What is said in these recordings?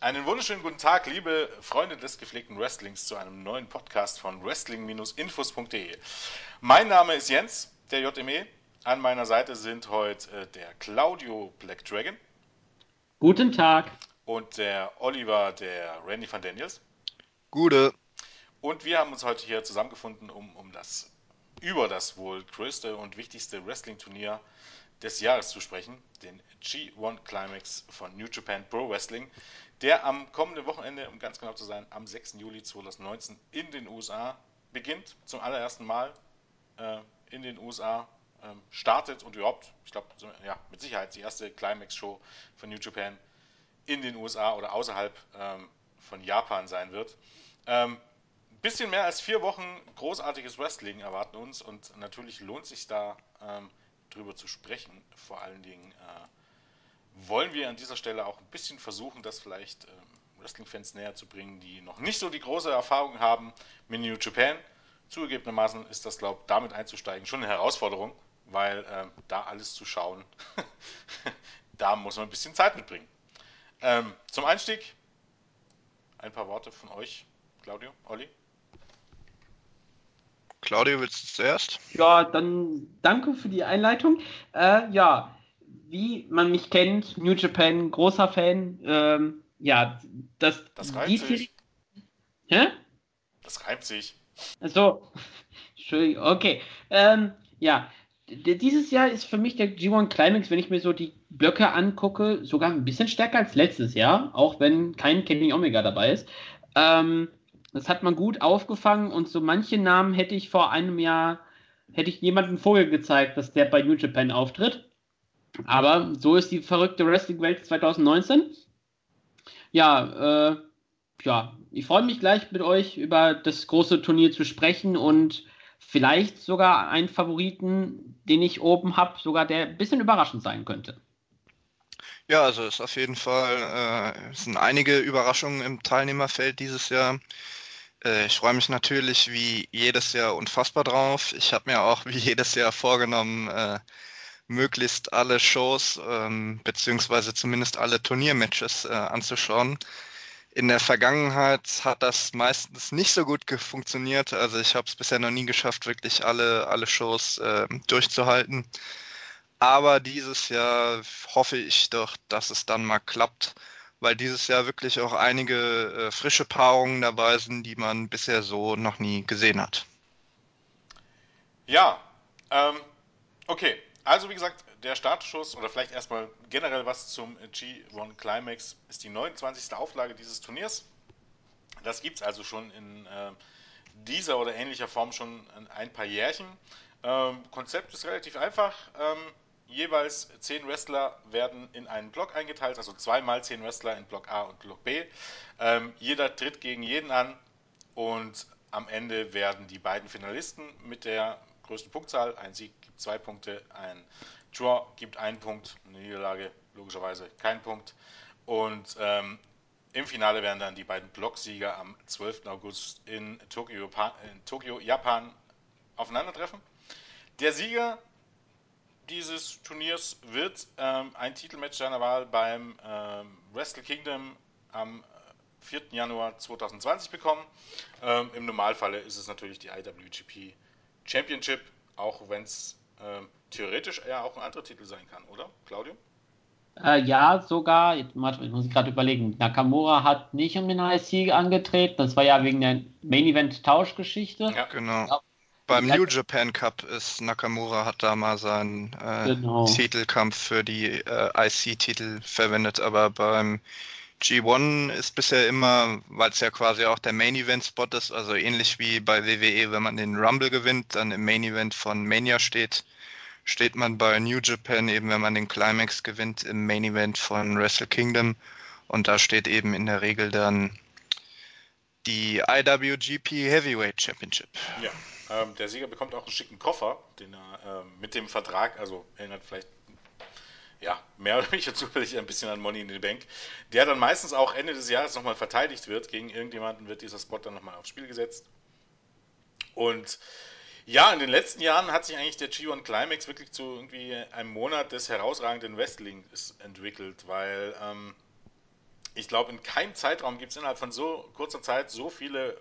Einen wunderschönen guten Tag, liebe Freunde des gepflegten Wrestlings, zu einem neuen Podcast von Wrestling-Infos.de. Mein Name ist Jens, der JME. An meiner Seite sind heute äh, der Claudio Black Dragon. Guten Tag. Und der Oliver, der Randy van Daniels. Gute. Und wir haben uns heute hier zusammengefunden, um, um das über das wohl größte und wichtigste Wrestling-Turnier des Jahres zu sprechen, den G1 Climax von New Japan Pro Wrestling, der am kommenden Wochenende, um ganz genau zu sein, am 6. Juli 2019 in den USA beginnt, zum allerersten Mal äh, in den USA ähm, startet und überhaupt, ich glaube, ja, mit Sicherheit die erste Climax-Show von New Japan in den USA oder außerhalb ähm, von Japan sein wird. Ähm, bisschen mehr als vier Wochen großartiges Wrestling erwarten uns und natürlich lohnt sich da ähm, drüber zu sprechen. Vor allen Dingen äh, wollen wir an dieser Stelle auch ein bisschen versuchen, das vielleicht ähm, Wrestling-Fans näher zu bringen, die noch nicht so die große Erfahrung haben mit New Japan. Zugegebenermaßen ist das, glaube ich, damit einzusteigen schon eine Herausforderung, weil äh, da alles zu schauen, da muss man ein bisschen Zeit mitbringen. Ähm, zum Einstieg ein paar Worte von euch, Claudio, Olli. Claudio, willst du zuerst? Ja, dann danke für die Einleitung. Äh, ja, wie man mich kennt, New Japan, großer Fan. Ähm, ja, das. Das reimt sich. Hä? Das reimt sich. Also, Entschuldigung, okay. Ähm, ja, dieses Jahr ist für mich der G1 Climax, wenn ich mir so die Blöcke angucke, sogar ein bisschen stärker als letztes Jahr, auch wenn kein Kenny Omega dabei ist. Ähm, das hat man gut aufgefangen und so manche Namen hätte ich vor einem Jahr, hätte ich jemanden vorher gezeigt, dass der bei New Japan auftritt. Aber so ist die verrückte Wrestling-Welt 2019. Ja, äh, ja, ich freue mich gleich mit euch über das große Turnier zu sprechen und vielleicht sogar einen Favoriten, den ich oben habe, sogar der ein bisschen überraschend sein könnte. Ja, also ist auf jeden Fall, äh, es sind einige Überraschungen im Teilnehmerfeld dieses Jahr. Äh, ich freue mich natürlich wie jedes Jahr unfassbar drauf. Ich habe mir auch wie jedes Jahr vorgenommen, äh, möglichst alle Shows ähm, beziehungsweise zumindest alle Turniermatches äh, anzuschauen. In der Vergangenheit hat das meistens nicht so gut funktioniert. Also ich habe es bisher noch nie geschafft, wirklich alle, alle Shows äh, durchzuhalten. Aber dieses Jahr hoffe ich doch, dass es dann mal klappt weil dieses Jahr wirklich auch einige äh, frische Paarungen dabei sind, die man bisher so noch nie gesehen hat. Ja, ähm, okay. Also wie gesagt, der Startschuss oder vielleicht erstmal generell was zum G1 Climax ist die 29. Auflage dieses Turniers. Das gibt es also schon in äh, dieser oder ähnlicher Form schon ein paar Jährchen. Ähm, Konzept ist relativ einfach. Ähm, jeweils zehn Wrestler werden in einen Block eingeteilt, also zweimal zehn Wrestler in Block A und Block B. Ähm, jeder tritt gegen jeden an und am Ende werden die beiden Finalisten mit der größten Punktzahl, ein Sieg gibt zwei Punkte, ein Draw gibt einen Punkt, eine Niederlage logischerweise keinen Punkt. Und ähm, im Finale werden dann die beiden Blocksieger am 12. August in Tokio, in Tokio Japan aufeinandertreffen. Der Sieger dieses Turniers wird ähm, ein Titelmatch seiner Wahl beim ähm, Wrestle Kingdom am 4. Januar 2020 bekommen. Ähm, Im Normalfall ist es natürlich die IWGP Championship, auch wenn es ähm, theoretisch ja auch ein anderer Titel sein kann, oder, Claudio? Äh, ja, sogar, jetzt muss ich gerade überlegen, Nakamura hat nicht um den IC angetreten, das war ja wegen der Main Event Tauschgeschichte. Ja, genau. Ja, beim New Japan Cup ist Nakamura hat da mal seinen äh, genau. Titelkampf für die äh, IC-Titel verwendet, aber beim G1 ist bisher immer, weil es ja quasi auch der Main Event Spot ist, also ähnlich wie bei WWE, wenn man den Rumble gewinnt, dann im Main Event von Mania steht, steht man bei New Japan eben, wenn man den Climax gewinnt, im Main Event von Wrestle Kingdom und da steht eben in der Regel dann die IWGP Heavyweight Championship. Ja. Ähm, der Sieger bekommt auch einen schicken Koffer, den er ähm, mit dem Vertrag, also erinnert vielleicht ja, mehr oder weniger zufällig ein bisschen an Money in the Bank, der dann meistens auch Ende des Jahres nochmal verteidigt wird. Gegen irgendjemanden wird dieser Spot dann nochmal aufs Spiel gesetzt. Und ja, in den letzten Jahren hat sich eigentlich der G1 Climax wirklich zu irgendwie einem Monat des herausragenden Wrestlings entwickelt, weil ähm, ich glaube, in keinem Zeitraum gibt es innerhalb von so kurzer Zeit so viele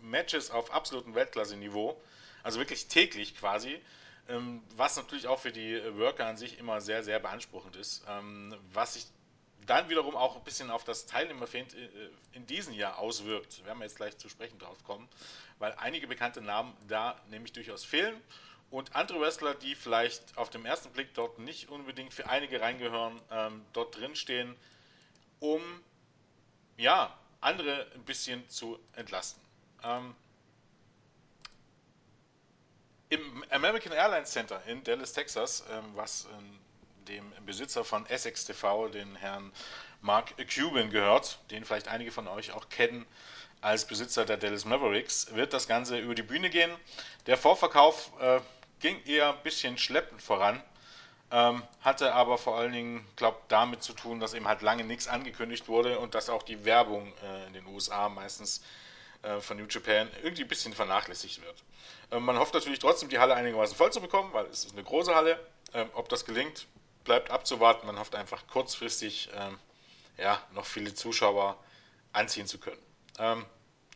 Matches auf absolutem Weltklasse-Niveau. Also wirklich täglich quasi. Ähm, was natürlich auch für die Worker an sich immer sehr, sehr beanspruchend ist. Ähm, was sich dann wiederum auch ein bisschen auf das Teilnehmerfeld äh, in diesem Jahr auswirkt. Wir werden jetzt gleich zu sprechen drauf kommen, weil einige bekannte Namen da nämlich durchaus fehlen und andere Wrestler, die vielleicht auf den ersten Blick dort nicht unbedingt für einige reingehören, ähm, dort drin stehen, um ja, andere ein bisschen zu entlasten. Im American Airlines Center in Dallas, Texas, ähm, was ähm, dem Besitzer von Essex TV, den Herrn Mark Cuban, gehört, den vielleicht einige von euch auch kennen als Besitzer der Dallas Mavericks, wird das Ganze über die Bühne gehen. Der Vorverkauf äh, ging eher ein bisschen schleppend voran. Ähm, hatte aber vor allen Dingen, glaube damit zu tun, dass eben halt lange nichts angekündigt wurde und dass auch die Werbung äh, in den USA meistens von New Japan irgendwie ein bisschen vernachlässigt wird. Äh, man hofft natürlich trotzdem, die Halle einigermaßen voll zu bekommen, weil es ist eine große Halle. Ähm, ob das gelingt, bleibt abzuwarten. Man hofft einfach kurzfristig ähm, ja, noch viele Zuschauer anziehen zu können. Ähm,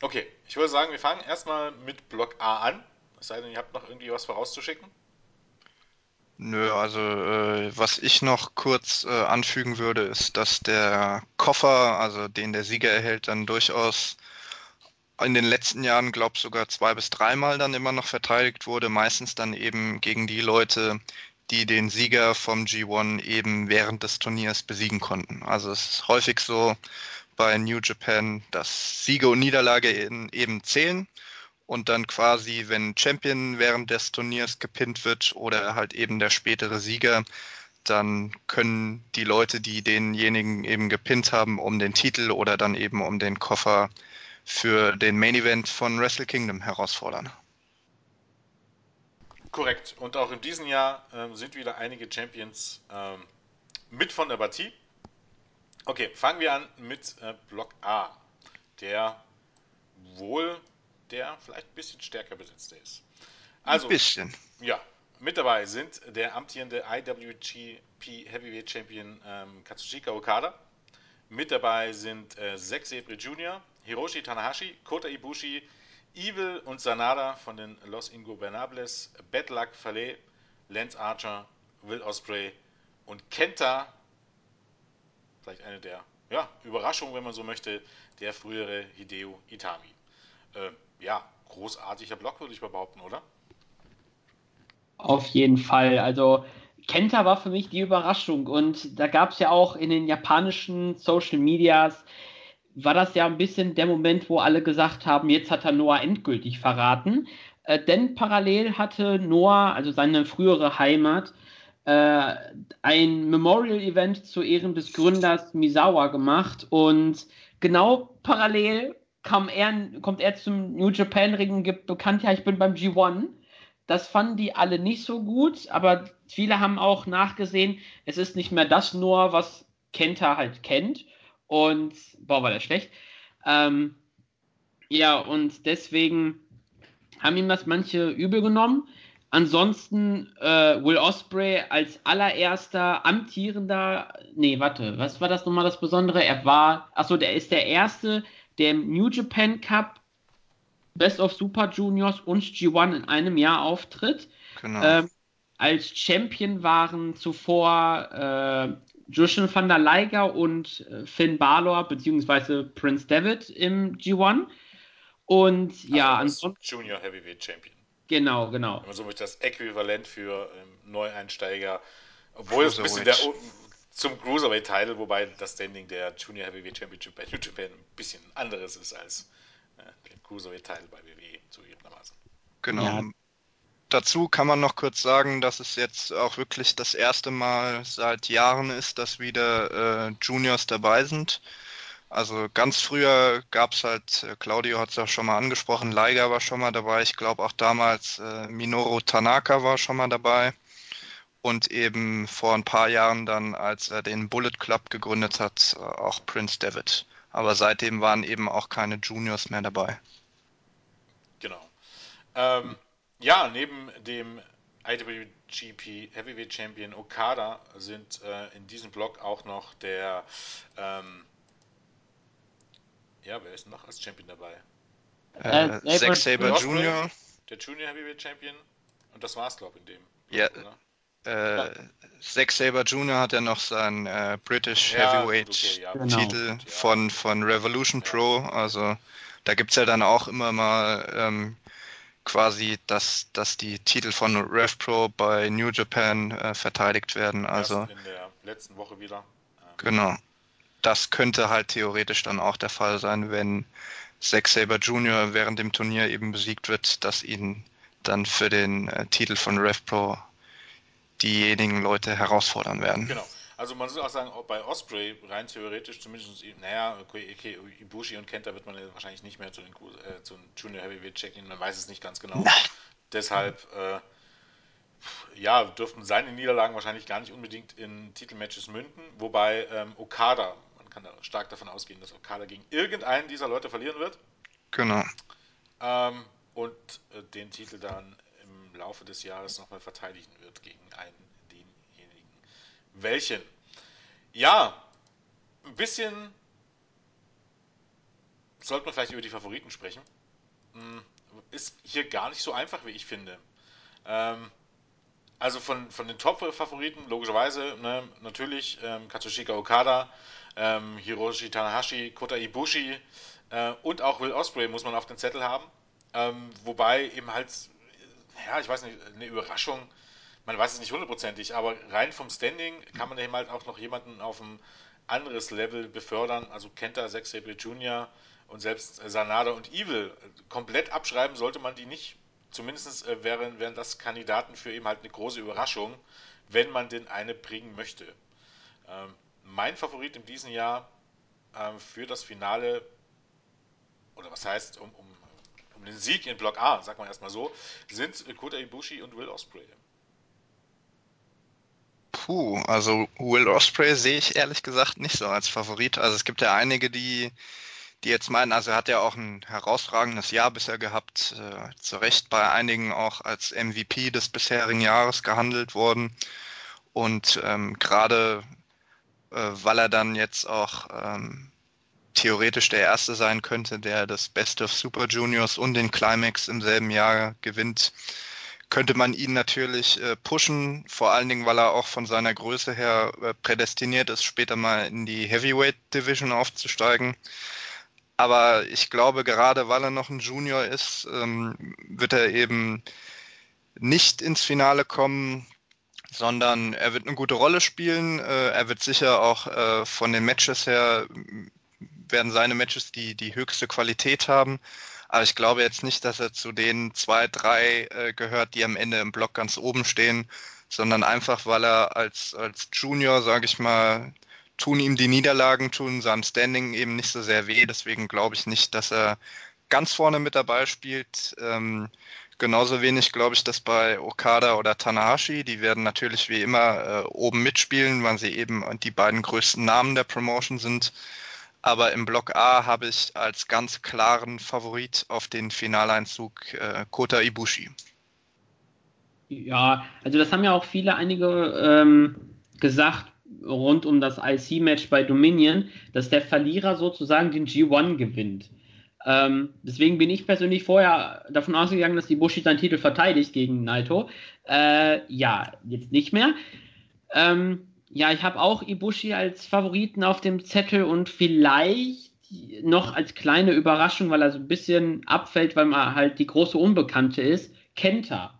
okay, ich würde sagen, wir fangen erstmal mit Block A an. Es sei denn, ihr habt noch irgendwie was vorauszuschicken. Nö, also äh, was ich noch kurz äh, anfügen würde, ist, dass der Koffer, also den der Sieger erhält, dann durchaus in den letzten Jahren, glaube ich, sogar zwei bis dreimal dann immer noch verteidigt wurde, meistens dann eben gegen die Leute, die den Sieger vom G1 eben während des Turniers besiegen konnten. Also es ist häufig so bei New Japan, dass Siege und Niederlage eben zählen und dann quasi, wenn Champion während des Turniers gepinnt wird oder halt eben der spätere Sieger, dann können die Leute, die denjenigen eben gepinnt haben, um den Titel oder dann eben um den Koffer für den Main Event von Wrestle Kingdom herausfordern. Korrekt. Und auch in diesem Jahr äh, sind wieder einige Champions äh, mit von der Partie. Okay, fangen wir an mit äh, Block A, der wohl der vielleicht ein bisschen stärker besetzte ist. Also, ein bisschen. Ja, mit dabei sind der amtierende IWGP Heavyweight Champion ähm, Katsushika Okada. Mit dabei sind äh, Zack Sabre Jr., Hiroshi Tanahashi, Kota Ibushi, Evil und Sanada von den Los Ingobernables, Bad Luck Fale, Lance Archer, Will Osprey und Kenta, vielleicht eine der ja, Überraschungen, wenn man so möchte, der frühere Hideo Itami. Äh, ja, großartiger Block, würde ich behaupten, oder? Auf jeden Fall. Also Kenta war für mich die Überraschung und da gab es ja auch in den japanischen Social Medias, war das ja ein bisschen der Moment, wo alle gesagt haben, jetzt hat er Noah endgültig verraten. Äh, denn parallel hatte Noah, also seine frühere Heimat, äh, ein Memorial-Event zu Ehren des Gründers Misawa gemacht und genau parallel er, kommt er zum New Japan Ring und gibt bekannt, ja, ich bin beim G1. Das fanden die alle nicht so gut, aber viele haben auch nachgesehen, es ist nicht mehr das nur, was Kenta halt kennt. Und, boah, war das schlecht. Ähm, ja, und deswegen haben ihm das manche übel genommen. Ansonsten äh, Will Osprey als allererster amtierender, nee, warte, was war das nochmal das Besondere? Er war, achso, der ist der erste, der im New Japan Cup Best of Super Juniors und G1 in einem Jahr auftritt. Genau. Ähm, als Champion waren zuvor äh, Jushin van der Leiger und äh, Finn Balor bzw. Prince David im G1. Und also ja, ansonsten. Junior Heavyweight Champion. Genau, genau. Wenn man so möchte, das Äquivalent für ähm, Neueinsteiger. Obwohl es ein bisschen der, zum Cruiserweight-Title, wobei das Standing der Junior Heavyweight Championship bei New Japan ein bisschen anderes ist als äh, der Cruiserweight-Title bei WWE, zugegebenermaßen. Genau. Ja. Dazu kann man noch kurz sagen, dass es jetzt auch wirklich das erste Mal seit Jahren ist, dass wieder äh, Juniors dabei sind. Also ganz früher gab es halt, äh, Claudio hat es ja schon mal angesprochen, Liger war schon mal dabei. Ich glaube auch damals äh, Minoru Tanaka war schon mal dabei und eben vor ein paar Jahren dann, als er den Bullet Club gegründet hat, auch Prince David. Aber seitdem waren eben auch keine Juniors mehr dabei. Genau. Ähm, ja, neben dem IWGP Heavyweight Champion Okada sind äh, in diesem Block auch noch der ähm, Ja, wer ist noch als Champion dabei? Äh, Äh, Zack Saber. Jr., Der Junior Heavyweight Champion. Und das war's, glaube ich, in dem. Ja. oder? äh, Zack Saber Jr. hat ja noch seinen äh, British Ja, Heavyweight okay, ja, Genau. Titel ja. von, von Revolution Ja. Pro. Also da gibt's ja dann auch immer mal ähm, quasi, dass, dass die Titel von Rev Pro bei New Japan äh, verteidigt werden. Also Erst in der letzten Woche wieder. Ähm, genau. Das könnte halt theoretisch dann auch der Fall sein, wenn Zack Saber Jr. während dem Turnier eben besiegt wird, dass ihn dann für den äh, Titel von Rev Pro diejenigen Leute herausfordern werden. Genau. Also man muss auch sagen, bei Osprey rein theoretisch zumindest, naja, okay, okay, Ibushi und Kenta wird man ja wahrscheinlich nicht mehr zu den, äh, zu Junior Heavyweight checken, man weiß es nicht ganz genau. Deshalb, äh, ja, dürften seine Niederlagen wahrscheinlich gar nicht unbedingt in Titelmatches münden, wobei ähm, Okada, man kann da stark davon ausgehen, dass Okada gegen irgendeinen dieser Leute verlieren wird Genau. ähm, und äh, den Titel dann im Laufe des Jahres nochmal verteidigen wird gegen einen. Welchen? Ja, ein bisschen sollte man vielleicht über die Favoriten sprechen. Hm, Ist hier gar nicht so einfach, wie ich finde. Ähm, also von, von den Top-Favoriten, logischerweise, ne, natürlich ähm, Katsushika Okada, ähm, Hiroshi Tanahashi, Kota Ibushi äh, und auch Will Ospreay muss man auf den Zettel haben. Ähm, wobei eben halt, ja, ich weiß nicht, eine Überraschung, man weiß es nicht hundertprozentig, aber rein vom Standing kann man eben halt auch noch jemanden auf ein anderes Level befördern. Also Kenta, Zack Sabre Jr. und selbst äh, Sanada und Evil. Komplett abschreiben sollte man die nicht. Zumindest äh, wären, wären das Kandidaten für eben halt eine große Überraschung, wenn man denn eine bringen möchte. Ähm, mein Favorit in diesem Jahr ähm, für das Finale, oder was heißt, um, um, um den Sieg in Block A, sagt man erstmal so, sind äh, Kota Ibushi und Will Ospreay. Puh, also Will Ospreay sehe ich ehrlich gesagt nicht so als Favorit. Also es gibt ja einige, die, die jetzt meinen, also er hat ja auch ein herausragendes Jahr bisher gehabt, äh, zu Recht bei einigen auch als MVP des bisherigen Jahres gehandelt worden. Und ähm, gerade äh, weil er dann jetzt auch ähm, theoretisch der Erste sein könnte, der das Best of Super Juniors und den Climax im selben Jahr gewinnt, könnte man ihn natürlich äh, pushen, vor allen Dingen, weil er auch von seiner Größe her äh, prädestiniert ist, später mal in die Heavyweight Division aufzusteigen. Aber ich glaube, gerade weil er noch ein Junior ist, ähm, wird er eben nicht ins Finale kommen, sondern er wird eine gute Rolle spielen. Äh, er wird sicher auch äh, von den Matches her, werden seine Matches die, die höchste Qualität haben. Aber ich glaube jetzt nicht, dass er zu den zwei, drei äh, gehört, die am Ende im Block ganz oben stehen, sondern einfach, weil er als, als Junior, sage ich mal, tun ihm die Niederlagen, tun seinem Standing eben nicht so sehr weh. Deswegen glaube ich nicht, dass er ganz vorne mit dabei spielt. Ähm, genauso wenig glaube ich, dass bei Okada oder Tanahashi, die werden natürlich wie immer äh, oben mitspielen, weil sie eben die beiden größten Namen der Promotion sind. Aber im Block A habe ich als ganz klaren Favorit auf den Finaleinzug äh, Kota Ibushi. Ja, also das haben ja auch viele einige ähm, gesagt rund um das IC-Match bei Dominion, dass der Verlierer sozusagen den G1 gewinnt. Ähm, deswegen bin ich persönlich vorher davon ausgegangen, dass Ibushi seinen Titel verteidigt gegen Naito. Äh, ja, jetzt nicht mehr. Ähm, ja, ich habe auch Ibushi als Favoriten auf dem Zettel und vielleicht noch als kleine Überraschung, weil er so ein bisschen abfällt, weil man halt die große Unbekannte ist, Kenta.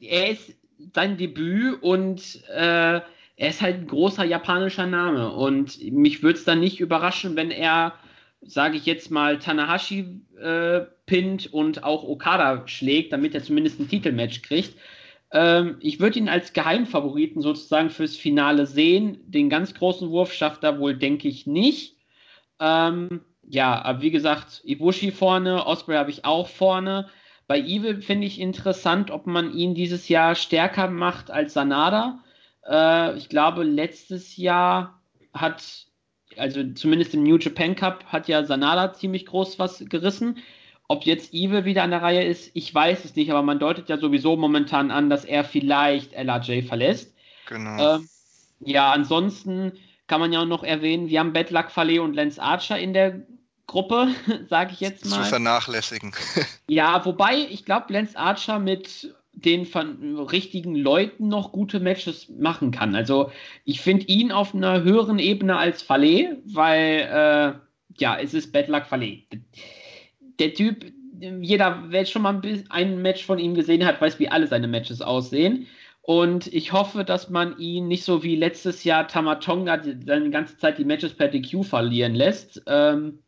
Er ist sein Debüt und äh, er ist halt ein großer japanischer Name und mich würde es dann nicht überraschen, wenn er, sage ich jetzt mal, Tanahashi äh, pinnt und auch Okada schlägt, damit er zumindest ein Titelmatch kriegt. Ähm, ich würde ihn als Geheimfavoriten sozusagen fürs Finale sehen. Den ganz großen Wurf schafft er wohl, denke ich, nicht. Ähm, ja, aber wie gesagt, Ibushi vorne, Osprey habe ich auch vorne. Bei Evil finde ich interessant, ob man ihn dieses Jahr stärker macht als Sanada. Äh, ich glaube, letztes Jahr hat, also zumindest im New Japan Cup, hat ja Sanada ziemlich groß was gerissen. Ob jetzt Evil wieder an der Reihe ist, ich weiß es nicht, aber man deutet ja sowieso momentan an, dass er vielleicht LRJ verlässt. Genau. Ähm, ja, ansonsten kann man ja auch noch erwähnen, wir haben Bad Luck Fale und Lance Archer in der Gruppe, sage ich jetzt mal. Zu vernachlässigen. ja, wobei, ich glaube, Lance Archer mit den richtigen Leuten noch gute Matches machen kann. Also ich finde ihn auf einer höheren Ebene als Fale, weil äh, ja, es ist Bad Luck Fale. Der Typ, jeder, wer schon mal ein Match von ihm gesehen hat, weiß, wie alle seine Matches aussehen. Und ich hoffe, dass man ihn nicht so wie letztes Jahr Tamatonga seine ganze Zeit die Matches per DQ verlieren lässt. Ähm,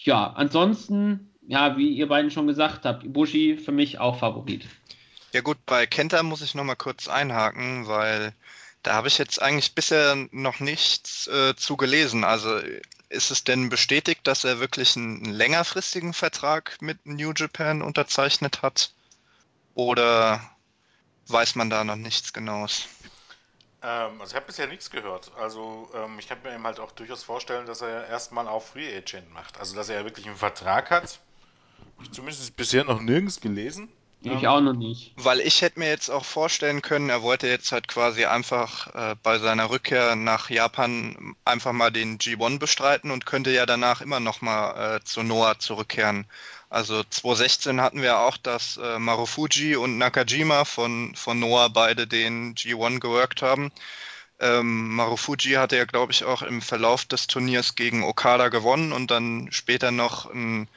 ja, ansonsten, ja, wie ihr beiden schon gesagt habt, Ibushi für mich auch Favorit. Ja gut, bei Kenta muss ich nochmal kurz einhaken, weil da habe ich jetzt eigentlich bisher noch nichts äh, zu gelesen. Also ist es denn bestätigt, dass er wirklich einen längerfristigen Vertrag mit New Japan unterzeichnet hat? Oder weiß man da noch nichts Genaues? Ähm, also ich habe bisher nichts gehört. Also ähm, ich kann mir eben halt auch durchaus vorstellen, dass er erstmal auf Free Agent macht. Also dass er wirklich einen Vertrag hat. Ich zumindest bisher noch nirgends gelesen. Ich auch noch nicht. Weil ich hätte mir jetzt auch vorstellen können, er wollte jetzt halt quasi einfach äh, bei seiner Rückkehr nach Japan einfach mal den G1 bestreiten und könnte ja danach immer noch mal äh, zu Noah zurückkehren. Also 2016 hatten wir auch, dass äh, Marufuji und Nakajima von, von Noah beide den G1 geworkt haben. Ähm, Marufuji hatte ja, glaube ich, auch im Verlauf des Turniers gegen Okada gewonnen und dann später noch ein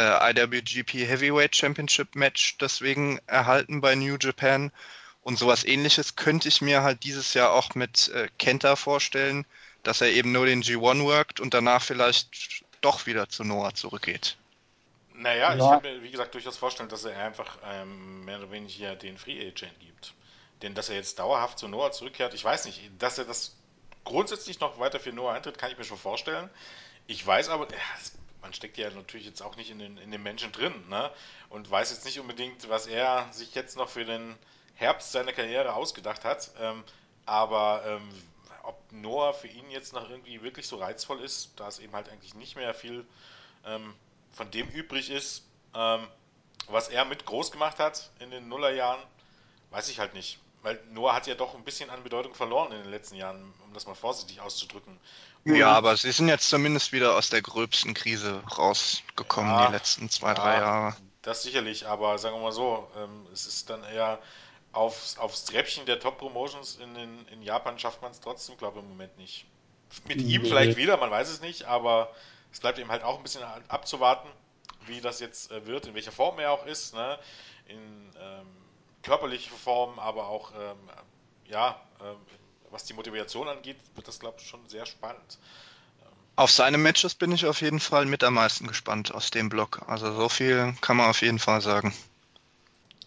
äh, IWGP Heavyweight Championship Match deswegen erhalten bei New Japan. Und sowas ähnliches könnte ich mir halt dieses Jahr auch mit äh, Kenta vorstellen, dass er eben nur den G1 workt und danach vielleicht doch wieder zu Noah zurückgeht. Naja, ja. ich kann mir, wie gesagt, durchaus vorstellen, dass er einfach ähm, mehr oder weniger den Free Agent gibt. Denn dass er jetzt dauerhaft zu Noah zurückkehrt, ich weiß nicht, dass er das grundsätzlich noch weiter für Noah eintritt, kann ich mir schon vorstellen. Ich weiß aber, ja, man steckt ja natürlich jetzt auch nicht in den, in den Menschen drin ne? und weiß jetzt nicht unbedingt, was er sich jetzt noch für den Herbst seiner Karriere ausgedacht hat. Ähm, aber ähm, ob Noah für ihn jetzt noch irgendwie wirklich so reizvoll ist, da es eben halt eigentlich nicht mehr viel ähm, von dem übrig ist, ähm, was er mit groß gemacht hat in den Nullerjahren, weiß ich halt nicht. Weil Noah hat ja doch ein bisschen an Bedeutung verloren in den letzten Jahren, um das mal vorsichtig auszudrücken. Ja, aber sie sind jetzt zumindest wieder aus der gröbsten Krise rausgekommen, ja, die letzten zwei, ja, drei Jahre. Das sicherlich, aber sagen wir mal so, ähm, es ist dann eher aufs, aufs Treppchen der Top-Promotions in, in, in, Japan schafft man es trotzdem, glaube ich, im Moment nicht. Mit nee. ihm vielleicht wieder, man weiß es nicht, aber es bleibt eben halt auch ein bisschen abzuwarten, wie das jetzt äh, wird, in welcher Form er auch ist, ne? in ähm, körperlicher Form, aber auch ähm, ja, ähm, was die Motivation angeht, wird das, glaube ich, schon sehr spannend. Auf seine Matches bin ich auf jeden Fall mit am meisten gespannt aus dem Block. Also so viel kann man auf jeden Fall sagen.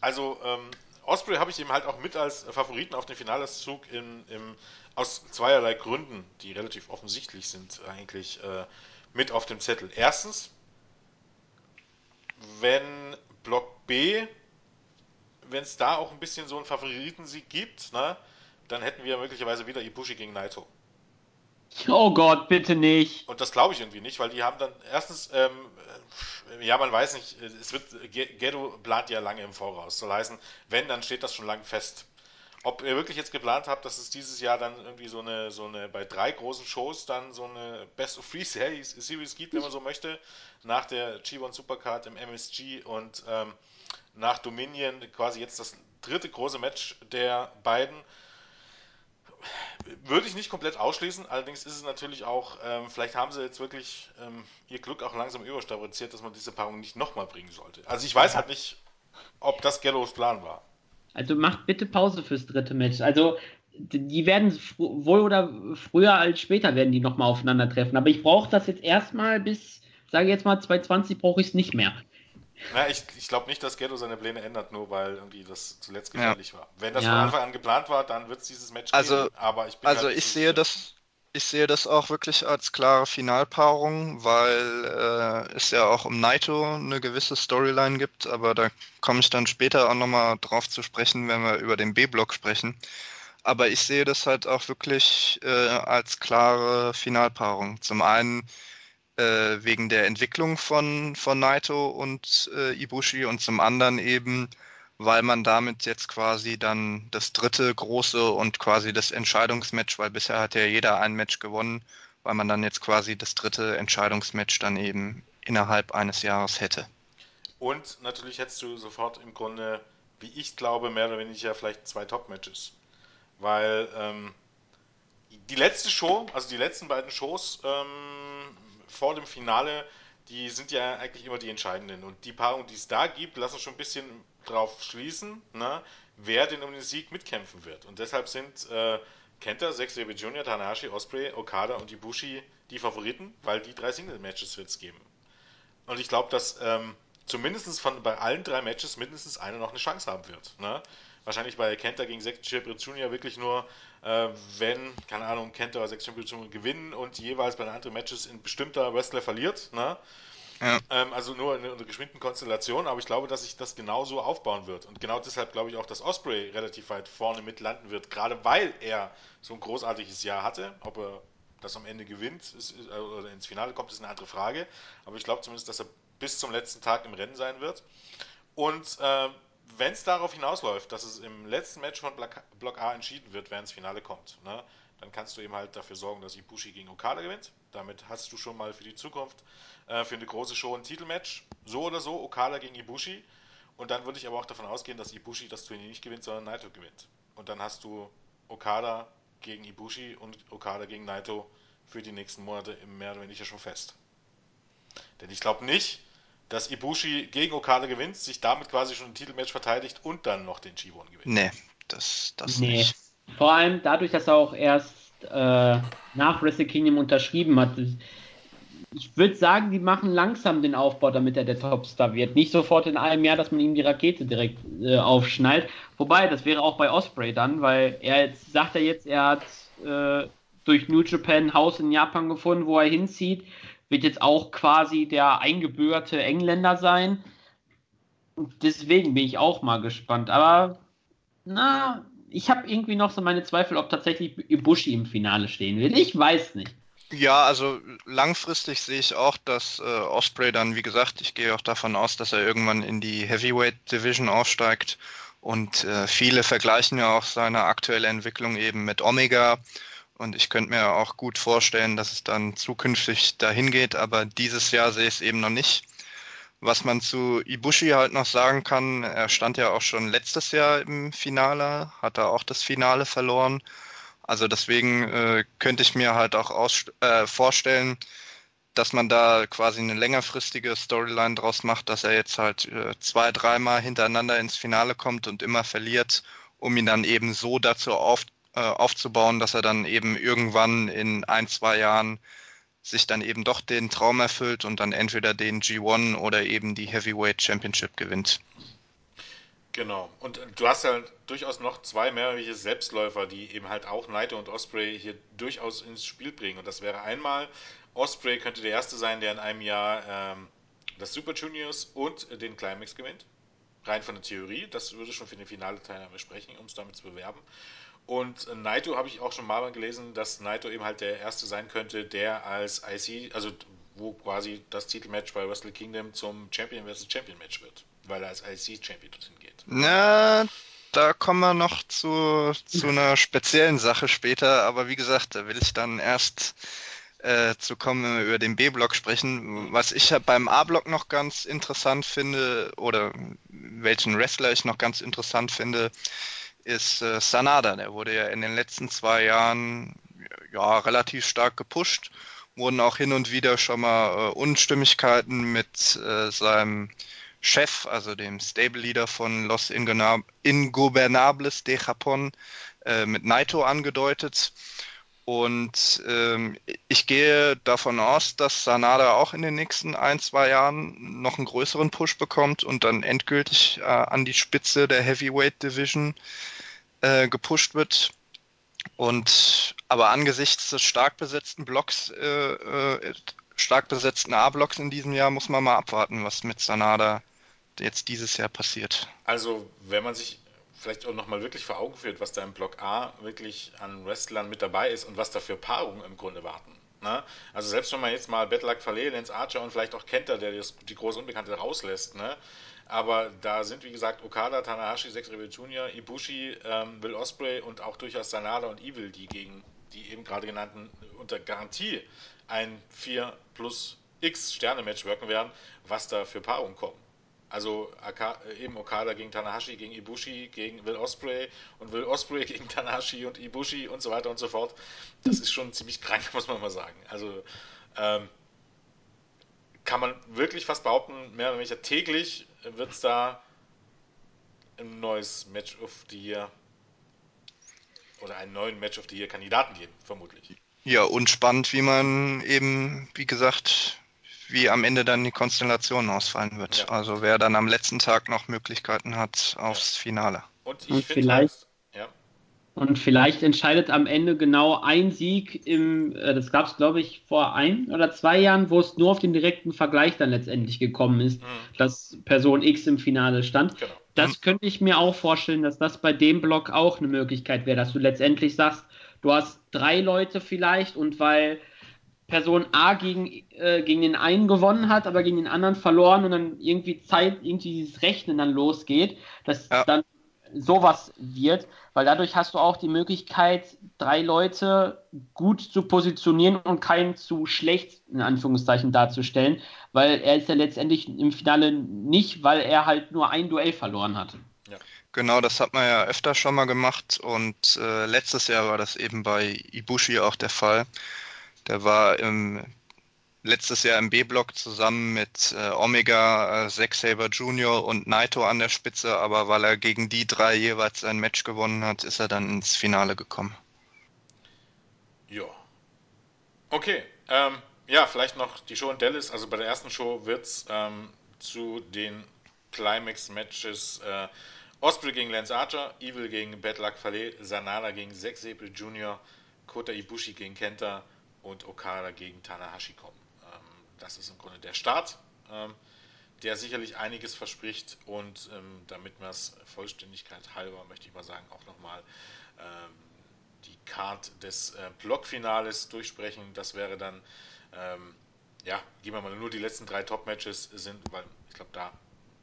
Also ähm, Osprey habe ich eben halt auch mit als Favoriten auf den Finaleszug in, im, aus zweierlei Gründen, die relativ offensichtlich sind eigentlich äh, mit auf dem Zettel. Erstens, wenn Block B, wenn es da auch ein bisschen so einen Favoritensieg gibt, ne, dann hätten wir möglicherweise wieder Ibushi gegen Naito. Oh Gott, bitte nicht. Und das glaube ich irgendwie nicht, weil die haben dann erstens, ähm, ja, man weiß nicht, es wird, Gedo plant ja lange im Voraus. Soll heißen, wenn, dann steht das schon lange fest. Ob ihr wirklich jetzt geplant habt, dass es dieses Jahr dann irgendwie so eine, so eine, bei drei großen Shows dann so eine Best of Three Series gibt, wenn man so möchte, nach der G1 Supercard im MSG und ähm, nach Dominion quasi jetzt das dritte große Match der beiden würde ich nicht komplett ausschließen, allerdings ist es natürlich auch, ähm, vielleicht haben sie jetzt wirklich ähm, ihr Glück auch langsam überstrapaziert, dass man diese Paarung nicht nochmal bringen sollte. Also ich weiß halt nicht, ob das Gallows Plan war. Also macht bitte Pause fürs dritte Match. Also die werden wohl oder früher als später werden die nochmal aufeinandertreffen. Aber ich brauche das jetzt erstmal bis, sage jetzt mal, 2020 brauche ich es nicht mehr. Na, ich, ich glaube nicht, dass Ghetto seine Pläne ändert, nur weil irgendwie das zuletzt gefährlich ja. war. Wenn das ja. von Anfang an geplant war, dann wird es dieses Match also, geben. Aber ich bin also halt ich sehe sicher. das, ich sehe das auch wirklich als klare Finalpaarung, weil äh, es ja auch um Naito eine gewisse Storyline gibt, aber da komme ich dann später auch nochmal drauf zu sprechen, wenn wir über den B-Block sprechen. Aber ich sehe das halt auch wirklich äh, als klare Finalpaarung. Zum einen äh, wegen der Entwicklung von, von Naito und äh, Ibushi und zum anderen eben, weil man damit jetzt quasi dann das dritte große und quasi das Entscheidungsmatch, weil bisher hat ja jeder ein Match gewonnen, weil man dann jetzt quasi das dritte Entscheidungsmatch dann eben innerhalb eines Jahres hätte. Und natürlich hättest du sofort im Grunde, wie ich glaube, mehr oder weniger vielleicht zwei Top-Matches. Weil ähm, die letzte Show, also die letzten beiden Shows ähm, vor dem Finale, die sind ja eigentlich immer die entscheidenden. Und die Paarung, die es da gibt, lassen schon ein bisschen drauf schließen, ne, wer denn um den Sieg mitkämpfen wird. Und deshalb sind äh, Kenta, Zack Sabre Jr., Tanahashi, Osprey, Okada und Ibushi die Favoriten, weil die drei Single-Matches wird es geben. Und ich glaube, dass ähm, zumindest von bei allen drei Matches mindestens einer noch eine Chance haben wird. Ne? Wahrscheinlich bei Kenta gegen Zack Sabre Jr. wirklich nur, äh, wenn, keine Ahnung, Kenta oder Zack Sabre Jr. gewinnen und jeweils bei den anderen Matches ein bestimmter Wrestler verliert. Ne? Ja. Ähm, also nur in einer geschwinden Konstellation, aber ich glaube, dass sich das genauso aufbauen wird. Und genau deshalb glaube ich auch, dass Osprey relativ weit vorne mit landen wird, gerade weil er so ein großartiges Jahr hatte. Ob er das am Ende gewinnt ist, äh, oder ins Finale kommt, ist eine andere Frage. Aber ich glaube zumindest, dass er bis zum letzten Tag im Rennen sein wird. Und äh, wenn es darauf hinausläuft, dass es im letzten Match von Block A entschieden wird, wer ins Finale kommt, ne, dann kannst du eben halt dafür sorgen, dass Ibushi gegen Okada gewinnt. Damit hast du schon mal für die Zukunft äh, für eine große Show ein Titelmatch. So oder so, Okada gegen Ibushi. Und dann würde ich aber auch davon ausgehen, dass Ibushi das Turnier nicht gewinnt, sondern Naito gewinnt. Und dann hast du Okada gegen Ibushi und Okada gegen Naito für die nächsten Monate im mehr oder weniger schon fest. Denn ich glaube nicht, dass Ibushi gegen Okada gewinnt, sich damit quasi schon ein Titelmatch verteidigt und dann noch den G1 gewinnt. Nee, das, das nee. nicht. Vor allem dadurch, dass er auch erst äh, nach Wrestle Kingdom unterschrieben hat. Ich würde sagen, die machen langsam den Aufbau, damit er der Topstar wird. Nicht sofort in einem Jahr, dass man ihm die Rakete direkt äh, aufschnallt. Wobei, das wäre auch bei Osprey dann, weil er jetzt sagt er jetzt, er hat äh, durch New Japan ein Haus in Japan gefunden, wo er hinzieht. Wird jetzt auch quasi der eingebürgerte Engländer sein. Deswegen bin ich auch mal gespannt. Aber na, ich habe irgendwie noch so meine Zweifel, ob tatsächlich Ibushi im Finale stehen wird. Ich weiß nicht. Ja, also langfristig sehe ich auch, dass äh, Osprey dann, wie gesagt, ich gehe auch davon aus, dass er irgendwann in die Heavyweight Division aufsteigt. Und äh, viele vergleichen ja auch seine aktuelle Entwicklung eben mit Omega. Und ich könnte mir auch gut vorstellen, dass es dann zukünftig dahin geht, aber dieses Jahr sehe ich es eben noch nicht. Was man zu Ibushi halt noch sagen kann, er stand ja auch schon letztes Jahr im Finale, hat er auch das Finale verloren. Also deswegen äh, könnte ich mir halt auch aus, äh, vorstellen, dass man da quasi eine längerfristige Storyline draus macht, dass er jetzt halt äh, zwei, dreimal hintereinander ins Finale kommt und immer verliert, um ihn dann eben so dazu auf, äh, aufzubauen, dass er dann eben irgendwann in ein, zwei Jahren sich dann eben doch den Traum erfüllt und dann entweder den G1 oder eben die Heavyweight Championship gewinnt. Genau. Und du hast ja durchaus noch zwei mehrere Selbstläufer, die eben halt auch Naito und Osprey hier durchaus ins Spiel bringen. Und das wäre einmal, Osprey könnte der Erste sein, der in einem Jahr ähm, das Super Juniors und den Climax gewinnt. Rein von der Theorie. Das würde schon für den finale Teilnahme sprechen, um es damit zu bewerben. Und Naito habe ich auch schon mal gelesen, dass Naito eben halt der Erste sein könnte, der als IC, also wo quasi das Titelmatch bei Wrestle Kingdom zum Champion vs. Champion Match wird, weil er als IC Champion dorthin geht. Na, da kommen wir noch zu, zu einer speziellen Sache später, aber wie gesagt, da will ich dann erst äh, zu kommen, wenn wir über den B-Block sprechen. Was ich beim A-Block noch ganz interessant finde, oder welchen Wrestler ich noch ganz interessant finde, ist äh, Sanada. Der wurde ja in den letzten zwei Jahren ja, relativ stark gepusht. Wurden auch hin und wieder schon mal äh, Unstimmigkeiten mit äh, seinem Chef, also dem Stable Leader von Los Ingobernables de Japón, äh, mit Naito angedeutet. Und ähm, ich gehe davon aus, dass Sanada auch in den nächsten ein, zwei Jahren noch einen größeren Push bekommt und dann endgültig äh, an die Spitze der Heavyweight Division äh, gepusht wird. Und aber angesichts des stark besetzten Blocks, äh, äh, stark besetzten A-Blocks in diesem Jahr muss man mal abwarten, was mit Sanada jetzt dieses Jahr passiert. Also, wenn man sich vielleicht auch nochmal wirklich vor Augen führt, was da im Block A wirklich an Wrestlern mit dabei ist und was da für Paarungen im Grunde warten. Ne? Also selbst wenn man jetzt mal Betlak Fale, Lance Archer und vielleicht auch Kenter, der das, die große Unbekannte rauslässt, ne? Aber da sind, wie gesagt, Okada, Tanahashi, Sex Rebel Jr., Ibushi, ähm, Will Osprey und auch durchaus Sanada und Evil, die gegen die eben gerade genannten unter Garantie ein 4 plus X Sterne-Match wirken werden, was da für Paarungen kommen. Also eben Okada gegen Tanahashi, gegen Ibushi, gegen Will Osprey und Will Osprey gegen Tanahashi und Ibushi und so weiter und so fort. Das ist schon ziemlich krank, muss man mal sagen. Also ähm, kann man wirklich fast behaupten, mehr oder weniger täglich wird es da ein neues Match of the Year oder einen neuen Match of the Year Kandidaten geben, vermutlich. Ja, und spannend, wie man eben, wie gesagt, wie am Ende dann die Konstellation ausfallen wird. Ja. Also wer dann am letzten Tag noch Möglichkeiten hat aufs Finale. Und, und vielleicht, halt, ja. und vielleicht entscheidet am Ende genau ein Sieg im, äh, das gab es glaube ich vor ein oder zwei Jahren, wo es nur auf den direkten Vergleich dann letztendlich gekommen ist, mhm. dass Person X im Finale stand. Genau. Das könnte ich mir auch vorstellen, dass das bei dem Block auch eine Möglichkeit wäre, dass du letztendlich sagst, du hast drei Leute vielleicht und weil Person A gegen, äh, gegen den einen gewonnen hat, aber gegen den anderen verloren und dann irgendwie Zeit, irgendwie dieses Rechnen dann losgeht, dass ja. dann sowas wird, weil dadurch hast du auch die Möglichkeit, drei Leute gut zu positionieren und keinen zu schlecht in Anführungszeichen darzustellen, weil er ist ja letztendlich im Finale nicht, weil er halt nur ein Duell verloren hat. Ja. Genau, das hat man ja öfter schon mal gemacht und äh, letztes Jahr war das eben bei Ibushi auch der Fall. Der war im, letztes Jahr im B-Block zusammen mit äh, Omega, äh, Zack Saber Jr. und Naito an der Spitze, aber weil er gegen die drei jeweils ein Match gewonnen hat, ist er dann ins Finale gekommen. Ja. Okay. Ähm, ja, vielleicht noch die Show in Dallas. Also bei der ersten Show wird es ähm, zu den Climax-Matches äh, Osprey gegen Lance Archer, Evil gegen Bad Luck Fale, Sanada gegen Zack Sabre Jr., Kota Ibushi gegen Kenta, und Okada gegen Tanahashi kommen. Ähm, das ist im Grunde der Start, ähm, der sicherlich einiges verspricht und ähm, damit wir es Vollständigkeit halber, möchte ich mal sagen, auch nochmal die Card des äh, Blockfinales durchsprechen. Das wäre dann, ja, gehen wir mal nur die letzten drei Top-Matches sind, weil ich glaube, da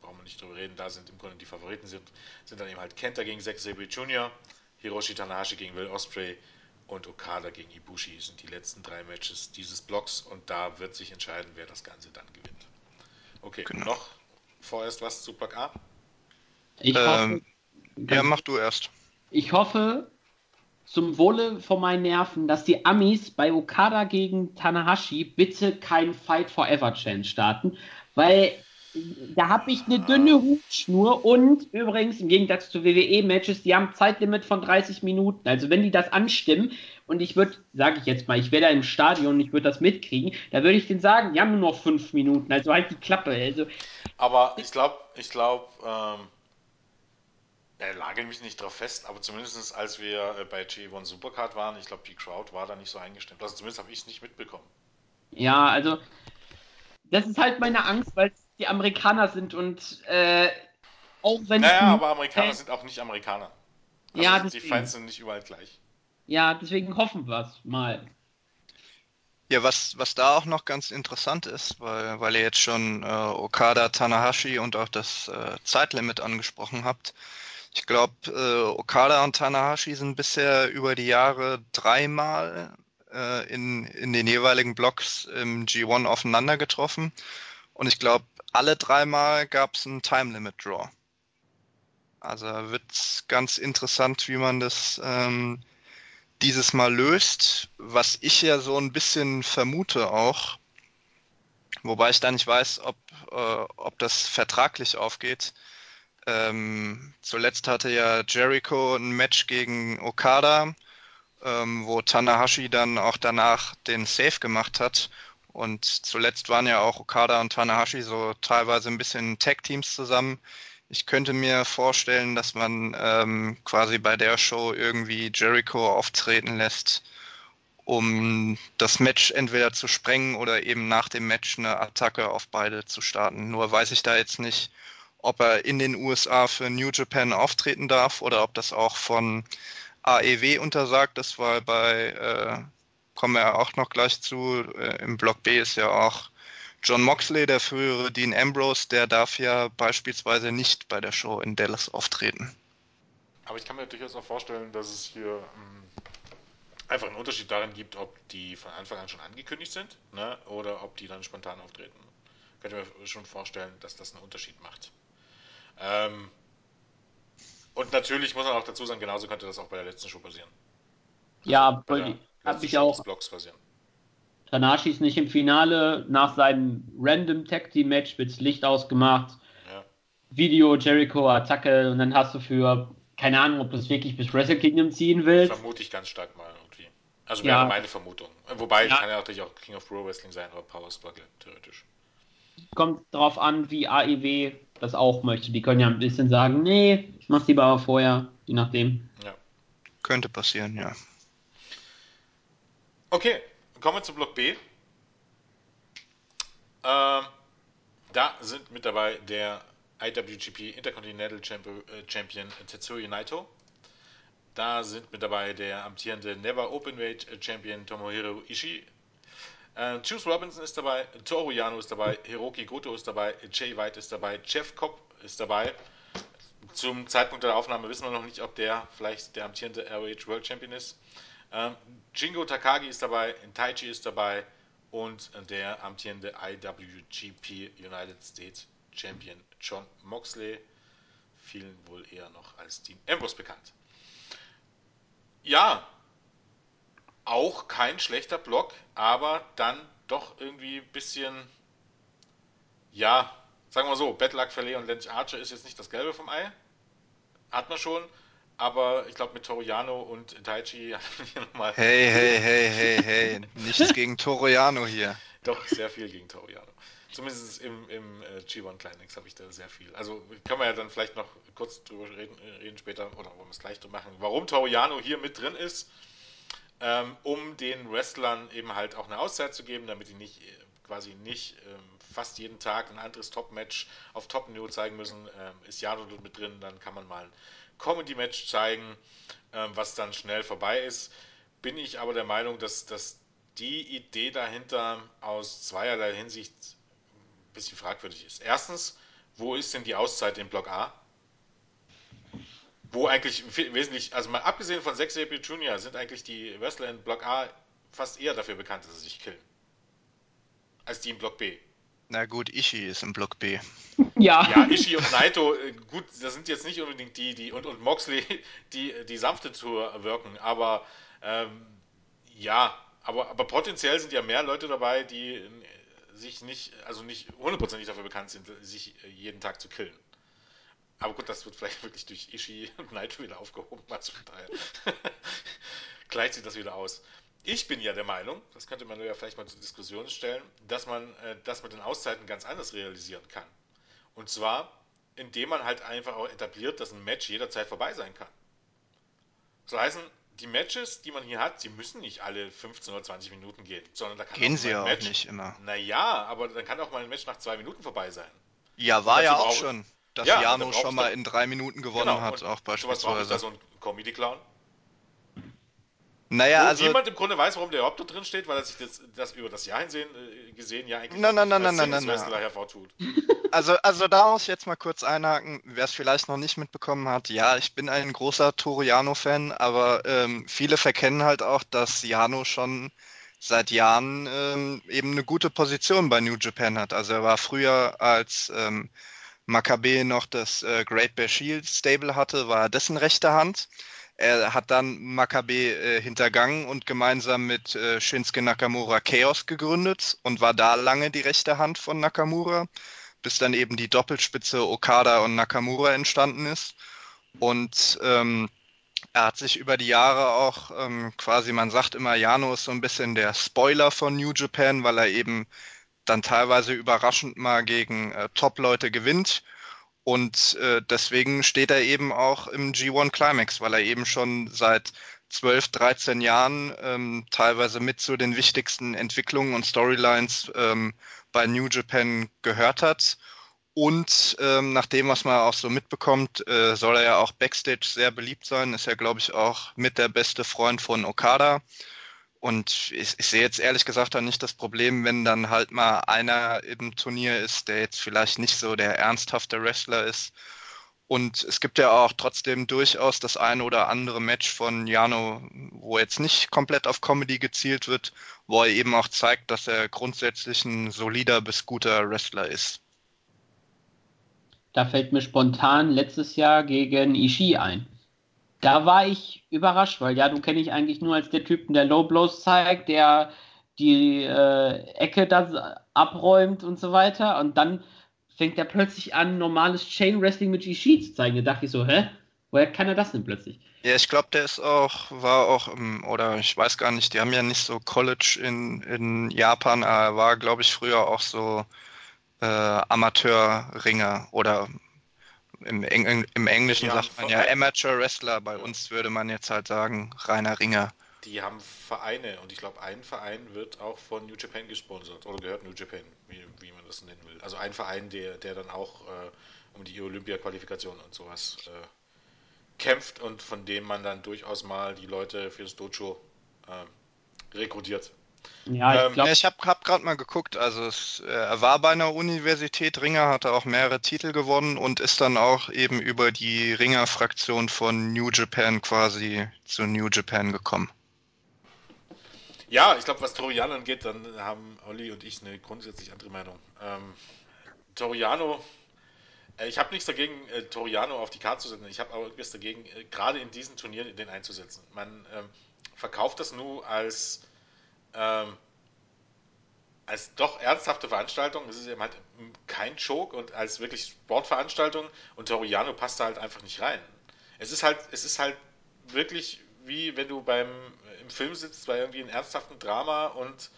brauchen wir nicht drüber reden, da sind im Grunde die Favoriten sind, sind dann eben halt Kenta gegen Zack Sabre Jr., Hiroshi Tanahashi gegen Will Osprey, und Okada gegen Ibushi sind die letzten drei Matches dieses Blocks und da wird sich entscheiden, wer das Ganze dann gewinnt. Okay, genau. noch vorerst was zu Block A? Ich ähm, hoffe, ja, mach du erst. Ich hoffe zum Wohle von meinen Nerven, dass die Amis bei Okada gegen Tanahashi bitte kein Fight Forever Chance starten, weil da habe ich eine dünne Hutschnur und übrigens im Gegensatz zu WWE-Matches, die haben Zeitlimit von 30 Minuten. Also wenn die das anstimmen und ich würde, sage ich jetzt mal, ich wäre da im Stadion und ich würde das mitkriegen, da würde ich denen sagen, die haben nur noch 5 Minuten, also halt die Klappe. Also, aber ich glaube, ich glaube, ähm, er lagert mich nicht drauf fest, aber zumindest als wir äh, bei G1 Supercard waren, ich glaube, die Crowd war da nicht so eingestimmt. Also zumindest habe ich es nicht mitbekommen. Ja, also das ist halt meine Angst, weil es die Amerikaner sind und äh, auch wenn. Naja, aber Amerikaner sind auch nicht Amerikaner. Also ja, deswegen. die Fans sind nicht überall gleich. Ja, deswegen hoffen wir es mal. Ja, was, was da auch noch ganz interessant ist, weil, weil ihr jetzt schon äh, Okada, Tanahashi und auch das äh, Zeitlimit angesprochen habt. Ich glaube, äh, Okada und Tanahashi sind bisher über die Jahre dreimal äh, in, in den jeweiligen Blocks im G1 aufeinander getroffen. Und ich glaube, alle dreimal gab es einen Time Limit Draw. Also wird ganz interessant, wie man das ähm, dieses Mal löst. Was ich ja so ein bisschen vermute auch, wobei ich da nicht weiß, ob, äh, ob das vertraglich aufgeht. Ähm, zuletzt hatte ja Jericho ein Match gegen Okada, ähm, wo Tanahashi dann auch danach den Save gemacht hat und zuletzt waren ja auch Okada und Tanahashi so teilweise ein bisschen Tag-Teams zusammen. Ich könnte mir vorstellen, dass man ähm, quasi bei der Show irgendwie Jericho auftreten lässt, um das Match entweder zu sprengen oder eben nach dem Match eine Attacke auf beide zu starten. Nur weiß ich da jetzt nicht, ob er in den USA für New Japan auftreten darf oder ob das auch von AEW untersagt ist, weil bei äh, kommen wir auch noch gleich zu. Äh, Im Block B ist ja auch John Moxley, der frühere Dean Ambrose, der darf ja beispielsweise nicht bei der Show in Dallas auftreten. Aber ich kann mir durchaus auch vorstellen, dass es hier ähm, einfach einen Unterschied darin gibt, ob die von Anfang an schon angekündigt sind ne, oder ob die dann spontan auftreten. Könnte mir schon vorstellen, dass das einen Unterschied macht. Ähm, und natürlich muss man auch dazu sagen, genauso könnte das auch bei der letzten Show passieren. Ja, also habe ich auch. Tanashi ist nicht im Finale. Nach seinem Random Tag Team Match wird das Licht ausgemacht. Ja. Video, Jericho, Attacke und dann hast du für, keine Ahnung, ob du es wirklich bis Wrestle Kingdom ziehen willst. Vermute ich ganz stark mal irgendwie. Also wäre ja. meine Vermutung. Wobei, ja. kann ja natürlich auch King of Pro Wrestling sein oder Power Struggle, theoretisch. Kommt darauf an, wie AEW das auch möchte. Die können ja ein bisschen sagen, nee, ich mach's lieber vorher, je nachdem. Ja. Könnte passieren, ja. Okay, kommen wir zu Block B. Ähm, da sind mit dabei der IWGP Intercontinental äh, Champion Tetsuya Naito. Da sind mit dabei der amtierende Never Openweight Champion Tomohiro Ishii. Äh, Juice Robinson ist dabei, Toru Yano ist dabei, Hiroki Goto ist dabei, Jay White ist dabei, Jeff Cobb ist dabei. Zum Zeitpunkt der Aufnahme wissen wir noch nicht, ob der vielleicht der amtierende ROH World Champion ist. Ähm, Jingo Takagi ist dabei, Taichi ist dabei und der amtierende IWGP United States Champion John Moxley, vielen wohl eher noch als Team Ambrose bekannt. Ja, auch kein schlechter Block, aber dann doch irgendwie ein bisschen, ja, sagen wir so, Bad Luck Verley und Lance Archer ist jetzt nicht das Gelbe vom Ei. Hat man schon. Aber ich glaube, mit Toriano und Taichi nochmal. Hey, hey, hey, hey, hey. Nichts gegen Toriano hier. Doch, sehr viel gegen Toriano. Zumindest im, im äh, G1 Climax habe ich da sehr viel. Also können wir ja dann vielleicht noch kurz drüber reden, äh, reden später, oder wollen wir es gleich drüber machen, warum Toriano hier mit drin ist, ähm, um den Wrestlern eben halt auch eine Auszeit zu geben, damit die nicht äh, quasi nicht ähm, fast jeden Tag ein anderes Top-Match auf Top-Niveau zeigen müssen. Ähm, ist Jano mit drin, dann kann man mal Comedy-Match zeigen, ähm, was dann schnell vorbei ist. Bin ich aber der Meinung, dass, dass die Idee dahinter aus zweierlei Hinsicht ein bisschen fragwürdig ist. Erstens, wo ist denn die Auszeit in Block A? Wo eigentlich wesentlich, also mal abgesehen von Zack Sabre Jr., sind eigentlich die Wrestler in Block A fast eher dafür bekannt, dass sie sich killen. Als die in Block B. Na gut, Ishii ist im Block B. Ja. Ja, Ishii und Naito, äh, gut, das sind jetzt nicht unbedingt die, die und, und Moxley, die die sanfte Tour wirken, aber ähm, ja, aber, aber potenziell sind ja mehr Leute dabei, die äh, sich nicht, also nicht hundertprozentig dafür bekannt sind, sich äh, jeden Tag zu killen. Aber gut, das wird vielleicht wirklich durch Ishii und Naito wieder aufgehoben, also von daher gleicht sich das wieder aus. Ich bin ja der Meinung, das könnte man ja vielleicht mal zur Diskussion stellen, dass man äh, das mit den Auszeiten ganz anders realisieren kann. Und zwar, indem man halt einfach auch etabliert, dass ein Match jederzeit vorbei sein kann. So heißen, die Matches, die man hier hat, sie müssen nicht alle 15 oder 20 Minuten gehen, sondern da kann Gehen auch sie ja Match, auch nicht immer. Naja, aber dann kann auch mal ein Match nach zwei Minuten vorbei sein. Ja, war ja auch schon, dass ja, Jano schon mal in drei Minuten gewonnen genau, hat, auch beispielsweise. Sowas braucht da so ein Comedy-Clown. Naja, Wo also. niemand im Grunde weiß, warum der überhaupt da drin steht, weil er sich das, das über das Jahr hinsehen, äh, gesehen ja eigentlich na, na, na, na, na, na, na. hervortut. Also, also da muss ich jetzt mal kurz einhaken, wer es vielleicht noch nicht mitbekommen hat. Ja, ich bin ein großer Toriano-Fan, aber ähm, viele verkennen halt auch, dass Jano schon seit Jahren ähm, eben eine gute Position bei New Japan hat. Also er war früher als ähm, Makabe noch das äh, Great Bear Shield Stable hatte, war er dessen rechte Hand. Er hat dann Makabe äh, hintergangen und gemeinsam mit äh, Shinsuke Nakamura Chaos gegründet und war da lange die rechte Hand von Nakamura, bis dann eben die Doppelspitze Okada und Nakamura entstanden ist. Und ähm, er hat sich über die Jahre auch ähm, quasi, man sagt immer, Jano ist so ein bisschen der Spoiler von New Japan, weil er eben dann teilweise überraschend mal gegen äh, Top-Leute gewinnt und äh, deswegen steht er eben auch im G1 Climax, weil er eben schon seit 12, 13 Jahren ähm, teilweise mit zu den wichtigsten Entwicklungen und Storylines ähm, bei New Japan gehört hat. Und ähm, nach dem, was man auch so mitbekommt, äh, soll er ja auch backstage sehr beliebt sein. Ist ja, glaube ich, auch mit der beste Freund von Okada. Und ich, ich sehe jetzt ehrlich gesagt auch nicht das Problem, wenn dann halt mal einer im Turnier ist, der jetzt vielleicht nicht so der ernsthafte Wrestler ist. Und es gibt ja auch trotzdem durchaus das eine oder andere Match von Jano, wo jetzt nicht komplett auf Comedy gezielt wird, wo er eben auch zeigt, dass er grundsätzlich ein solider bis guter Wrestler ist. Da fällt mir spontan letztes Jahr gegen Ishii ein. Da war ich überrascht, weil ja, du kenne ich eigentlich nur als der Typen, der Low Blows zeigt, der die äh, Ecke da abräumt und so weiter. Und dann fängt er plötzlich an, normales Chain Wrestling mit Ishii zu zeigen. Da dachte ich so, hä? Woher kann er das denn plötzlich? Ja, ich glaube, der ist auch, war auch, oder ich weiß gar nicht, die haben ja nicht so College in, in Japan, er war, glaube ich, früher auch so äh, Amateurringer oder im, Eng im Englischen Die sagt man ja Amateur Wrestler, bei uns würde man jetzt halt sagen reiner Ringer. Die haben Vereine und ich glaube, ein Verein wird auch von New Japan gesponsert oder gehört New Japan, wie, wie man das nennen will. Also ein Verein, der, der dann auch äh, um die Olympia-Qualifikation und sowas äh, kämpft und von dem man dann durchaus mal die Leute fürs Dojo äh, rekrutiert. Ja, ich Ähm, Ja, glaube, ich habe hab gerade mal geguckt, also es, äh, er war bei einer Universität Ringer, hatte auch mehrere Titel gewonnen und ist dann auch eben über die Ringer-Fraktion von New Japan quasi zu New Japan gekommen. Ja, ich glaube, was Toriano angeht, dann haben Olli und ich eine grundsätzlich andere Meinung. Ähm, Toriano, äh, ich habe nichts dagegen, äh, Toriano auf die Karte zu setzen. Ich habe aber etwas dagegen, äh, gerade in diesen Turnieren den einzusetzen. Man ähm, verkauft das nur als, ähm, als doch ernsthafte Veranstaltung. Es ist eben halt kein Joke und als wirklich Sportveranstaltung und Toriano passt da halt einfach nicht rein. Es ist halt, es ist halt wirklich wie wenn du beim im Film sitzt bei irgendwie einem ernsthaften Drama und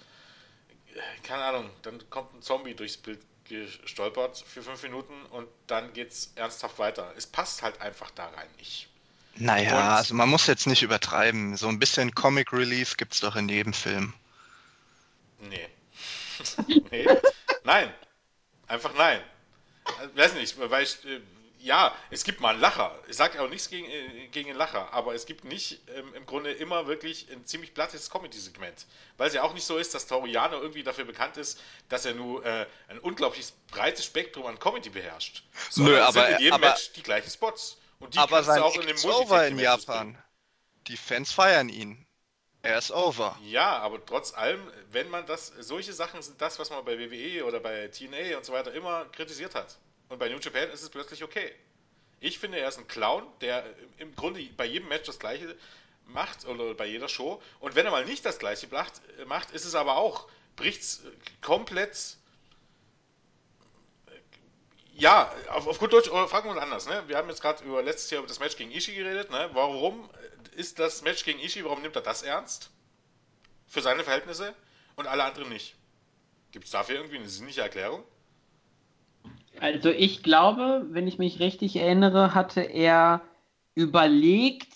äh, keine Ahnung, dann kommt ein Zombie durchs Bild gestolpert für fünf Minuten und dann geht's ernsthaft weiter. Es passt halt einfach da rein nicht. Naja, Und- also man muss jetzt nicht übertreiben. So ein bisschen Comic Relief gibt's doch in jedem Film. Nee. nee. Nein. Einfach nein. Also, weiß nicht, weil ich, äh, ja, es gibt mal einen Lacher. Ich sage auch nichts gegen, äh, gegen einen Lacher, aber es gibt nicht ähm, im Grunde immer wirklich ein ziemlich plattes Comedy-Segment. Weil es ja auch nicht so ist, dass Toriano irgendwie dafür bekannt ist, dass er nur äh, ein unglaublich breites Spektrum an Comedy beherrscht. Sondern Nö, aber- sind in jedem aber- Match die gleichen Spots. Und die Aber sein auch in dem over in Japan. Die Fans feiern ihn. Er ist over. Ja, aber trotz allem, wenn man das, solche Sachen sind das, was man bei WWE oder bei TNA und so weiter immer kritisiert hat. Und bei New Japan ist es plötzlich okay. Ich finde, er ist ein Clown, der im Grunde bei jedem Match das gleiche macht oder bei jeder Show. Und wenn er mal nicht das gleiche macht, ist es aber auch, bricht's komplett. Ja, auf, auf gut Deutsch, oder fragen wir uns anders. Ne? Wir haben jetzt gerade über letztes Jahr über das Match gegen Ishii geredet. Ne? Warum ist das Match gegen Ishii, warum nimmt er das ernst? Für seine Verhältnisse und alle anderen nicht. Gibt es dafür irgendwie eine sinnliche Erklärung? also ich glaube, wenn ich mich richtig erinnere, hatte er überlegt,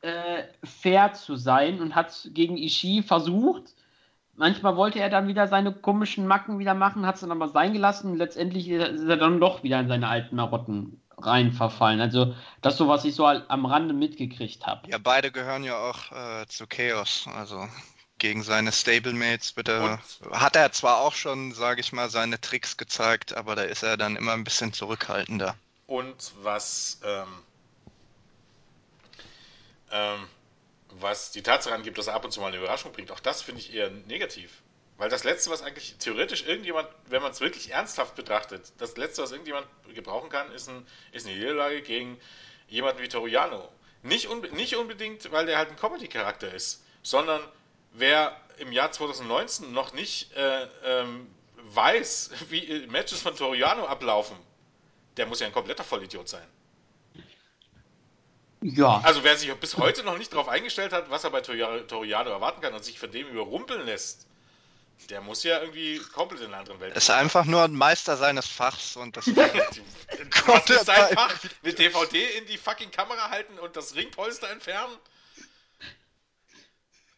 äh, fair zu sein und hat gegen Ishii versucht. Manchmal wollte er dann wieder seine komischen Macken wieder machen, hat es dann aber sein gelassen. Letztendlich ist er dann doch wieder in seine alten Marotten rein verfallen. Also das ist so, was ich so al- am Rande mitgekriegt habe. Ja, beide gehören ja auch äh, zu Chaos. Also gegen seine Stablemates wird er, hat er zwar auch schon, sage ich mal, seine Tricks gezeigt, aber da ist er dann immer ein bisschen zurückhaltender. Und was, ähm, ähm, was die Tatsache angibt, dass er ab und zu mal eine Überraschung bringt, auch das finde ich eher negativ. Weil das Letzte, was eigentlich theoretisch irgendjemand, wenn man es wirklich ernsthaft betrachtet, das Letzte, was irgendjemand gebrauchen kann, ist, ein, ist eine Niederlage gegen jemanden wie Toriano. Nicht, unbe nicht unbedingt, weil der halt ein Comedy-Charakter ist, sondern wer im Jahr 2019 noch nicht äh, ähm, weiß, wie äh, Matches von Toriano ablaufen, der muss ja ein kompletter Vollidiot sein. Ja, Also wer sich bis heute noch nicht darauf eingestellt hat, was er bei Tori- Toriano erwarten kann und sich von dem überrumpeln lässt, der muss ja irgendwie komplett in einer anderen Welt Ist einfach nur ein Meister seines Fachs und das Was ist sein Fach? Eine DVD in die fucking Kamera halten und das Ringpolster entfernen?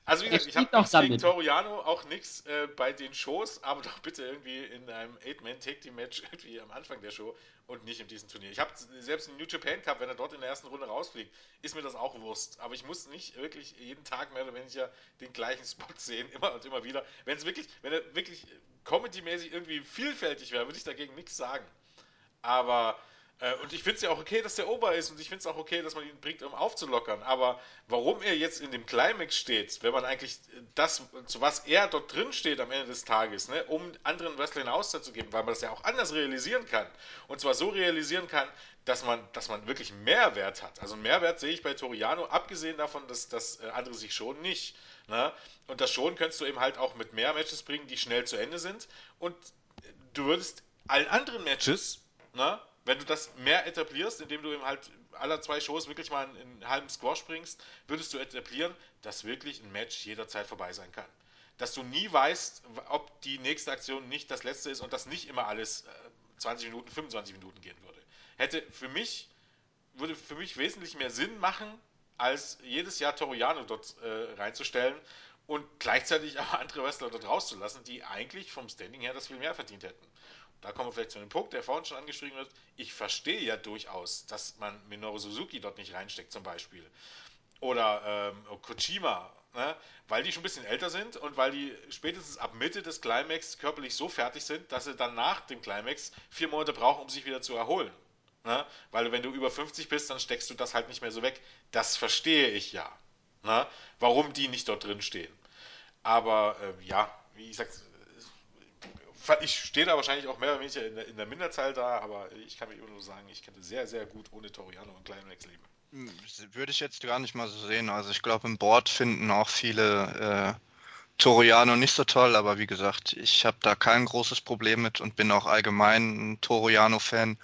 Also wie gesagt, ich habe nichts gegen Toriano, auch nichts äh, bei den Shows, aber doch bitte irgendwie in einem Eight-Man-Take-Team-Match irgendwie am Anfang der Show und nicht in diesem Turnier. Ich habe selbst im New Japan Cup, wenn er dort in der ersten Runde rausfliegt, ist mir das auch Wurst. Aber ich muss nicht wirklich jeden Tag mehr oder weniger den gleichen Spot sehen, immer und immer wieder. Wenn es wirklich, wenn er wirklich comedy-mäßig irgendwie vielfältig wäre, würde ich dagegen nichts sagen. Aber und ich finde es ja auch okay, dass der Ober ist und ich finde es auch okay, dass man ihn bringt, um aufzulockern. Aber warum er jetzt in dem Climax steht, wenn man eigentlich das, zu was er dort drin steht am Ende des Tages, ne, um anderen Wrestlern eine Auszeit zu geben, weil man das ja auch anders realisieren kann. Und zwar so realisieren kann, dass man, dass man wirklich Mehrwert hat. Also einen Mehrwert sehe ich bei Toriano, abgesehen davon, dass, dass äh, andere sich schon nicht. Ne? Und das schon könntest du eben halt auch mit mehr Matches bringen, die schnell zu Ende sind. Und du würdest allen anderen Matches, ne, wenn du das mehr etablierst, indem du eben halt aller zwei Shows wirklich mal in einen halben Squash bringst, würdest du etablieren, dass wirklich ein Match jederzeit vorbei sein kann. Dass du nie weißt, ob die nächste Aktion nicht das letzte ist und dass nicht immer alles 20 äh, Minuten, 25 Minuten gehen würde. Hätte für mich, würde für mich wesentlich mehr Sinn machen, als jedes Jahr Toriano dort äh, reinzustellen und gleichzeitig aber andere Wrestler dort rauszulassen, die eigentlich vom Standing her das viel mehr verdient hätten da kommen wir vielleicht zu einem Punkt, der vorhin schon angeschrieben wird. Ich verstehe ja durchaus, dass man Minoru Suzuki dort nicht reinsteckt, zum Beispiel. Oder ähm, Kojima, ne? weil die schon ein bisschen älter sind und weil die spätestens ab Mitte des Climax körperlich so fertig sind, dass sie dann nach dem Climax vier Monate brauchen, um sich wieder zu erholen. Ne? Weil wenn du über 50 bist, dann steckst du das halt nicht mehr so weg. Das verstehe ich ja. Ne? Warum die nicht dort drin stehen. Aber äh, ja, wie ich sag's, ich stehe da wahrscheinlich auch mehr oder weniger in der, in der Minderzahl da, aber ich kann mir immer nur sagen, ich könnte sehr, sehr gut ohne Toriano und Climax leben. Hm, würde ich jetzt gar nicht mal so sehen. Also ich glaube, im Board finden auch viele äh, Toriano nicht so toll, aber wie gesagt, ich habe da kein großes Problem mit und bin auch allgemein ein Toriano-Fan.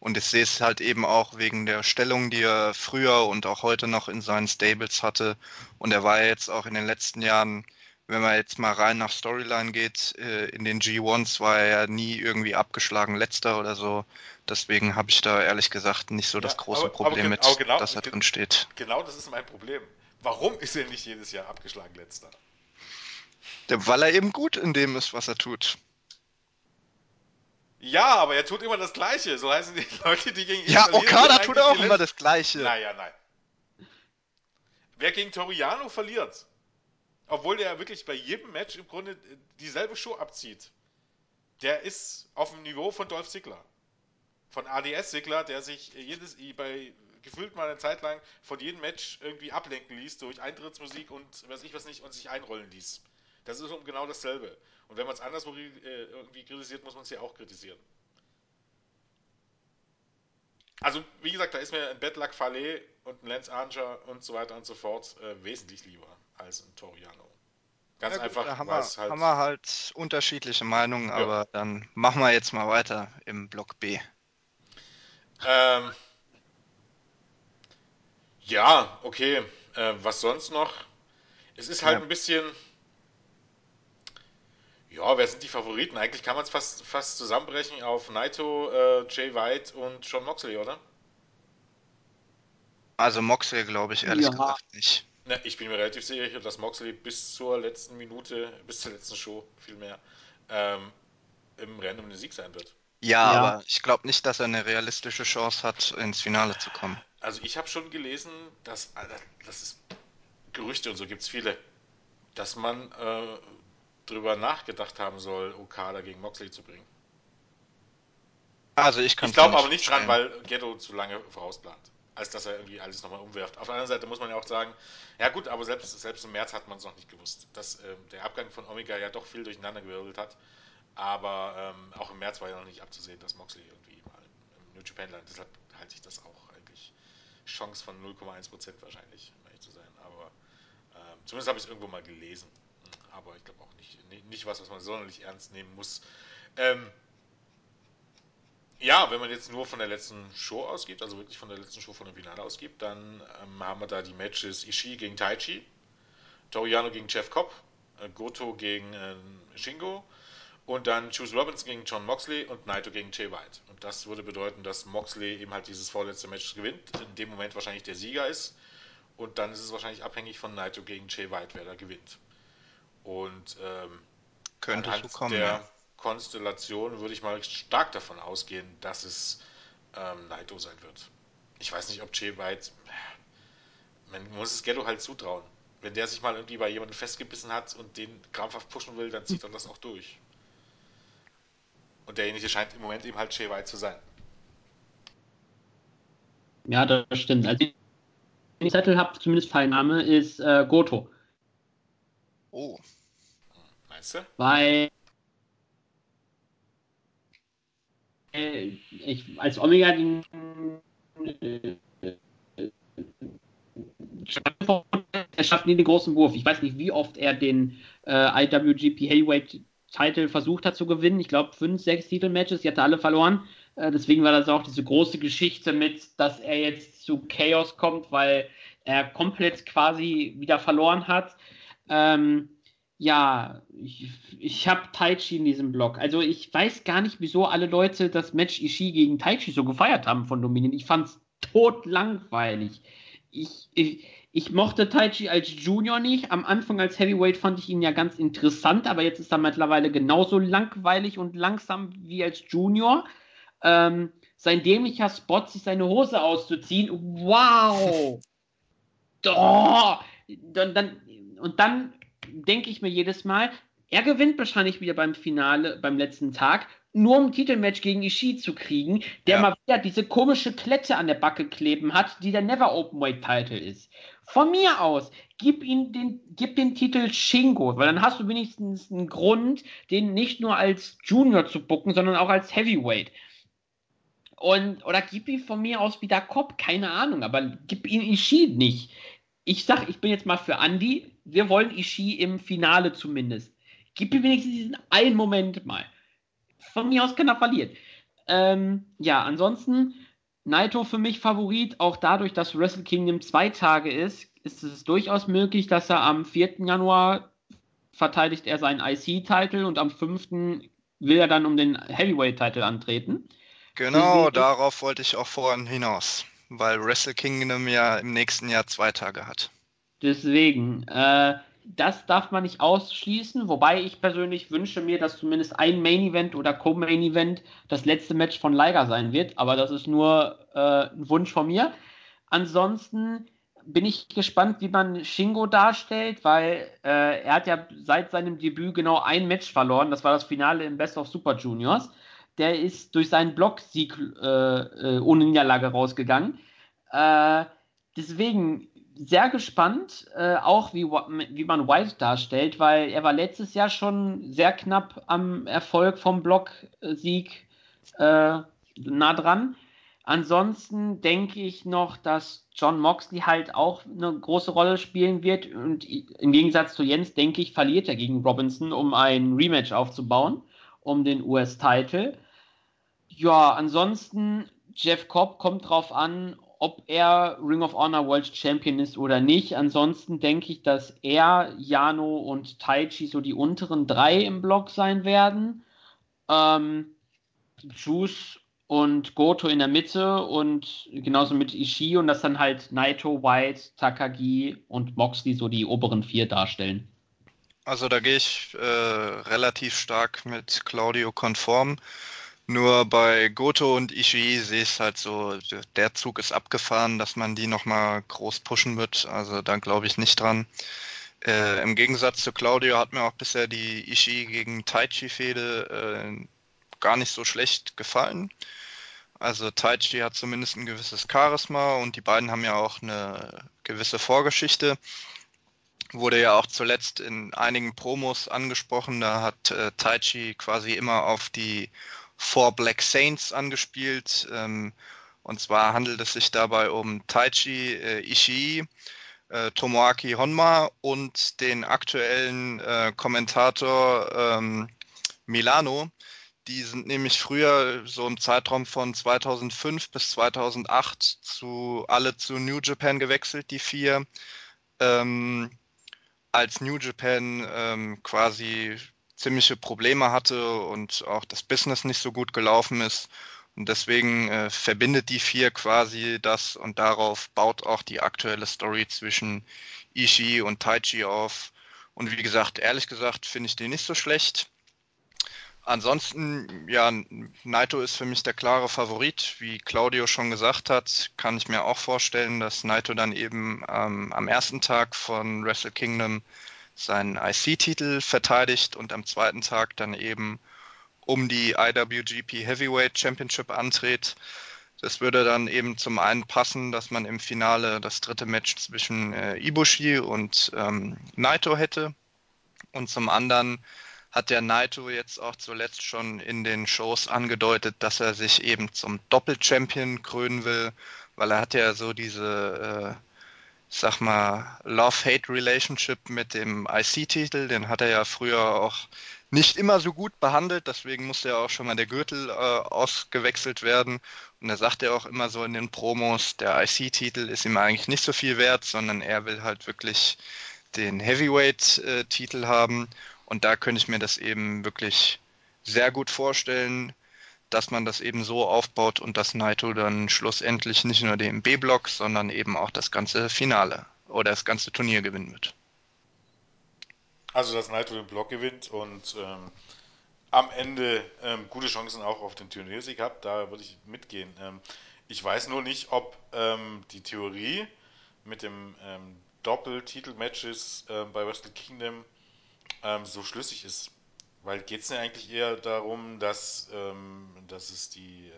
Und ich sehe es halt eben auch wegen der Stellung, die er früher und auch heute noch in seinen Stables hatte. Und er war ja jetzt auch in den letzten Jahren wenn man jetzt mal rein nach Storyline geht, äh, in den G1s war er ja nie irgendwie abgeschlagen letzter oder so. Deswegen habe ich da ehrlich gesagt nicht so das große aber, Problem aber, mit, aber genau, dass er drin steht. Genau das ist mein Problem. Warum ist er nicht jedes Jahr abgeschlagen letzter? weil er eben gut in dem ist, was er tut. Ja, aber er tut immer das Gleiche. So heißen die Leute, die gegen ihn Ja, Okada tut auch immer das Gleiche. Naja, nein. Wer gegen Toriano verliert, obwohl der wirklich bei jedem Match im Grunde dieselbe Show abzieht. Der ist auf dem Niveau von Dolph Ziggler. Von ADS Ziggler, der sich jedes, bei gefühlt mal eine Zeit lang von jedem Match irgendwie ablenken ließ durch Eintrittsmusik und weiß ich was nicht und sich einrollen ließ. Das ist genau dasselbe. Und wenn man es anderswo äh, irgendwie kritisiert, muss man es ja auch kritisieren. Also, wie gesagt, da ist mir ein Bad Luck Fale und ein Lance Archer und so weiter und so fort äh, wesentlich lieber als ein Toriano. Ganz ja, einfach, da haben, wir, halt haben wir halt unterschiedliche Meinungen, ja. aber dann machen wir jetzt mal weiter im Block B. Ähm, ja, okay. Äh, was sonst noch? Es ist halt ja. ein bisschen. Ja, wer sind die Favoriten? Eigentlich kann man es fast, fast zusammenbrechen auf Naito, äh, Jay White und John Moxley, oder? Also Moxley glaube ich ehrlich ja. gesagt nicht. Na, ich bin mir relativ sicher, dass Moxley bis zur letzten Minute, bis zur letzten Show vielmehr, ähm, im Rennen um den Sieg sein wird. Ja, ja. aber ich glaube nicht, dass er eine realistische Chance hat, ins Finale zu kommen. Also ich habe schon gelesen, dass, das ist Gerüchte und so gibt es viele, dass man äh, drüber nachgedacht haben soll, Okada gegen Moxley zu bringen. Also ich kann Ich glaube aber nicht dran, weil Ghetto zu lange vorausplant als dass er irgendwie alles nochmal umwirft. Auf der anderen Seite muss man ja auch sagen, ja gut, aber selbst, selbst im März hat man es noch nicht gewusst, dass äh, der Abgang von Omega ja doch viel durcheinander gewirbelt hat. Aber ähm, auch im März war ja noch nicht abzusehen, dass Moxley irgendwie mal im New Japan landet. Deshalb halte ich das auch eigentlich Chance von 0,1% wahrscheinlich, um ehrlich zu sein. Aber ähm, zumindest habe ich es irgendwo mal gelesen. Aber ich glaube auch nicht, nicht was, was man sonderlich ernst nehmen muss. Ähm, ja, wenn man jetzt nur von der letzten Show ausgibt, also wirklich von der letzten Show von dem Finale ausgibt, dann ähm, haben wir da die Matches Ishii gegen Taichi, Toriano gegen Jeff Cobb, äh, Goto gegen äh, Shingo und dann Choose Robinson gegen John Moxley und Naito gegen Jay White. Und das würde bedeuten, dass Moxley eben halt dieses vorletzte Match gewinnt, in dem Moment wahrscheinlich der Sieger ist Und dann ist es wahrscheinlich abhängig von Naito gegen Jay White, wer da gewinnt. Und ähm, Könnte so kommen. der Ja. Konstellation würde ich mal stark davon ausgehen, dass es ähm, Naito sein wird. Ich weiß nicht, ob Jay White. Man muss es Ghetto halt zutrauen. Wenn der sich mal irgendwie bei jemandem festgebissen hat und den krampfhaft pushen will, dann zieht er das auch durch. Und derjenige scheint im Moment eben halt Jay White zu sein. Ja, das stimmt. Also, wenn ich Zettel habe, zumindest Teilnahme, ist äh, Goto. Oh, Meinst du? Weil äh, ich als Omega den äh, er schafft nie den großen Wurf. Ich weiß nicht, wie oft er den äh, IWGP Heavyweight Title versucht hat zu gewinnen. Ich glaube, fünf, sechs Titelmatches, die hat er alle verloren. Äh, deswegen war das auch diese große Geschichte mit, dass er jetzt zu Chaos kommt, weil er komplett quasi wieder verloren hat. Ähm, ja, ich, ich habe Taichi in diesem Blog. Also ich weiß gar nicht, wieso alle Leute das Match Ishii gegen Taichi so gefeiert haben von Dominion. Ich fand's tot langweilig. Ich, ich, ich mochte Taichi als Junior nicht. Am Anfang als Heavyweight fand ich ihn ja ganz interessant, aber jetzt ist er mittlerweile genauso langweilig und langsam wie als Junior. Ähm, sein dämlicher Spot, sich seine Hose auszuziehen. Wow! Oh, dann, dann, und dann denke ich mir jedes Mal, er gewinnt wahrscheinlich wieder beim Finale, beim letzten Tag, nur um ein Titelmatch gegen Ishii zu kriegen, der Ja. mal wieder diese komische Klette an der Backe kleben hat, die der Never Openweight Title ist. Von mir aus, gib ihm den, gib den Titel Shingo, weil dann hast du wenigstens einen Grund, den nicht nur als Junior zu bucken, sondern auch als Heavyweight. Und, oder gib ihn von mir aus wieder Kopf, keine Ahnung, aber gib ihn Ishii nicht. Ich sag, ich bin jetzt mal für Andy, wir wollen Ishii im Finale zumindest. Gib ihm wenigstens diesen einen Moment mal. Von mir aus kann er verlieren. Ähm, ja, ansonsten Naito für mich Favorit, auch dadurch, dass Wrestle Kingdom zwei Tage ist, ist es durchaus möglich, dass er am 4. Januar verteidigt er seinen IC-Titel und am 5. will er dann um den Heavyweight-Titel antreten. genau, darauf wollte ich auch vorhin hinaus, weil Wrestle Kingdom ja im nächsten Jahr zwei Tage hat. Deswegen, äh, das darf man nicht ausschließen, wobei ich persönlich wünsche mir, dass zumindest ein Main Event oder Co-Main Event das letzte Match von Liger sein wird, aber das ist nur äh, ein Wunsch von mir. Ansonsten bin ich gespannt, wie man Shingo darstellt, weil äh, er hat ja seit seinem Debüt genau ein Match verloren, das war das Finale im Best of Super Juniors. Der ist durch seinen Blocksieg äh, äh, ohne Niederlage rausgegangen. Äh, deswegen sehr gespannt, äh, auch wie, wie man White darstellt, weil er war letztes Jahr schon sehr knapp am Erfolg vom Blocksieg äh, nah dran. Ansonsten denke ich noch, dass John Moxley halt auch eine große Rolle spielen wird und im Gegensatz zu Jens denke ich, verliert er gegen Robinson, um ein Rematch aufzubauen, um den US-Title. Ja, ansonsten, Jeff Cobb kommt drauf an, ob er Ring of Honor World Champion ist oder nicht. Ansonsten denke ich, dass er, Jano und Taichi so die unteren drei im Block sein werden. Ähm, Juice und Goto in der Mitte und genauso mit Ishii und dass dann halt Naito, White, Takagi und Moxley so die oberen vier darstellen. Also da gehe ich äh, relativ stark mit Claudio konform. Nur bei Goto und Ishii sehe ich es halt so, der Zug ist abgefahren, dass man die nochmal groß pushen wird. Also da glaube ich nicht dran. Äh, Im Gegensatz zu Claudio hat mir auch bisher die Ishii gegen Taichi-Fehde äh, gar nicht so schlecht gefallen. Also Taichi hat zumindest ein gewisses Charisma und die beiden haben ja auch eine gewisse Vorgeschichte. Wurde ja auch zuletzt in einigen Promos angesprochen. Da hat äh, Taichi quasi immer auf die Four Black Saints angespielt. Ähm, und zwar handelt es sich dabei um Taichi äh, Ishii, äh, Tomoaki Honma und den aktuellen äh, Kommentator ähm, Milano. Die sind nämlich früher so im Zeitraum von 2005 bis 2008 zu alle zu New Japan gewechselt, die vier. Ähm, als New Japan ähm, quasi ziemliche Probleme hatte und auch das Business nicht so gut gelaufen ist, Und deswegen äh, verbindet die vier quasi das und darauf baut auch die aktuelle Story zwischen Ishii und Taichi auf. Und wie gesagt, ehrlich gesagt, finde ich die nicht so schlecht. Ansonsten, ja, Naito ist für mich der klare Favorit. Wie Claudio schon gesagt hat, kann ich mir auch vorstellen, dass Naito dann eben ähm, am ersten Tag von Wrestle Kingdom seinen IC-Titel verteidigt und am zweiten Tag dann eben um die IWGP Heavyweight Championship antritt. Das würde dann eben zum einen passen, dass man im Finale das dritte Match zwischen äh, Ibushi und ähm, Naito hätte. Und zum anderen hat der Naito jetzt auch zuletzt schon in den Shows angedeutet, dass er sich eben zum Doppelchampion krönen will, weil er hat ja so diese, äh, sag mal, Love-Hate-Relationship mit dem IC-Titel, den hat er ja früher auch nicht immer so gut behandelt, deswegen musste ja auch schon mal der Gürtel äh, ausgewechselt werden. Und er sagt ja auch immer so in den Promos, der IC-Titel ist ihm eigentlich nicht so viel wert, sondern er will halt wirklich den Heavyweight-Titel haben. Und da könnte ich mir das eben wirklich sehr gut vorstellen, dass man das eben so aufbaut und dass Naito dann schlussendlich nicht nur den B-Block, sondern eben auch das ganze Finale oder das ganze Turnier gewinnen wird. Also, dass Naito den Block gewinnt und ähm, am Ende ähm, gute Chancen auch auf den Turniersieg hat, da würde ich mitgehen. Ähm, ich weiß nur nicht, ob ähm, die Theorie mit dem ähm, Doppel-Titel-Matches äh, bei Wrestle Kingdom ähm, so schlüssig ist. Weil geht es ja eigentlich eher darum, dass, dass es die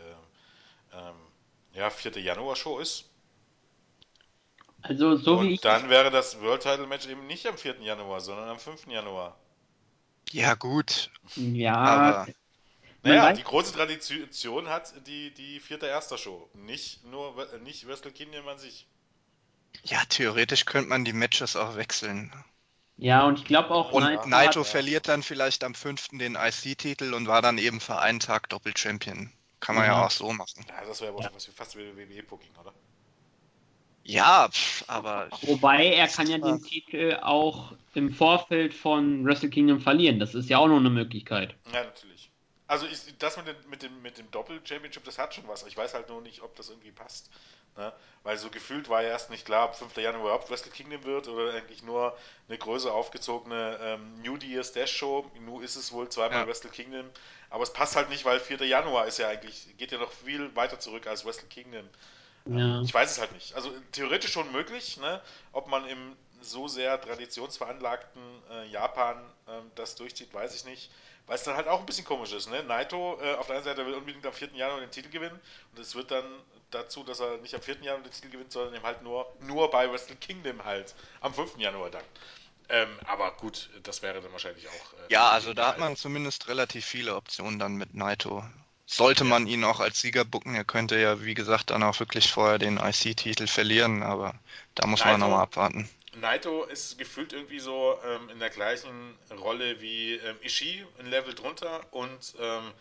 äh, ja, 4. Januar-Show ist also so und wie ich. Dann wäre das World Title Match eben nicht am 4. Januar, sondern am 5. Januar. Ja, gut. Ja. Aber. Naja, die große Tradition hat die, die vierte erster Show. Nicht nur nicht Wrestle Kingdom an sich. Ja, theoretisch könnte man die Matches auch wechseln. Ja, und ich glaube auch. Und Naito, Naito hat, verliert dann vielleicht am 5. den IC-Titel und war dann eben für einen Tag Doppel-Champion. Kann man ja. ja auch so machen. Ja, das wäre aber ja. schon fast wie WWE-Booking, oder? Ja, aber. Wobei er kann ja den Titel auch im Vorfeld von Wrestle Kingdom verlieren. Das ist ja auch noch eine Möglichkeit. Ja, natürlich. Also ich, das mit, den, mit dem, mit dem Doppel-Championship, das hat schon was. Ich weiß halt nur nicht, ob das irgendwie passt. Ne? Weil so gefühlt war ja erst nicht klar, ob 5. Januar überhaupt Wrestle Kingdom wird oder eigentlich nur eine größer aufgezogene ähm, New Year's Dash Show. Nun ist es wohl zweimal ja. Wrestle Kingdom. Aber es passt halt nicht, weil 4. Januar ist ja eigentlich, geht ja noch viel weiter zurück als Wrestle Kingdom. Ja. Ich weiß es halt nicht. Also theoretisch schon möglich, ne? ob man im so sehr traditionsveranlagten äh, Japan äh, das durchzieht, weiß ich nicht. Weil es dann halt auch ein bisschen komisch ist. Ne? Naito äh, auf der einen Seite will unbedingt am 4. Januar den Titel gewinnen und es wird dann dazu, dass er nicht am 4. Januar den Titel gewinnt, sondern eben halt nur, nur bei Wrestle Kingdom halt am 5. Januar dann. Ähm, aber gut, das wäre dann wahrscheinlich auch. Äh, ja, also da hat man zumindest relativ viele Optionen dann mit Naito sollte man ihn auch als Sieger bucken. Er könnte ja, wie gesagt, dann auch wirklich vorher den IC-Titel verlieren, aber da muss Naito, man nochmal abwarten. Naito ist gefühlt irgendwie so ähm, in der gleichen Rolle wie ähm, Ishii, ein Level drunter und ähm,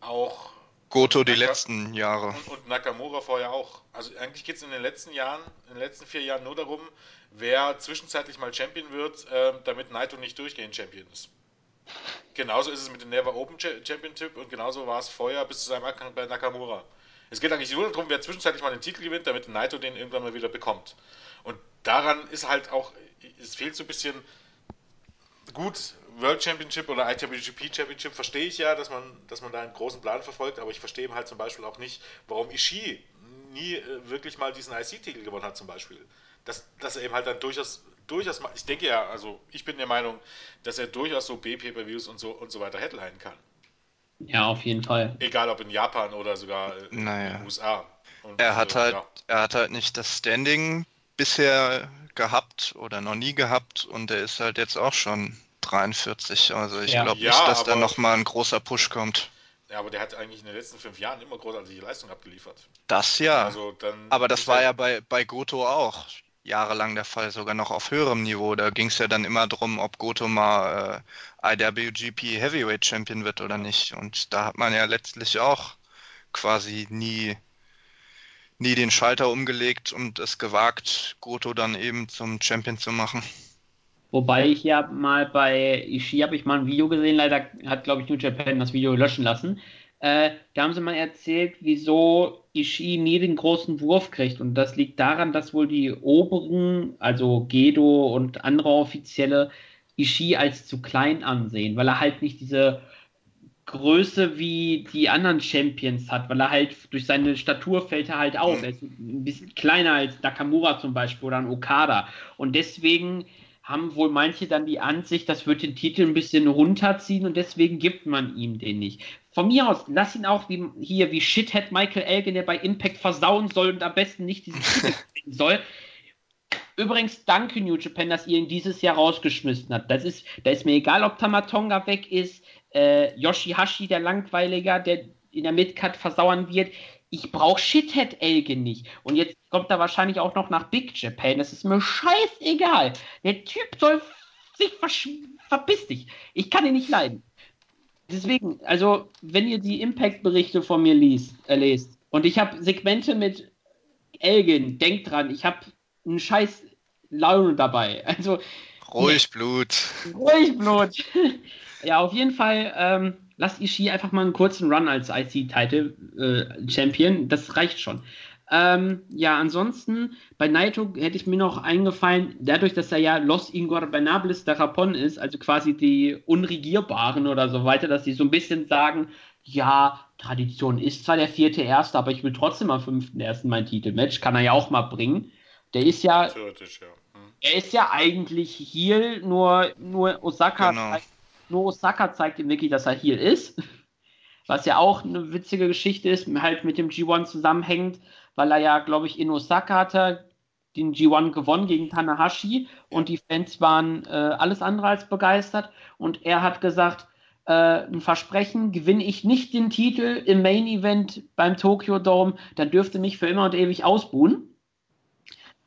auch Goto die letzten Jahre. Und, und, Nakamura vorher auch. Also eigentlich geht es in den letzten Jahren, in den letzten vier Jahren nur darum, wer zwischenzeitlich mal Champion wird, äh, damit Naito nicht durchgehend Champion ist. Genauso ist es mit dem Never Open Championship und genauso war es vorher bis zu seinem Abgang bei Nakamura. Es geht eigentlich nur darum, wer zwischenzeitlich mal den Titel gewinnt, damit Naito den irgendwann mal wieder bekommt. Und daran ist halt auch, es fehlt so ein bisschen gut, World Championship oder IWGP Championship verstehe ich ja, dass man, dass man da einen großen Plan verfolgt, aber ich verstehe halt zum Beispiel auch nicht, warum Ishii nie äh, wirklich mal diesen IC-Titel gewonnen hat, zum Beispiel. Dass, dass er eben halt dann durchaus durchaus mal, ich denke ja, also ich bin der Meinung, dass er durchaus so B-Pay-Per-Views und so und so weiter headline kann. Ja, auf jeden Fall. Egal ob in Japan oder sogar in naja. den USA. Und, er hat äh, halt, ja. er hat halt nicht das Standing bisher gehabt oder noch nie gehabt und er ist halt jetzt auch schon 43. Also ich ja. glaube nicht, ja, dass da nochmal ein großer Push kommt. Ja, aber der hat eigentlich in den letzten fünf Jahren immer großartige Leistung abgeliefert. Das ja. Also aber das war ja bei, bei Goto auch jahrelang der Fall, sogar noch auf höherem Niveau. Da ging es ja dann immer darum, ob Goto mal äh, IWGP Heavyweight Champion wird oder nicht. Und da hat man ja letztlich auch quasi nie, nie den Schalter umgelegt und es gewagt, Goto dann eben zum Champion zu machen. Wobei ich ja mal bei Ishii habe ich mal ein Video gesehen, leider hat glaube ich New Japan das Video löschen lassen. Äh, da haben sie mal erzählt, wieso Ishii nie den großen Wurf kriegt. Und das liegt daran, dass wohl die oberen, also Gedo und andere Offizielle, Ishii als zu klein ansehen, weil er halt nicht diese Größe wie die anderen Champions hat, weil er halt durch seine Statur fällt er halt auf. Er ist ein bisschen kleiner als Nakamura zum Beispiel oder ein Okada. Und deswegen haben wohl manche dann die Ansicht, das wird den Titel ein bisschen runterziehen und deswegen gibt man ihm den nicht. Von mir aus, lass ihn auch wie, hier wie Shithead Michael Elgin, der bei Impact versauen soll und am besten nicht diesen Titel kriegen soll. Übrigens, danke New Japan, dass ihr ihn dieses Jahr rausgeschmissen habt. Das ist, da ist mir egal, ob Tamatonga weg ist, äh, Yoshihashi, der Langweiliger, der in der Midcard versauern wird. Ich brauche Shithead Elgin nicht. Und jetzt kommt er wahrscheinlich auch noch nach Big Japan. Das ist mir scheißegal. Der Typ soll sich versch verpiss dich. Ich kann ihn nicht leiden. Deswegen, also, wenn ihr die Impact-Berichte von mir liest, äh, lest und ich habe Segmente mit Elgin, denkt dran, ich habe einen scheiß Laune dabei. Also. Ruhig Blut. Ruhig Blut. ja, auf jeden Fall, ähm, lasst Ishii einfach mal einen kurzen Run als IC-Title-Champion. Äh, das reicht schon. Ähm, ja, ansonsten, bei Naito hätte ich mir noch eingefallen, dadurch, dass er ja Los Ingobernables de Japón ist, also quasi die Unregierbaren oder so weiter, dass sie so ein bisschen sagen, ja, Tradition ist zwar der vierte Erste, aber ich will trotzdem am fünften Ersten mein Titelmatch, kann er ja auch mal bringen. Der ist ja, Theoretisch, ja. Hm. er ist ja eigentlich Heal, nur, nur Osaka genau. Zeigt, nur Osaka zeigt ihm wirklich, dass er Heal ist. Was ja auch eine witzige Geschichte ist, halt mit dem G1 zusammenhängt weil er ja, glaube ich, in Osaka hatte den G1 gewonnen gegen Tanahashi und die Fans waren äh, alles andere als begeistert und er hat gesagt, äh, ein Versprechen, gewinne ich nicht den Titel im Main Event beim Tokyo Dome, dann dürfte mich für immer und ewig ausbuhen.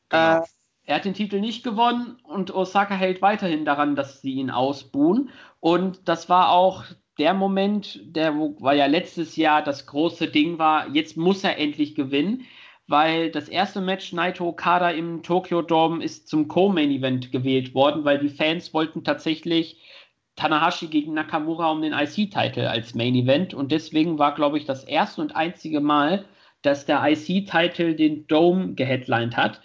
Genau. Äh, er hat den Titel nicht gewonnen und Osaka hält weiterhin daran, dass sie ihn ausbuhen. Und das war auch der Moment, der, weil ja letztes Jahr das große Ding war, jetzt muss er endlich gewinnen, weil das erste Match Naito Okada im Tokyo Dome ist zum Co-Main Event gewählt worden, weil die Fans wollten tatsächlich Tanahashi gegen Nakamura um den IC-Title als Main Event und deswegen war, glaube ich, das erste und einzige Mal, dass der IC-Title den Dome geheadlined hat.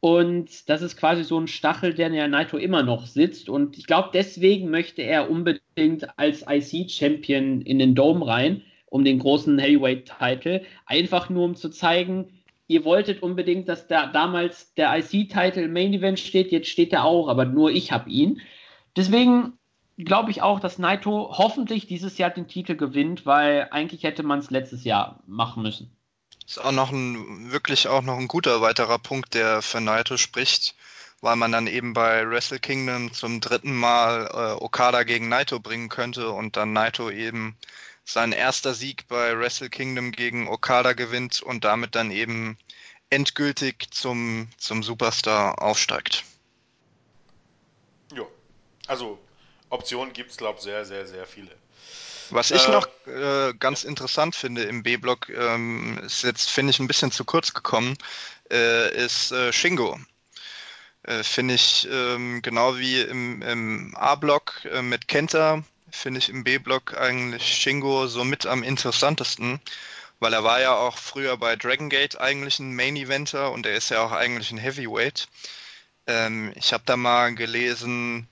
Und das ist quasi so ein Stachel, der in Naito immer noch sitzt. Und ich glaube, deswegen möchte er unbedingt als IC-Champion in den Dome rein, um den großen Heavyweight-Title. Einfach nur, um zu zeigen, ihr wolltet unbedingt, dass da damals der IC-Title Main Event steht, jetzt steht er auch, aber nur ich habe ihn. Deswegen glaube ich auch, dass Naito hoffentlich dieses Jahr den Titel gewinnt, weil eigentlich hätte man es letztes Jahr machen müssen. Ist auch noch ein, wirklich auch noch ein guter weiterer Punkt, der für Naito spricht, weil man dann eben bei Wrestle Kingdom zum dritten Mal äh, Okada gegen Naito bringen könnte und dann Naito eben sein erster Sieg bei Wrestle Kingdom gegen Okada gewinnt und damit dann eben endgültig zum, zum Superstar aufsteigt. Jo, also Optionen gibt es, glaube ich, sehr, sehr, sehr viele. Was ich äh, noch äh, ganz interessant finde im B-Block, ähm, ist jetzt, finde ich, ein bisschen zu kurz gekommen, äh, ist äh, Shingo. Äh, finde ich ähm, genau wie im, im A-Block äh, mit Kenta, finde ich im B-Block eigentlich Shingo so mit am interessantesten, weil er war ja auch früher bei Dragon Gate eigentlich ein Main-Eventer und er ist ja auch eigentlich ein Heavyweight. Ähm, ich habe da mal gelesen,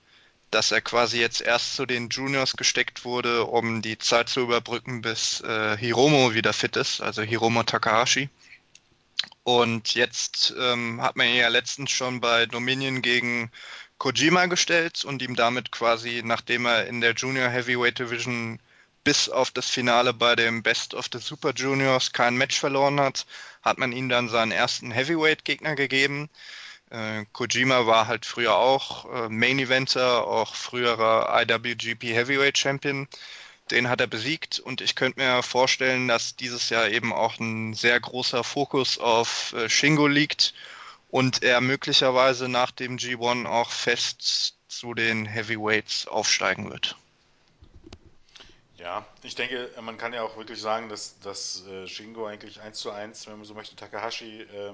dass er quasi jetzt erst zu den Juniors gesteckt wurde, um die Zeit zu überbrücken, bis äh, Hiromo wieder fit ist, also Hiromo Takahashi. Und jetzt ähm, hat man ihn ja letztens schon bei Dominion gegen Kojima gestellt und ihm damit quasi, nachdem er in der Junior Heavyweight Division bis auf das Finale bei dem Best of the Super Juniors kein Match verloren hat, hat man ihm dann seinen ersten Heavyweight-Gegner gegeben. Äh, Kojima war halt früher auch äh, Main Eventer, auch früherer IWGP Heavyweight Champion. Den hat er besiegt und ich könnte mir vorstellen, dass dieses Jahr eben auch ein sehr großer Fokus auf äh, Shingo liegt und er möglicherweise nach dem G1 auch fest zu den Heavyweights aufsteigen wird. Ja, ich denke, man kann ja auch wirklich sagen, dass, dass Shingo eigentlich eins zu eins, wenn man so möchte, Takahashi äh,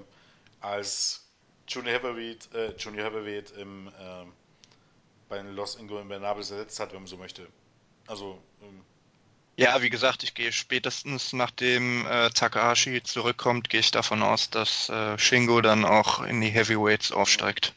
als Junior Heavyweight, äh, Junior Heavyweight im, äh, bei Los Ingo in Bernables ersetzt hat, wenn man so möchte. Also, ähm, Ja, wie gesagt, ich gehe spätestens nachdem äh, Takahashi zurückkommt, gehe ich davon aus, dass äh, Shingo dann auch in die Heavyweights aufsteigt.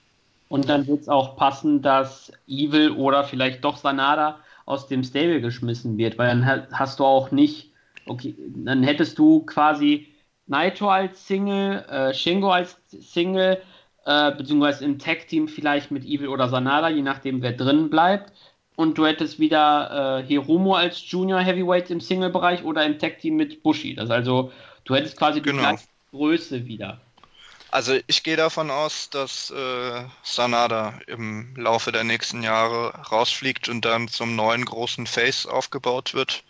Und dann wird es auch passen, dass Evil oder vielleicht doch Sanada aus dem Stable geschmissen wird, weil dann hast du auch nicht, okay, dann hättest du quasi Naito als Single, äh, Shingo als Single, äh, beziehungsweise im Tag-Team vielleicht mit Evil oder Sanada, je nachdem wer drin bleibt. Und du hättest wieder äh, Hiromo als Junior Heavyweight im Single-Bereich oder im Tag-Team mit Bushi. Das also, du hättest quasi die genau. gleiche Größe wieder. Also ich gehe davon aus, dass äh, Sanada im Laufe der nächsten Jahre rausfliegt und dann zum neuen großen Face aufgebaut wird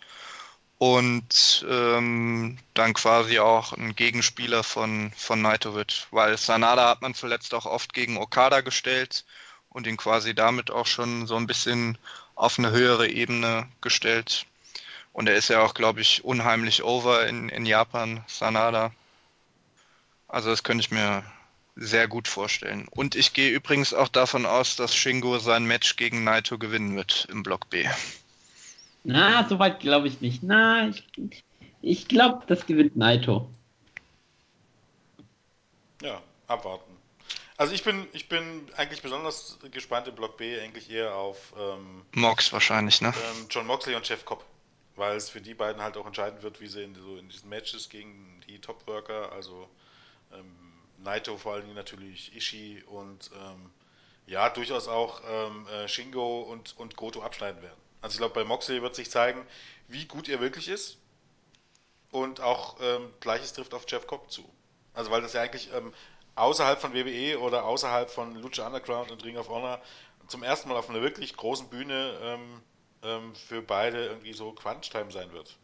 und ähm, dann quasi auch ein Gegenspieler von, von Naito wird. Weil Sanada hat man zuletzt auch oft gegen Okada gestellt und ihn quasi damit auch schon so ein bisschen auf eine höhere Ebene gestellt. Und er ist ja auch, glaube ich, unheimlich over in, in Japan, Sanada. Also das könnte ich mir sehr gut vorstellen. Und ich gehe übrigens auch davon aus, dass Shingo sein Match gegen Naito gewinnen wird im Block B. Na, soweit glaube ich nicht. Na, ich, ich glaube, das gewinnt Naito. Ja, abwarten. Also ich bin, ich bin eigentlich besonders gespannt im Block B eigentlich eher auf ähm, Mox wahrscheinlich, ne? Ähm, John Moxley und Jeff Cobb. Weil es für die beiden halt auch entscheidend wird, wie sie in, so in diesen Matches gegen die Top-Worker, also ähm, Naito vor allen Dingen natürlich, Ishii und ähm, ja, durchaus auch ähm, äh, Shingo und, und Goto abschneiden werden. Also ich glaube, bei Moxley wird sich zeigen, wie gut er wirklich ist. Und auch ähm, gleiches trifft auf Jeff Cobb zu. Also weil das ja eigentlich ähm, außerhalb von WWE oder außerhalb von Lucha Underground und Ring of Honor zum ersten Mal auf einer wirklich großen Bühne ähm, ähm, für beide irgendwie so Crunch-Time sein wird.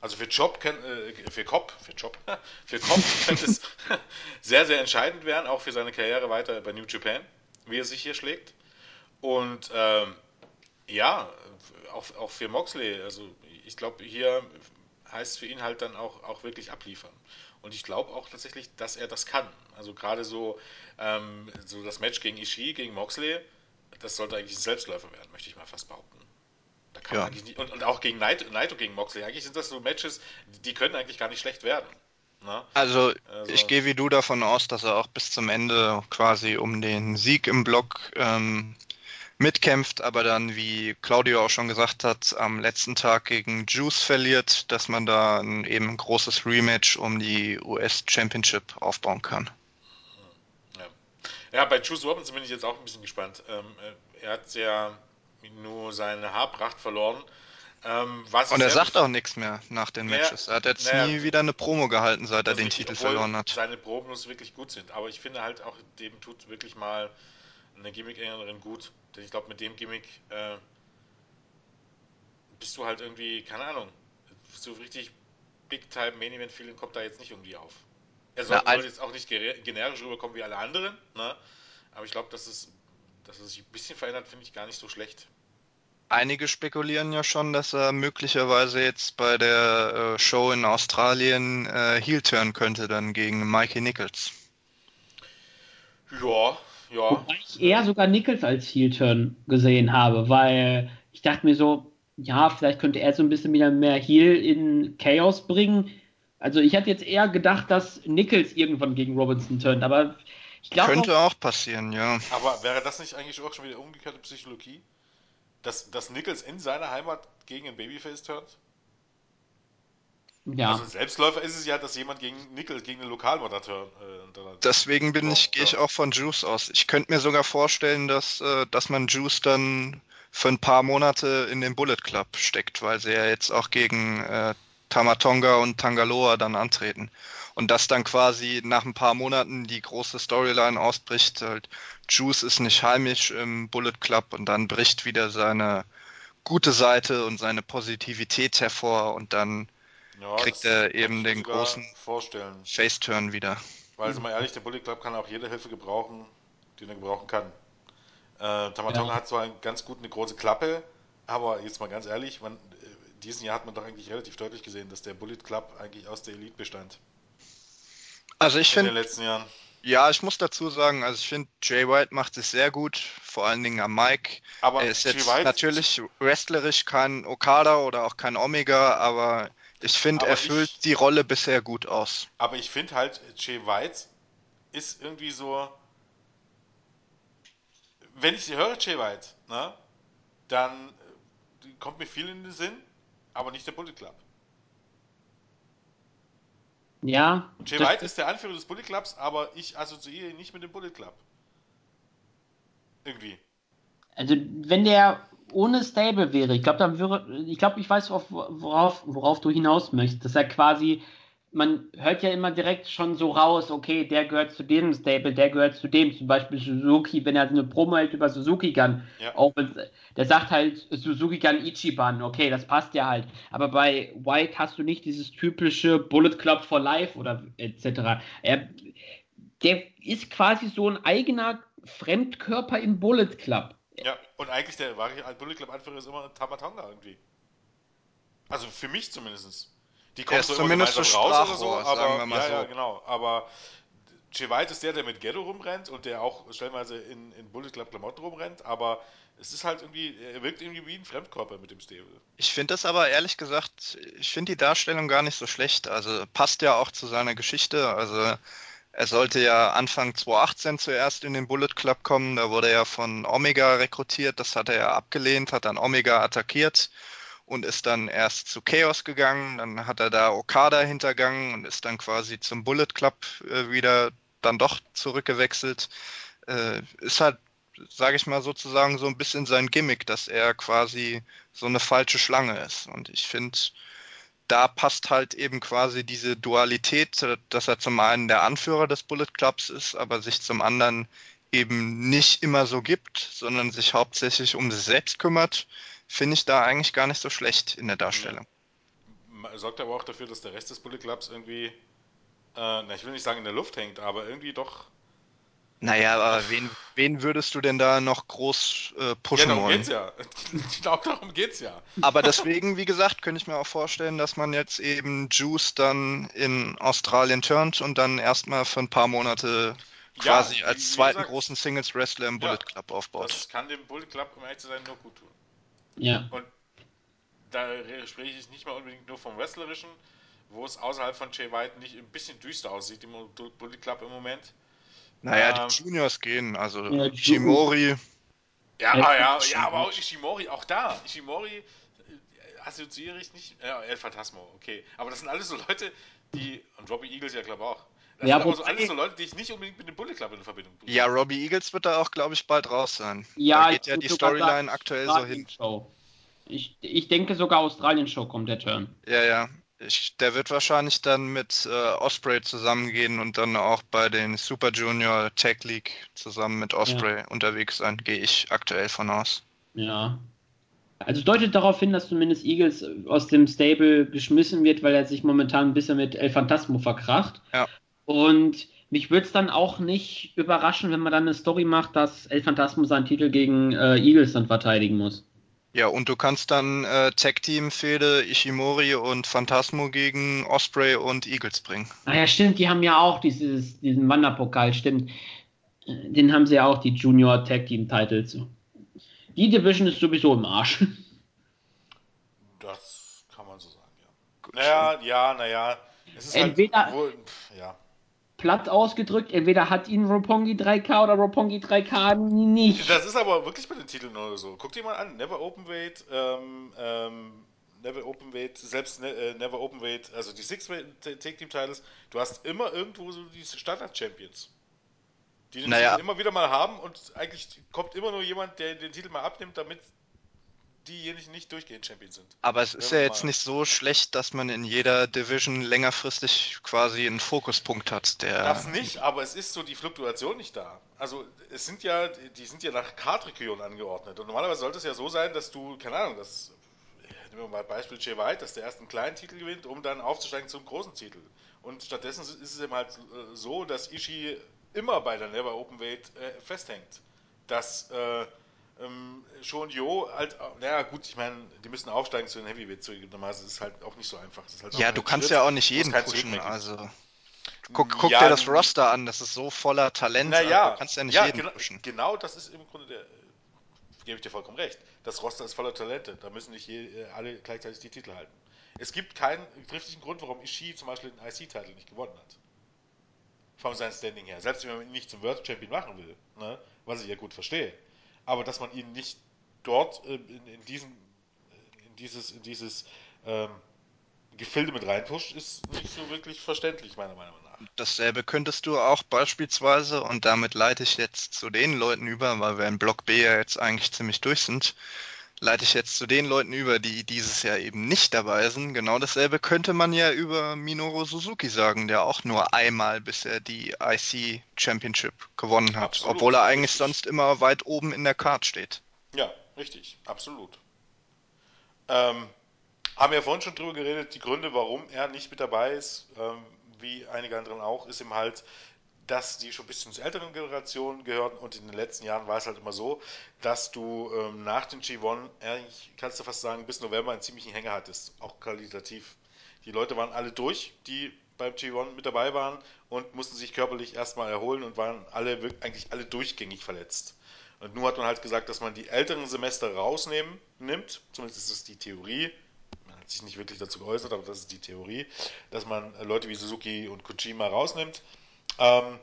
Also für Job kann, äh, für Cobb, für Job, für Cobb könnte es sehr, sehr entscheidend werden, auch für seine Karriere weiter bei New Japan, wie er sich hier schlägt. Und ähm, ja, auch, auch für Moxley, also ich glaube, hier heißt es für ihn halt dann auch, auch wirklich abliefern. Und ich glaube auch tatsächlich, dass er das kann. Also gerade so, ähm, so das Match gegen Ishii, gegen Moxley, das sollte eigentlich ein Selbstläufer werden, möchte ich mal fast behaupten. Da kann ja. man eigentlich nicht, und, und auch gegen Naito, Naito gegen Moxley, eigentlich sind das so Matches, die können eigentlich gar nicht schlecht werden. Ne? Also, also, ich gehe wie du davon aus, dass er auch bis zum Ende quasi um den Sieg im Block ähm, mitkämpft, aber dann, wie Claudio auch schon gesagt hat, am letzten Tag gegen Juice verliert, dass man da ein, eben ein großes Rematch um die US Championship aufbauen kann. Ja, ja bei Juice Robinson bin ich jetzt auch ein bisschen gespannt. Ähm, äh, er hat ja nur seine Haarpracht verloren. Ähm, und er sagt auch nichts mehr nach den Matches. Er hat jetzt naja, nie wieder eine Promo gehalten, seit er den richtig, Titel verloren hat. Seine Promos wirklich gut sind. Aber ich finde halt auch, dem tut wirklich mal eine Gimmick-Ängerin gut. Denn ich glaube, mit dem Gimmick äh, bist du halt irgendwie, keine Ahnung, so richtig Big-Time Main Event Feeling kommt da jetzt nicht irgendwie auf. Er soll, Na, jetzt auch nicht generisch rüberkommen wie alle anderen, ne? aber ich glaube, dass es, dass es sich ein bisschen verändert, finde ich gar nicht so schlecht. Einige spekulieren ja schon, dass er möglicherweise jetzt bei der äh, Show in Australien äh, Heel turn könnte dann gegen Mikey Nichols. Ja, ja. Wobei ich eher sogar Nichols als Heel-Turn gesehen habe, weil ich dachte mir so, ja, vielleicht könnte er so ein bisschen wieder mehr Heel in Chaos bringen. Also ich hätte jetzt eher gedacht, dass Nichols irgendwann gegen Robinson turnt, aber ich glaube. Könnte auch, auch, passieren, ja. Aber wäre das nicht eigentlich auch schon wieder umgekehrte Psychologie? Dass, dass Nichols in seiner Heimat gegen ein Babyface turnt? Ja. Also Selbstläufer ist es ja, dass jemand gegen Nickel, gegen einen Lokalmoderator. Äh, Deswegen bin ich, gehe ich auch von Juice aus. Ich könnte mir sogar vorstellen, dass, äh, dass man Juice dann für ein paar Monate in den Bullet Club steckt, weil sie ja jetzt auch gegen äh, Tamatonga und Tangaloa dann antreten. Und dass dann quasi nach ein paar Monaten die große Storyline ausbricht, halt, Juice ist nicht heimisch im Bullet Club und dann bricht wieder seine gute Seite und seine Positivität hervor und dann ja, kriegt er eben den großen Face-Turn wieder. Weil, sind wir ehrlich, der Bullet Club kann auch jede Hilfe gebrauchen, die er gebrauchen kann. Äh, Tamatonga ja. hat zwar ganz gut eine große Klappe, aber jetzt mal ganz ehrlich, man, äh, diesen Jahr hat man doch eigentlich relativ deutlich gesehen, dass der Bullet Club eigentlich aus der Elite bestand. Also ich finde, Ja, ich muss dazu sagen, also ich finde, Jay White macht es sehr gut, vor allen Dingen am Mic. Aber er ist Jay jetzt White- natürlich wrestlerisch kein Okada oder auch kein Omega, aber ich finde, er füllt ich- die Rolle bisher gut aus. Aber ich finde halt, Jay White ist irgendwie so. Wenn ich sie höre, Jay White, ne, dann äh, kommt mir viel in den Sinn, aber nicht der Bullet Club. Ja. Jay das- White ist der Anführer des Bullet Clubs, aber ich assoziiere ihn nicht mit dem Bullet Club. Irgendwie. Also, wenn der ohne Stable wäre, ich glaube, dann wäre, ich glaube, ich weiß, worauf, worauf, du hinaus möchtest, dass er quasi, man hört ja immer direkt schon so raus, okay, der gehört zu dem Stable, der gehört zu dem, zum Beispiel Suzuki, wenn er eine Promo hält über Suzuki Gun, Ja. auch der sagt halt Suzuki Gun Ichiban, okay, das passt ja halt, aber bei White hast du nicht dieses typische Bullet Club for Life oder etc. Er, der ist quasi so ein eigener Fremdkörper im Bullet Club. Ja, und eigentlich der wahre Bullet Club Anführer ist immer Tamatonga irgendwie. Also für mich zumindest. Die kommen ist so immer zumindest so raus oder so, aber ja, so. ja, genau. Aber Jay White ist der, der mit Ghetto rumrennt und der auch stellenweise in, in Bullet Club Klamotten rumrennt, aber es ist halt irgendwie, er wirkt irgendwie wie ein Fremdkörper mit dem Stable. Ich finde das aber ehrlich gesagt, ich finde die Darstellung gar nicht so schlecht. Also passt ja auch zu seiner Geschichte. Also er sollte ja Anfang 2018 zuerst in den Bullet Club kommen. Da wurde er von Omega rekrutiert. Das hat er ja abgelehnt, hat dann Omega attackiert und ist dann erst zu Chaos gegangen. Dann hat er da Okada hintergangen und ist dann quasi zum Bullet Club äh, wieder dann doch zurückgewechselt. Äh, ist halt, sage ich mal sozusagen, so ein bisschen sein Gimmick, dass er quasi so eine falsche Schlange ist. Und ich finde, da passt halt eben quasi diese Dualität, dass er zum einen der Anführer des Bullet Clubs ist, aber sich zum anderen eben nicht immer so gibt, sondern sich hauptsächlich um sich selbst kümmert, finde ich da eigentlich gar nicht so schlecht in der Darstellung. Sorgt aber auch dafür, dass der Rest des Bullet Clubs irgendwie, äh, na, ich will nicht sagen in der Luft hängt, aber irgendwie doch. Naja, aber wen, wen würdest du denn da noch groß äh, Ja, pushen darum wollen? geht's ja. genau darum geht's ja. Aber deswegen, wie gesagt, könnte ich mir auch vorstellen, dass man jetzt eben Juice dann in Australien turnt und dann erstmal für ein paar Monate quasi wie- als zweiten gesagt, großen Singles-Wrestler im Bullet Ja, Club aufbaut. Das kann dem Bullet Club, um ehrlich zu sein, nur gut tun. Ja. Und da re- spreche ich nicht mal unbedingt nur vom Wrestlerischen, wo es außerhalb von Jay White nicht ein bisschen düster aussieht im Bullet Club im Moment. Naja, Ähm, die Juniors gehen, also Ja, Ishimori, Ja, Ja, ah, ja, ja, aber auch Ishimori, auch da. Ishimori äh, assoziiere ich nicht. Ja, El Phantasmo, okay. Aber das sind alles so Leute, die. Und Robbie Eagles ja, glaube ich, auch. Das Ja, sind aber so alles so Leute, die ich nicht unbedingt mit dem Bullet Club in Verbindung bringe. ja, Robbie Eagles wird da auch, glaube ich, bald raus sein. Ja, da geht ja die Storyline aktuell so hin. Australien-Show. Ich, ich denke sogar Australien-Show kommt der Turn. Ja, ja. Ich, der wird wahrscheinlich dann mit äh, Osprey zusammengehen und dann auch bei den Super Junior Tag League zusammen mit Osprey unterwegs sein, gehe ich aktuell von aus. Ja. Also deutet darauf hin, dass zumindest Eagles aus dem Stable geschmissen wird, weil er sich momentan ein bisschen mit El Phantasmo verkracht. Ja. Und mich würde es dann auch nicht überraschen, wenn man dann eine Story macht, dass El Phantasmo seinen Titel gegen äh, Eagles dann verteidigen muss. Ja, und du kannst dann äh, Tag Team Fehde Ishimori und Phantasmo gegen Osprey und Eagles bringen. Ah ja, stimmt, die haben ja auch dieses, diesen Wanderpokal, stimmt. Äh, Den haben sie ja auch, die Junior Tag Team Titles. Die Division ist sowieso im Arsch. Das kann man so sagen, ja. Naja, ja, naja. Es ist Entweder- halt. Wohl, pf, ja. Platt ausgedrückt, entweder hat ihn Roppongi 3K oder Roppongi 3K nicht. Das ist aber wirklich bei den Titeln oder so. Guck dir mal an, Never Openweight, ähm, ähm, Never Openweight, selbst ne, äh, Never Openweight, also die Six Take Team Titles, du hast immer irgendwo so diese Standard Champions. Die den Naja. Titel immer wieder mal haben und eigentlich kommt immer nur jemand, der den Titel mal abnimmt, damit diejenigen nicht durchgehend Champions sind. Aber es ist ja jetzt nicht so schlecht, dass man in jeder Division längerfristig quasi einen Fokuspunkt hat, der Das nicht, aber es ist so die Fluktuation nicht da. Also es sind ja, die sind ja nach Kartregionen angeordnet. Und normalerweise sollte es ja so sein, dass du, keine Ahnung, das nehmen wir mal Beispiel Jay White, dass der erst einen kleinen Titel gewinnt, um dann aufzusteigen zum großen Titel. Und stattdessen ist es eben halt äh, so, dass Ishii immer bei der Never Openweight äh, festhängt. Dass äh, ähm, schon Jo halt, naja gut, ich meine, die müssen aufsteigen zu den Heavyweight zugegebenermaßen. Es ist halt auch nicht so einfach. Halt Ja, du kannst Schritt, ja auch nicht jeden pushen. Also Guck, guck Ja, dir das Roster an, das ist so voller Talent, Naja, du kannst ja nicht ja, jeden genau, pushen. genau das ist im Grunde der. Gebe ich dir vollkommen recht. Das Roster ist voller Talente. Da müssen nicht je, äh, alle gleichzeitig die Titel halten. Es gibt keinen triftigen Grund, warum Ishii zum Beispiel den IC-Titel nicht gewonnen hat. Von seinem Standing her. Selbst wenn man ihn nicht zum World Champion machen will, ne? was ich ja gut verstehe. Aber dass man ihn nicht dort äh, in, in, diesen, in dieses, in dieses ähm, Gefilde mit reinpusht, ist nicht so wirklich verständlich, meiner Meinung nach. Dasselbe könntest du auch beispielsweise, und damit leite ich jetzt zu den Leuten über, weil wir in Block B ja jetzt eigentlich ziemlich durch sind, leite ich jetzt zu den Leuten über, die dieses Jahr eben nicht dabei sind. Genau dasselbe könnte man ja über Minoru Suzuki sagen, der auch nur einmal bisher die IC Championship gewonnen hat, Absolut, obwohl er eigentlich sonst immer weit oben in der Card steht. Ja, richtig, absolut. Ähm, haben ja vorhin schon drüber geredet, die Gründe, warum er nicht mit dabei ist, ähm, wie einige anderen auch, ist ihm halt, dass die schon ein bisschen zur älteren Generation gehören und in den letzten Jahren war es halt immer so, dass du ähm, nach den G1, eigentlich kannst du fast sagen, bis November einen ziemlichen Hänger hattest, auch qualitativ. Die Leute waren alle durch, die beim G1 mit dabei waren und mussten sich körperlich erstmal erholen und waren alle eigentlich alle durchgängig verletzt. Und nun hat man halt gesagt, dass man die älteren Semester rausnehmen nimmt, zumindest ist das die Theorie. Man hat sich nicht wirklich dazu geäußert, aber das ist die Theorie, dass man Leute wie Suzuki und Kojima rausnimmt, ähm,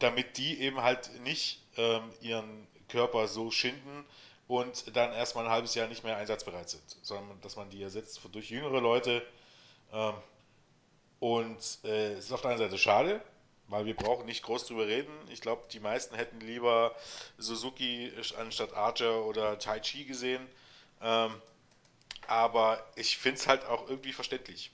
damit die eben halt nicht ähm, ihren Körper so schinden und dann erstmal ein halbes Jahr nicht mehr einsatzbereit sind, sondern dass man die ersetzt durch jüngere Leute. Ähm, und äh, es ist auf der einen Seite schade, weil wir brauchen nicht groß drüber reden. Ich glaube, die meisten hätten lieber Suzuki anstatt Archer oder Tai Chi gesehen. Ähm, aber ich finde es halt auch irgendwie verständlich.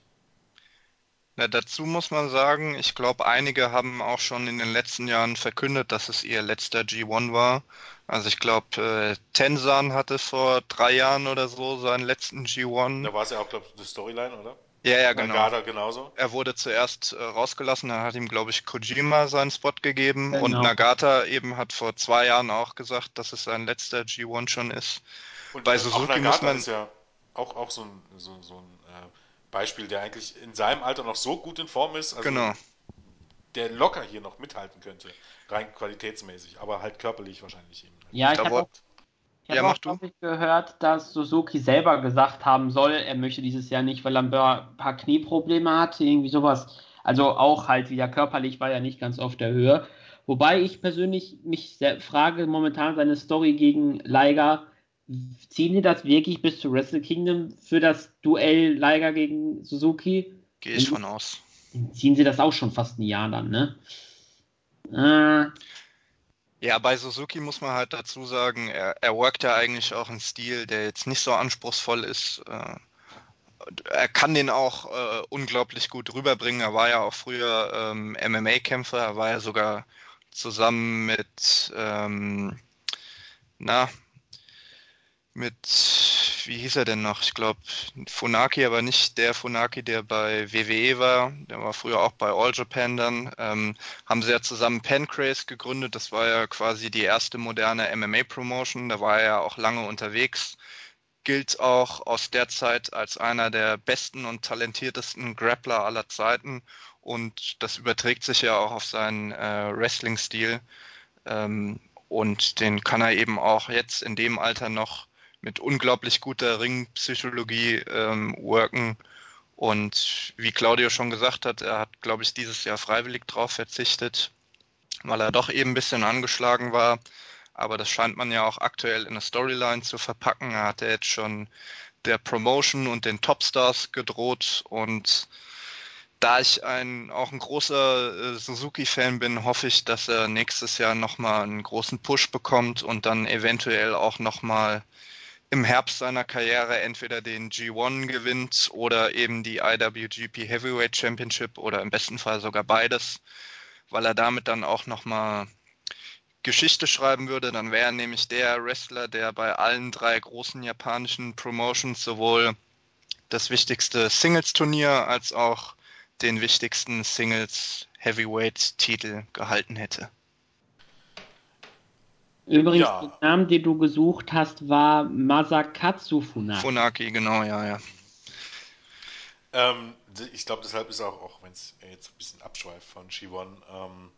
Na, dazu muss man sagen, ich glaube, einige haben auch schon in den letzten Jahren verkündet, dass es ihr letzter G1 war. Also ich glaube, äh, Tenzan hatte vor drei Jahren oder so seinen letzten G1. Da war es ja auch, glaube ich, eine Storyline, oder? Ja, ja, genau. Nagata genauso. Er wurde zuerst äh, rausgelassen, dann hat ihm, glaube ich, Kojima seinen Spot gegeben und Genau. Nagata eben hat vor zwei Jahren auch gesagt, dass es sein letzter G1 schon ist. Und Bei Suzuki auch Nagata muss man- ist ja auch, auch so ein, so, so ein Beispiel, der eigentlich in seinem Alter noch so gut in Form ist, also Genau. der locker hier noch mithalten könnte, rein qualitätsmäßig, aber halt körperlich wahrscheinlich eben. Ja, ich Da habe ich Ja, hab mach auch ich, gehört, dass Suzuki selber gesagt haben soll, er möchte dieses Jahr nicht, weil er ein paar Knieprobleme hat, irgendwie sowas. Also auch halt wieder körperlich war er nicht ganz auf der Höhe. Wobei ich persönlich mich sehr frage, momentan seine Story gegen Liger, ziehen die das wirklich bis zu Wrestle Kingdom für das Duell Liger gegen Suzuki? Gehe ich von aus. Ziehen sie das auch schon fast ein Jahr dann, ne? Äh, Ja, bei Suzuki muss man halt dazu sagen, er, er workt ja eigentlich auch einen Stil, der jetzt nicht so anspruchsvoll ist. Äh, er kann den auch äh, unglaublich gut rüberbringen. Er war ja auch früher ähm, MMA-Kämpfer, er war ja sogar zusammen mit, ähm, na, mit, wie hieß er denn noch? Ich glaube, Funaki, aber nicht der Funaki, der bei WWE war. Der war früher auch bei All Japan dann. Ähm, haben sie ja zusammen Pancrase gegründet. Das war ja quasi die erste moderne MMA-Promotion. Da war er ja auch lange unterwegs. Gilt auch aus der Zeit als einer der besten und talentiertesten Grappler aller Zeiten. Und das überträgt sich ja auch auf seinen äh, Wrestling-Stil. Ähm, und den kann er eben auch jetzt in dem Alter noch mit unglaublich guter Ringpsychologie ähm, worken. Und wie Claudio schon gesagt hat, er hat, glaube ich, dieses Jahr freiwillig drauf verzichtet, weil er doch eben ein bisschen angeschlagen war. Aber das scheint man ja auch aktuell in eine Storyline zu verpacken. Er hat ja jetzt schon der Promotion und den Topstars gedroht und da ich ein, auch ein großer äh, Suzuki-Fan bin, hoffe ich, dass er nächstes Jahr nochmal einen großen Push bekommt und dann eventuell auch nochmal im Herbst seiner Karriere entweder den G1 gewinnt oder eben die IWGP Heavyweight Championship oder im besten Fall sogar beides, weil er damit dann auch nochmal Geschichte schreiben würde. Dann wäre er nämlich der Wrestler, der bei allen drei großen japanischen Promotions sowohl das wichtigste Singles-Turnier als auch den wichtigsten Singles Heavyweight-Titel gehalten hätte. Übrigens, Ja. der Name, den du gesucht hast, war Masakatsu Funaki. Funaki, genau, ja, ja. Ähm, ich glaube, deshalb ist auch, auch wenn es jetzt ein bisschen abschweift von G1, ähm,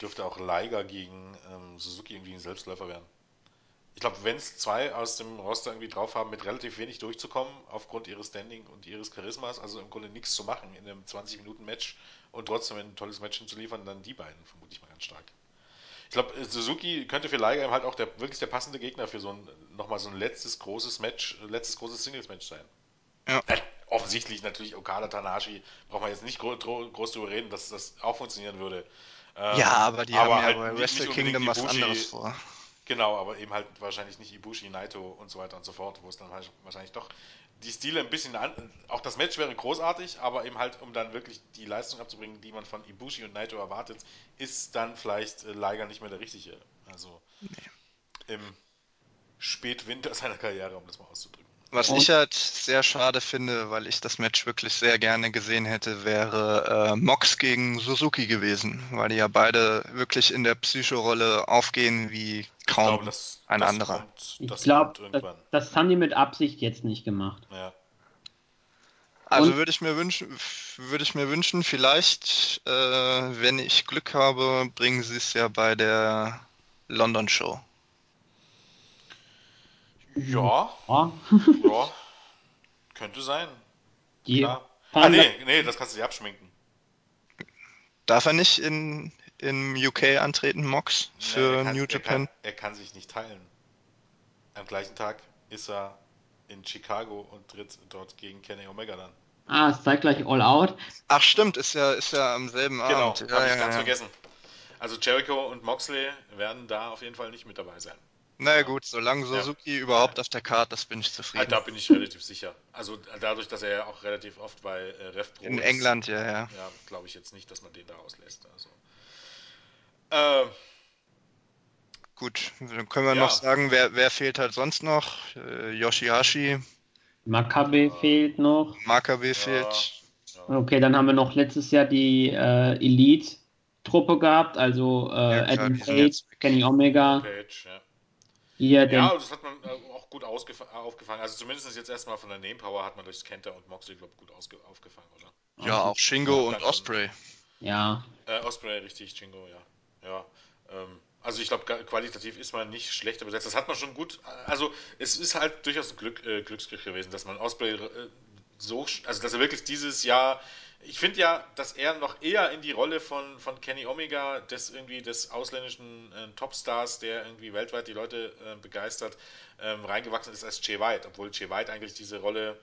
dürfte auch Liger gegen ähm, Suzuki irgendwie ein Selbstläufer werden. Ich glaube, wenn es zwei aus dem Roster irgendwie drauf haben, mit relativ wenig durchzukommen, aufgrund ihres Standing und ihres Charismas, also im Grunde nichts zu machen in einem 20-Minuten-Match und trotzdem ein tolles Match hinzuliefern, dann die beiden vermute ich mal ganz stark. Ich glaube, Suzuki könnte für Liger halt auch der, wirklich der passende Gegner für so ein nochmal so ein letztes großes Match, letztes großes Singles-Match sein. Ja. Äh, offensichtlich natürlich Okada Tanashi, braucht man jetzt nicht groß, groß drüber reden, dass das auch funktionieren würde. Ähm, ja, aber die aber haben halt ja bei Wrestle Kingdom was anderes vor. Genau, aber eben halt wahrscheinlich nicht Ibushi, Naito und so weiter und so fort, wo es dann wahrscheinlich doch die Stile ein bisschen an. Auch das Match wäre großartig, aber eben halt, um dann wirklich die Leistung abzubringen, die man von Ibushi und Naito erwartet, ist dann vielleicht äh, Liger nicht mehr der richtige. Also nee. im Spätwinter seiner Karriere, um das mal auszudrücken. Was und? ich halt sehr schade finde, weil ich das Match wirklich sehr gerne gesehen hätte, wäre äh, Mox gegen Suzuki gewesen, weil die ja beide wirklich in der Psychorolle aufgehen wie kaum glaube, das, ein das anderer. Kommt, ich glaube, das, das, haben die mit Absicht jetzt nicht gemacht. Ja. Also würde ich mir wünschen, würde ich mir wünschen, vielleicht, äh, wenn ich Glück habe, bringen sie es ja bei der London Show. Ja. Ja. ja. Könnte sein. Die Klar. Ah, nee, nee, das kannst du dir abschminken. Darf er nicht in, in UK antreten, Mox, für nee, New Japan? Er kann, er kann sich nicht teilen. Am gleichen Tag ist er in Chicago und tritt dort gegen Kenny Omega dann. Ah, es zeigt gleich All Out. Ach stimmt, ist ja, ist ja am selben genau, Abend. Genau, ja, habe ich ja, ganz ja. vergessen. Also Jericho und Moxley werden da auf jeden Fall nicht mit dabei sein. Na naja, gut, solange Suzuki ja. überhaupt auf der Karte ist, bin ich zufrieden. da bin ich relativ sicher. Also dadurch, dass er ja auch relativ oft bei äh, Rev Pro In ist, England, ja, ja. Ja, glaube ich jetzt nicht, dass man den da auslässt. Also. Äh, gut, dann können wir ja. noch sagen, wer, wer fehlt halt sonst noch? Äh, Yoshihashi. Makabe äh, fehlt noch. Makabe ja. fehlt. Okay, dann haben wir noch letztes Jahr die äh, Elite-Truppe gehabt, also äh, Adam Page, Kenny Omega. Page, ja. Hier, ja, das hat man äh, auch gut aufgefangen. Also zumindest jetzt erstmal von der Name Power hat man durch Kenta und Moxley, glaube ich, gut aufgefangen, oder? Ja, auch Shingo und Osprey. Ja. Äh, Osprey, richtig, Shingo, ja. Ja. Ähm, also ich glaube, qualitativ ist man nicht schlechter besetzt. Das hat man schon gut. Also es ist halt durchaus ein Glück, äh, Glücksgriff gewesen, dass man Osprey äh, so, also dass er wirklich dieses Jahr ich finde ja, dass er noch eher in die Rolle von, von Kenny Omega, des irgendwie des ausländischen äh, Topstars, der irgendwie weltweit die Leute äh, begeistert, ähm, reingewachsen ist als Jay White, obwohl Jay White eigentlich diese Rolle,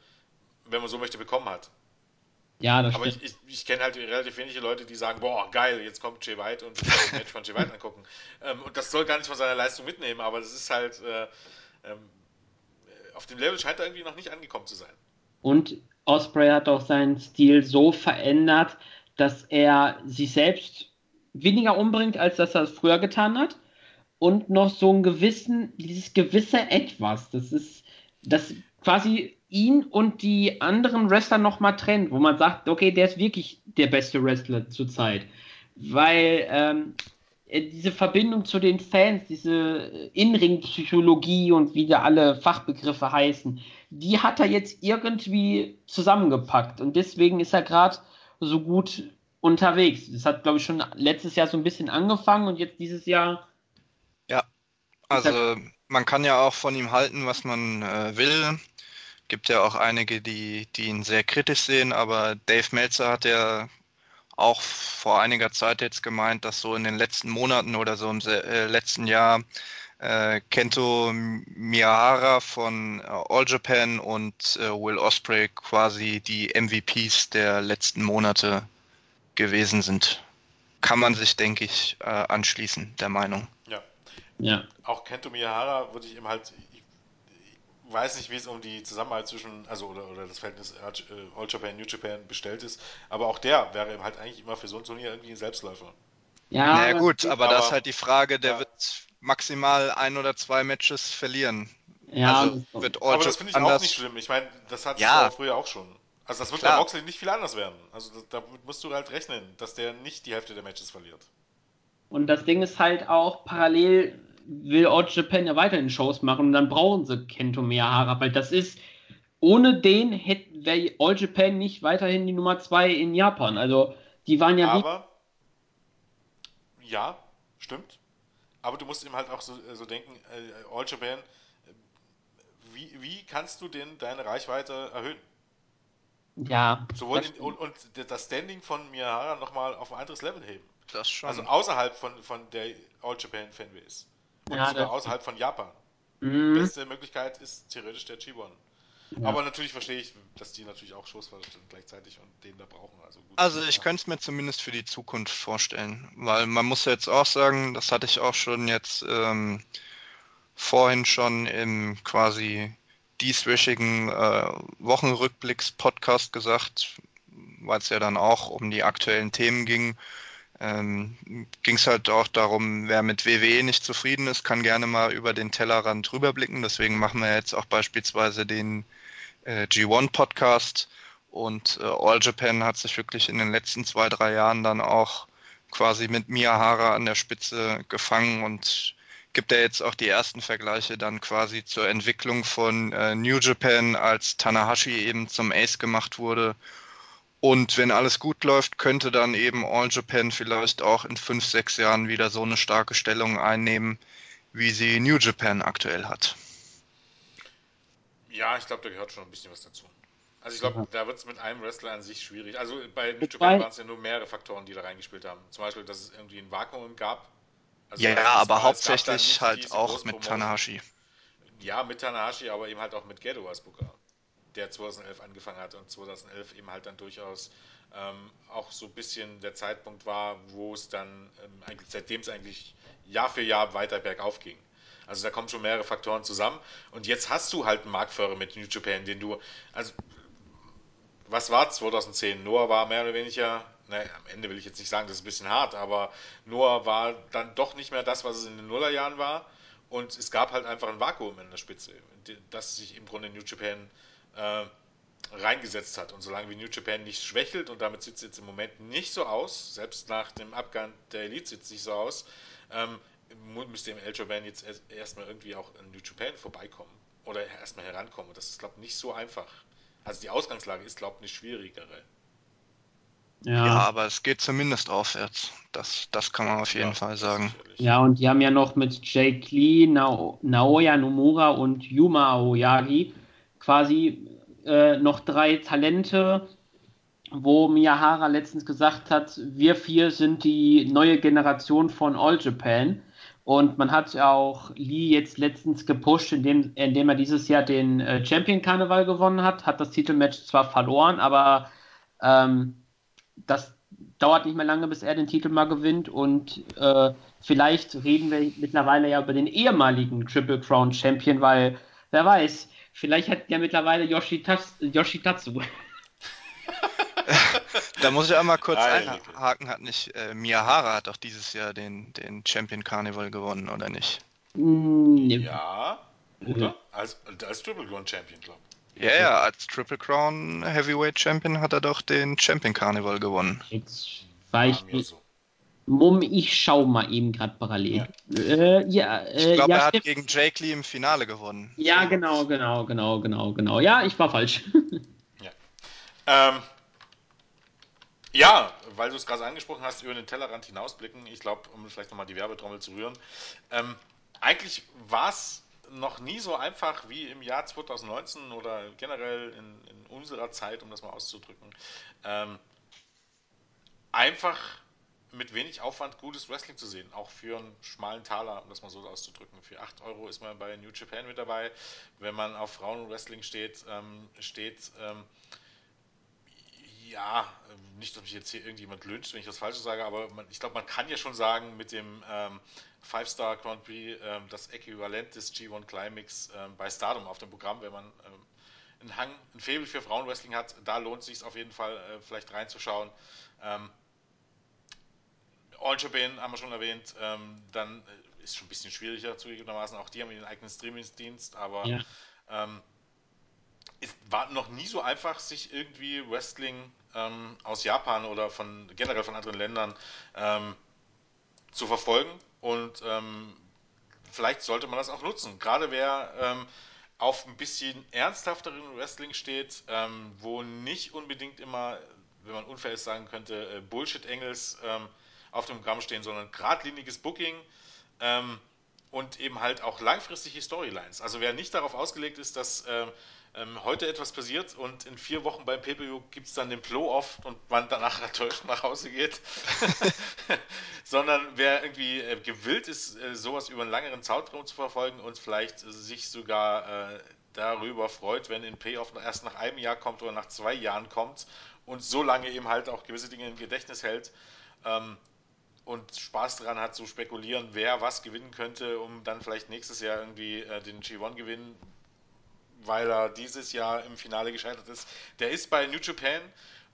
wenn man so möchte, bekommen hat. Ja, das Aber stimmt. ich, ich, ich kenne halt relativ wenige Leute, die sagen, boah, geil, jetzt kommt Jay White und ich ein Match von Jay White angucken. Ähm, und das soll gar nicht von seiner Leistung mitnehmen, aber das ist halt, äh, ähm, auf dem Level scheint er irgendwie noch nicht angekommen zu sein. Und Osprey hat auch seinen Stil so verändert, dass er sich selbst weniger umbringt, als dass er es früher getan hat. Und noch so ein gewissen, dieses gewisse Etwas, das ist, das quasi ihn und die anderen Wrestler nochmal trennt, wo man sagt, okay, der ist wirklich der beste Wrestler zurzeit. Weil ähm, diese Verbindung zu den Fans, diese In-Ring-Psychologie und wie da alle Fachbegriffe heißen, die hat er jetzt irgendwie zusammengepackt und deswegen ist er gerade so gut unterwegs. Das hat, glaube ich, schon letztes Jahr so ein bisschen angefangen und jetzt dieses Jahr. Ja, also man kann ja auch von ihm halten, was man äh, will. Gibt ja auch einige, die, die ihn sehr kritisch sehen, aber Dave Meltzer hat ja auch vor einiger Zeit jetzt gemeint, dass so in den letzten Monaten oder so im äh, letzten Jahr äh, Kento Miyahara von äh, All Japan und äh, Will Osprey quasi die MVPs der letzten Monate gewesen sind. Kann man sich, denke ich, äh, anschließen, der Meinung. Ja. ja. Auch Kento Miyahara würde ich ihm halt, ich weiß nicht, wie es um die Zusammenarbeit zwischen, also oder, oder das Verhältnis äh, All Japan, New Japan bestellt ist, aber auch der wäre ihm halt eigentlich immer für so ein Turnier irgendwie ein Selbstläufer. Ja, naja, gut, aber, aber da ist halt die Frage, der ja. wird maximal ein oder zwei Matches verlieren. Ja, also wird aber das finde ich anders. auch nicht schlimm. Ich meine, das hat ja. früher auch schon. Also das wird Klar. bei Moxley nicht viel anders werden. Also da musst du halt rechnen, dass der nicht die Hälfte der Matches verliert. Und das Ding ist halt auch, parallel will All Japan ja weiterhin Shows machen und dann brauchen sie Kento Miyahara, weil das ist ohne den wäre All Japan nicht weiterhin die Nummer 2 in Japan. Also die waren ja. Aber ja, stimmt. Aber du musst ihm halt auch so, so denken, äh, All Japan, wie, wie kannst du denn deine Reichweite erhöhen? Ja. Sowohl in, und, und, das Standing von Miyahara nochmal auf ein anderes Level heben. Das schon. Also außerhalb von, von der All Japan Fanbase. Und ja, sogar außerhalb von Japan. Mhm. Die beste Möglichkeit ist theoretisch der G1. Ja. Aber natürlich verstehe ich, dass die natürlich auch Shows gleichzeitig und den da brauchen. Also, also ich könnte es mir zumindest für die Zukunft vorstellen, weil man muss jetzt auch sagen, das hatte ich auch schon jetzt ähm, vorhin schon im quasi dieswöchigen äh, Wochenrückblicks-Podcast gesagt, weil es ja dann auch um die aktuellen Themen ging. Ähm, ging es halt auch darum, wer mit WWE nicht zufrieden ist, kann gerne mal über den Tellerrand rüberblicken. Deswegen machen wir jetzt auch beispielsweise den äh, G1 Podcast und äh, All Japan hat sich wirklich in den letzten zwei, drei Jahren dann auch quasi mit Miyahara an der Spitze gefangen und gibt er jetzt auch die ersten Vergleiche dann quasi zur Entwicklung von äh, New Japan, als Tanahashi eben zum Ace gemacht wurde. Und wenn alles gut läuft, könnte dann eben All Japan vielleicht auch in fünf, sechs Jahren wieder so eine starke Stellung einnehmen, wie sie New Japan aktuell hat. Ja, ich glaube, da gehört schon ein bisschen was dazu. Also ich glaube, ja. da wird es mit einem Wrestler an sich schwierig. Also bei New Japan waren es ja nur mehrere Faktoren, die da reingespielt haben. Zum Beispiel, dass es irgendwie ein Vakuum gab also ja, ja, aber hauptsächlich halt auch mit Tanahashi. Ja, mit Tanahashi, aber eben halt auch mit Gedo als Booker, der 2011 angefangen hat und 2011 eben halt dann durchaus ähm, auch so ein bisschen der Zeitpunkt war, wo es dann ähm, eigentlich, seitdem es eigentlich Jahr für Jahr weiter bergauf ging. Also da kommen schon mehrere Faktoren zusammen. Und jetzt hast du halt einen Marktführer mit New Japan, den du, also was war 2010? Noah war mehr oder weniger naja, am Ende will ich jetzt nicht sagen, das ist ein bisschen hart, aber Noah war dann doch nicht mehr das, was es in den Nullerjahren war. Und es gab halt einfach ein Vakuum in der Spitze, das sich im Grunde New Japan äh, reingesetzt hat. Und solange wie New Japan nicht schwächelt, und damit sieht es jetzt im Moment nicht so aus, selbst nach dem Abgang der Elite sieht es nicht so aus, ähm, müsste im El Japan jetzt erstmal irgendwie auch in New Japan vorbeikommen oder erstmal herankommen. Und das ist, glaube ich, nicht so einfach. Also die Ausgangslage ist, glaube ich, eine schwierigere. Ja. ja, aber es geht zumindest aufwärts. Das, das kann man auf jeden ja, Fall sagen. Ja, und die haben ja noch mit Jake Lee, Nao Naoya Nomura und Yuma Aoyagi quasi äh, noch drei Talente, wo Miyahara letztens gesagt hat, wir vier sind die neue Generation von All Japan. Und man hat auch Lee jetzt letztens gepusht, indem, indem er dieses Jahr den äh, Champion Karneval gewonnen hat, hat das Titelmatch zwar verloren, aber ähm, das dauert nicht mehr lange, bis er den Titel mal gewinnt und äh, vielleicht reden wir mittlerweile ja über den ehemaligen Triple Crown Champion, weil wer weiß, vielleicht hat der mittlerweile Yoshitatsu. Yoshitatsu. da muss ich einmal kurz einhaken, hat nicht äh, Miyahara hat doch dieses Jahr den, den Champion Carnival gewonnen, oder nicht? Mm, ja, oder? Als, als Triple Crown Champion, glaube ich. Ja, ja, als Triple Crown Heavyweight Champion hat er doch den Champion Carnival gewonnen. Jetzt war ich nicht. So. Mumm, ich schau mal eben gerade parallel. Ja. Äh, ja, äh, ich glaube, ja, er hat gegen Jake Lee im Finale gewonnen. Ja, genau, genau, genau, genau, genau. Ja, ich war falsch. ja. Ähm, ja, weil du es gerade angesprochen hast, über den Tellerrand hinausblicken, ich glaube, um vielleicht nochmal die Werbetrommel zu rühren. Ähm, eigentlich war es noch nie so einfach wie im Jahr 2019 oder generell in, in unserer Zeit, um das mal auszudrücken. Ähm, einfach mit wenig Aufwand gutes Wrestling zu sehen, auch für einen schmalen Taler, um das mal so auszudrücken. Für 8 Euro ist man bei New Japan mit dabei. Wenn man auf Frauenwrestling steht, ähm, steht ähm, ja, nicht, dass mich jetzt hier irgendjemand lyncht, wenn ich was Falsches sage, aber man, ich glaube, man kann ja schon sagen, mit dem ähm, Five-Star Grand Prix ähm, das Äquivalent des G1 Climax ähm, bei Stardom auf dem Programm, wenn man ähm, einen Hang, ein Faible für Frauenwrestling hat, da lohnt es sich auf jeden Fall äh, vielleicht reinzuschauen. Ähm, All Japan haben wir schon erwähnt, ähm, dann äh, ist schon ein bisschen schwieriger zugegebenermaßen, auch die haben ihren eigenen Streamingsdienst, aber ja. Es war noch nie so einfach, sich irgendwie Wrestling ähm, aus Japan oder von generell von anderen Ländern ähm, zu verfolgen und ähm, vielleicht sollte man das auch nutzen. Gerade wer ähm, auf ein bisschen ernsthafteren Wrestling steht, ähm, wo nicht unbedingt immer, wenn man unfair ist, sagen könnte, äh, Bullshit-Engels ähm, auf dem Programm stehen, sondern geradliniges Booking und eben halt auch langfristige Storylines. Also wer nicht darauf ausgelegt ist, dass ähm, ähm, heute etwas passiert und in vier Wochen beim PPU gibt es dann den Blow-Off und man danach enttäuscht nach Hause geht, sondern wer irgendwie äh, gewillt ist, äh, sowas über einen längeren Zeitraum zu verfolgen und vielleicht äh, sich sogar äh, darüber freut, wenn ein Payoff erst nach einem Jahr kommt oder nach zwei Jahren kommt und so lange eben halt auch gewisse Dinge im Gedächtnis hält, ähm, und Spaß daran hat, zu spekulieren, wer was gewinnen könnte, um dann vielleicht nächstes Jahr irgendwie äh, den G1 gewinnen, weil er dieses Jahr im Finale gescheitert ist. Der ist bei New Japan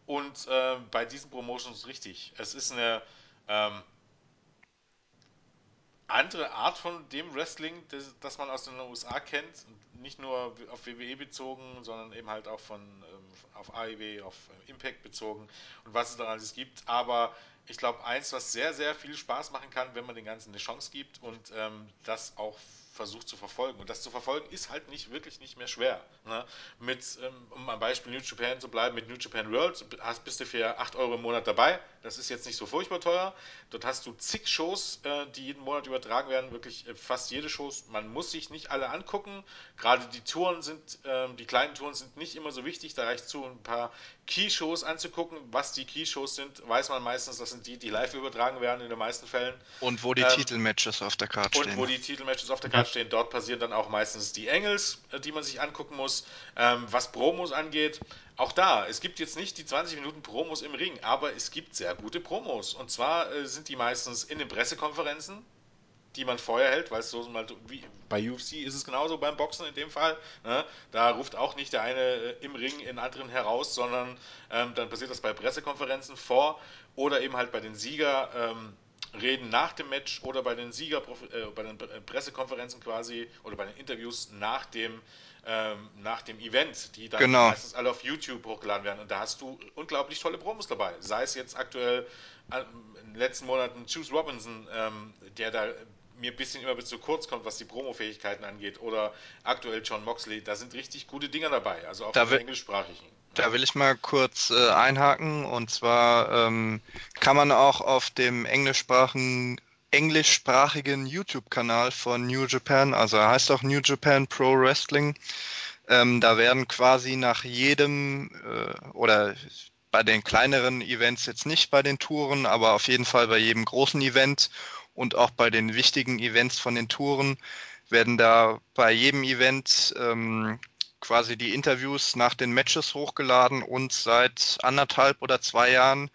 und äh, bei diesen Promotions richtig. Es ist eine ähm, andere Art von dem Wrestling, das, das, man aus den USA kennt. Nicht nur auf WWE bezogen, sondern eben halt auch von ähm, auf AEW, auf Impact bezogen und was es da alles gibt. Aber ich glaube, eins, was sehr, sehr viel Spaß machen kann, wenn man den Ganzen eine Chance gibt und ähm, das auch versucht zu verfolgen. Und das zu verfolgen ist halt nicht wirklich nicht mehr schwer. Ne? Mit, ähm, um am Beispiel New Japan zu bleiben, mit New Japan World hast, bist du für 8 Euro im Monat dabei. Das ist jetzt nicht so furchtbar teuer. Dort hast du zig Shows, äh, die jeden Monat übertragen werden, wirklich äh, fast jede Show. Man muss sich nicht alle angucken. Gerade die Touren sind, ähm, die kleinen Touren sind nicht immer so wichtig. Da reicht zu, ein paar Key-Shows anzugucken. Was die Key-Shows sind, weiß man meistens. Das sind die, die live übertragen werden in den meisten Fällen. Und wo die ähm, Titelmatches auf der Karte stehen. Und wo die Titelmatches auf der Karte stehen. Dort passieren dann auch meistens die Engels, äh, die man sich angucken muss. Ähm, was Promos angeht, auch da, es gibt jetzt nicht die 20 Minuten Promos im Ring, aber es gibt sehr gute Promos. Und zwar äh, sind die meistens in den Pressekonferenzen, die man vorher hält, weil es so mal wie bei UFC ist es genauso beim Boxen in dem Fall. Ne? Da ruft auch nicht der eine äh, im Ring in anderen heraus, sondern ähm, dann passiert das bei Pressekonferenzen vor oder eben halt bei den Sieger. Ähm, reden nach dem Match oder bei den Sieger, äh, bei den Pressekonferenzen quasi oder bei den Interviews nach dem ähm, nach dem Event, die dann genau. meistens alle auf YouTube hochgeladen werden. Und da hast du unglaublich tolle Promos dabei. Sei es jetzt aktuell äh, in den letzten Monaten Juice Robinson, ähm, der da mir ein bisschen immer zu kurz kommt, was die Promo-Fähigkeiten angeht, oder aktuell John Moxley, da sind richtig gute Dinger dabei, also auch da im englischsprachigen. Da will ich mal kurz äh, einhaken und zwar ähm, kann man auch auf dem englischsprachigen englischsprachigen YouTube-Kanal von New Japan, also er heißt auch New Japan Pro Wrestling. Ähm, da werden quasi nach jedem äh, oder bei den kleineren Events jetzt nicht bei den Touren, aber auf jeden Fall bei jedem großen Event und auch bei den wichtigen Events von den Touren werden da bei jedem Event ähm, quasi die Interviews nach den Matches hochgeladen und seit anderthalb oder zwei Jahren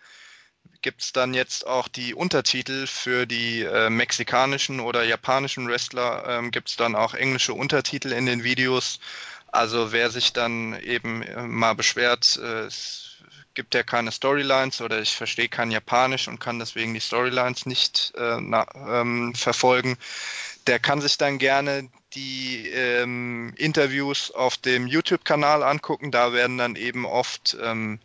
gibt es dann jetzt auch die Untertitel für die äh, mexikanischen oder japanischen Wrestler, ähm, gibt es dann auch englische Untertitel in den Videos. Also wer sich dann eben äh, mal beschwert, äh, gibt ja keine Storylines oder ich verstehe kein Japanisch und kann deswegen die Storylines nicht äh, na, ähm, verfolgen, der kann sich dann gerne die ähm, Interviews auf dem YouTube-Kanal angucken. Da werden dann eben oft ähm,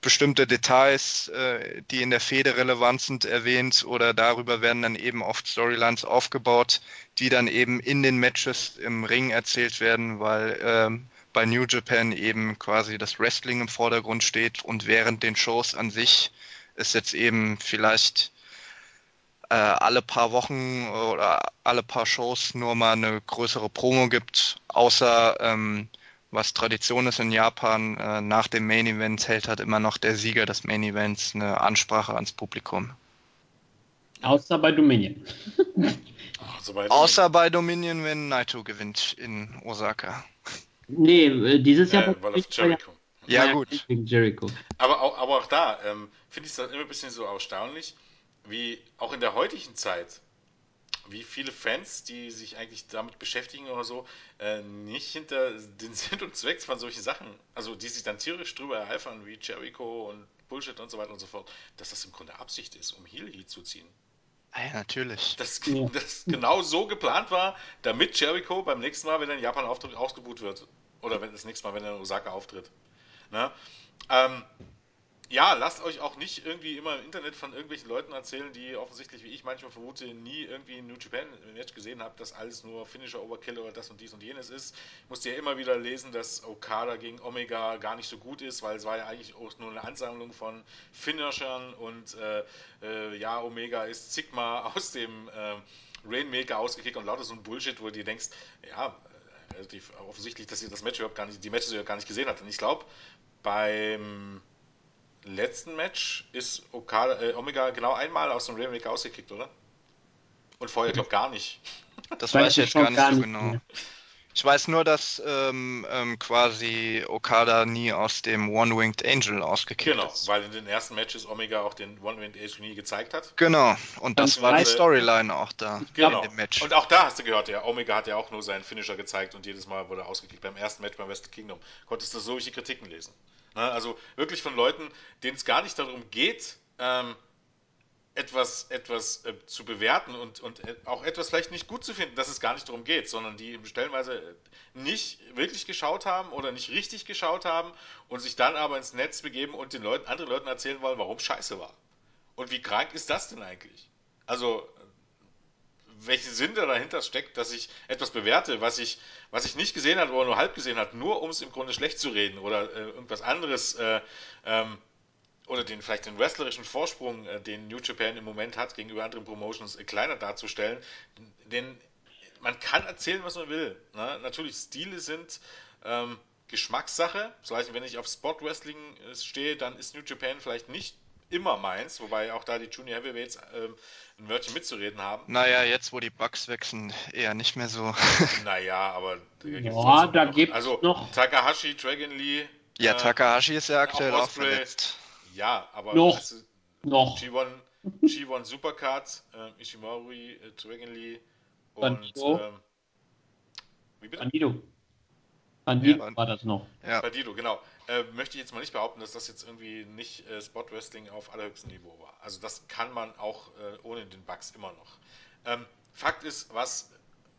bestimmte Details, äh, die in der Fehde relevant sind, erwähnt oder darüber werden dann eben oft Storylines aufgebaut, die dann eben in den Matches im Ring erzählt werden, weil ähm, bei New Japan eben quasi das Wrestling im Vordergrund steht und während den Shows an sich ist jetzt eben vielleicht äh, alle paar Wochen oder alle paar Shows nur mal eine größere Promo gibt, außer ähm, was Tradition ist in Japan, äh, nach dem Main Event hält halt immer noch der Sieger des Main Events eine Ansprache ans Publikum. Außer bei Dominion. Außer bei Dominion, wenn Naito gewinnt in Osaka. Nee, äh, dieses Jahr. Äh, weil auf Jericho. Ja, gut. Jericho. Aber auch, aber auch da ähm, finde ich es dann immer ein bisschen so erstaunlich, wie auch in der heutigen Zeit wie viele Fans, die sich eigentlich damit beschäftigen oder so, äh, nicht hinter den Sinn und Zweck von solchen Sachen, also die sich dann tierisch drüber ereifern, wie Jericho und Bullshit und so weiter und so fort, dass das im Grunde Absicht ist, um Heat zu ziehen. Ah ja, natürlich. Dass ja. das genau so geplant war, damit Jericho beim nächsten Mal, wenn er in Japan auftritt, ausgebucht wird. Oder wenn das nächste Mal, wenn er in Osaka auftritt. Na? Ähm, ja, lasst euch auch nicht irgendwie immer im Internet von irgendwelchen Leuten erzählen, die offensichtlich, wie ich manchmal vermute, nie irgendwie ein New Japan Match gesehen haben, dass alles nur Finisher Overkill oder das und dies und jenes ist. Ich musste ja immer wieder lesen, dass Okada gegen Omega gar nicht so gut ist, weil es war ja eigentlich auch nur eine Ansammlung von Finishern und äh, äh, ja, Omega ist Sigma aus dem äh, Rainmaker ausgekickt und lauter so ein Bullshit, wo du dir denkst, ja, relativ offensichtlich, dass ihr das Match überhaupt gar nicht, die Matches überhaupt gar nicht gesehen habt. Und ich glaube, beim letzten Match ist Okada, äh, Omega genau einmal aus dem Rainmaker ausgekickt, oder? Und vorher, glaube ich, gar nicht. Das weiß ich jetzt gar nicht so genau. Mehr. Ich weiß nur, dass ähm, ähm, quasi Okada nie aus dem One-Winged Angel ausgekickt genau, ist. Genau, weil in den ersten Matches Omega auch den One-Winged Angel nie gezeigt hat. Genau, und das und war die Storyline auch da genau. in dem Match. Und auch da hast du gehört, ja, Omega hat ja auch nur seinen Finisher gezeigt und jedes Mal wurde er ausgekickt. Beim ersten Match beim West Kingdom konntest du solche Kritiken lesen. Na, also wirklich von Leuten, denen es gar nicht darum geht, ähm, etwas, etwas äh, zu bewerten und, und äh, auch etwas vielleicht nicht gut zu finden, dass es gar nicht darum geht, sondern die stellenweise äh, nicht wirklich geschaut haben oder nicht richtig geschaut haben und sich dann aber ins Netz begeben und den Leuten, anderen Leuten erzählen wollen, warum scheiße war. Und wie krank ist das denn eigentlich? Also, welchen Sinn da dahinter steckt, dass ich etwas bewerte, was ich, was ich nicht gesehen habe oder nur halb gesehen habe, nur um es im Grunde schlecht zu reden oder äh, irgendwas anderes äh, ähm, oder den vielleicht den wrestlerischen Vorsprung, äh, den New Japan im Moment hat, gegenüber anderen Promotions äh, kleiner darzustellen. Denn man kann erzählen, was man will. Ne? Natürlich, Stile sind ähm, Geschmackssache. Heißt, wenn ich auf Spot Wrestling äh, stehe, dann ist New Japan vielleicht nicht immer meins, wobei auch da die Junior Heavyweights ähm, ein Wörtchen mitzureden haben. Naja, jetzt wo die Bugs wechseln, eher nicht mehr so. naja, aber da gibt es da gibt's also, noch. Takahashi, Dragon Lee. Ja, äh, Takahashi ist ja aktuell auch, auch verletzt. Ja, aber noch. Also, noch. G1, G1 Supercard, äh, Ishimori, äh, Dragon Lee und. Ähm, wie bitte? Bandido. Bandido ja, war das noch. Ja. Bandido, genau. Äh, möchte ich jetzt mal nicht behaupten, dass das jetzt irgendwie nicht äh, Spot Wrestling auf allerhöchstem Niveau war. Also das kann man auch äh, ohne den Bugs immer noch. Ähm, Fakt ist, was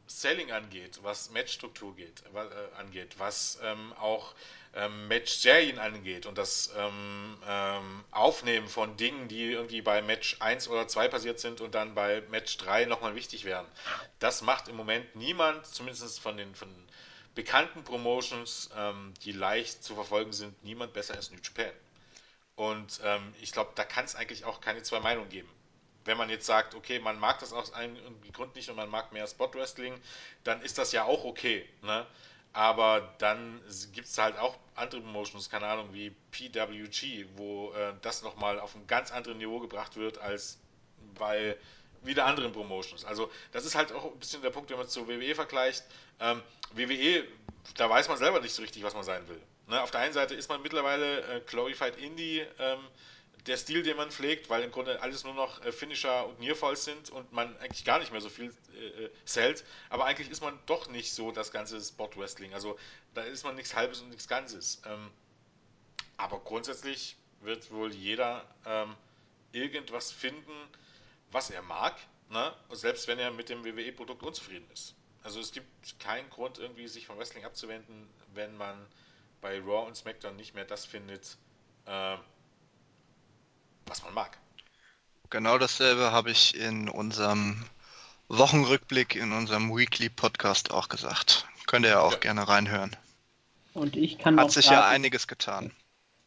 Selling angeht, was Matchstruktur geht, äh, angeht, was ähm, auch ähm, Match-Serien angeht und das ähm, ähm, Aufnehmen von Dingen, die irgendwie bei Match 1 oder 2 passiert sind und dann bei Match 3 nochmal wichtig werden. Das macht im Moment niemand, zumindest von den von bekannten Promotions, ähm, die leicht zu verfolgen sind, niemand besser als New Japan. Und ähm, ich glaube, da kann es eigentlich auch keine zwei Meinungen geben wenn man jetzt sagt, okay, man mag das aus einem Grund nicht und man mag mehr Spot Wrestling, dann ist das ja auch okay. Ne? Aber dann gibt es halt auch andere Promotions, keine Ahnung, wie PWG, wo äh, das nochmal auf ein ganz anderes Niveau gebracht wird als bei wieder anderen Promotions. Also das ist halt auch ein bisschen der Punkt, wenn man es zu WWE vergleicht. Ähm, WWE, da weiß man selber nicht so richtig, was man sein will. Ne? Auf der einen Seite ist man mittlerweile äh, Glorified Indie ähm, der Stil, den man pflegt, weil im Grunde alles nur noch äh, Finisher und Nearfalls sind und man eigentlich gar nicht mehr so viel äh, zählt. Aber eigentlich ist man doch nicht so das ganze Spot Wrestling. Also da ist man nichts Halbes und nichts Ganzes. Ähm, aber grundsätzlich wird wohl jeder ähm, irgendwas finden, was er mag, ne? selbst wenn er mit dem WWE-Produkt unzufrieden ist. Also es gibt keinen Grund, irgendwie sich vom Wrestling abzuwenden, wenn man bei Raw und SmackDown nicht mehr das findet, äh, was man mag. Genau dasselbe habe ich in unserem Wochenrückblick, in unserem Weekly Podcast auch gesagt. Könnt ihr ja auch ja. gerne reinhören. Und ich kann Hat sich sagen, ja einiges getan.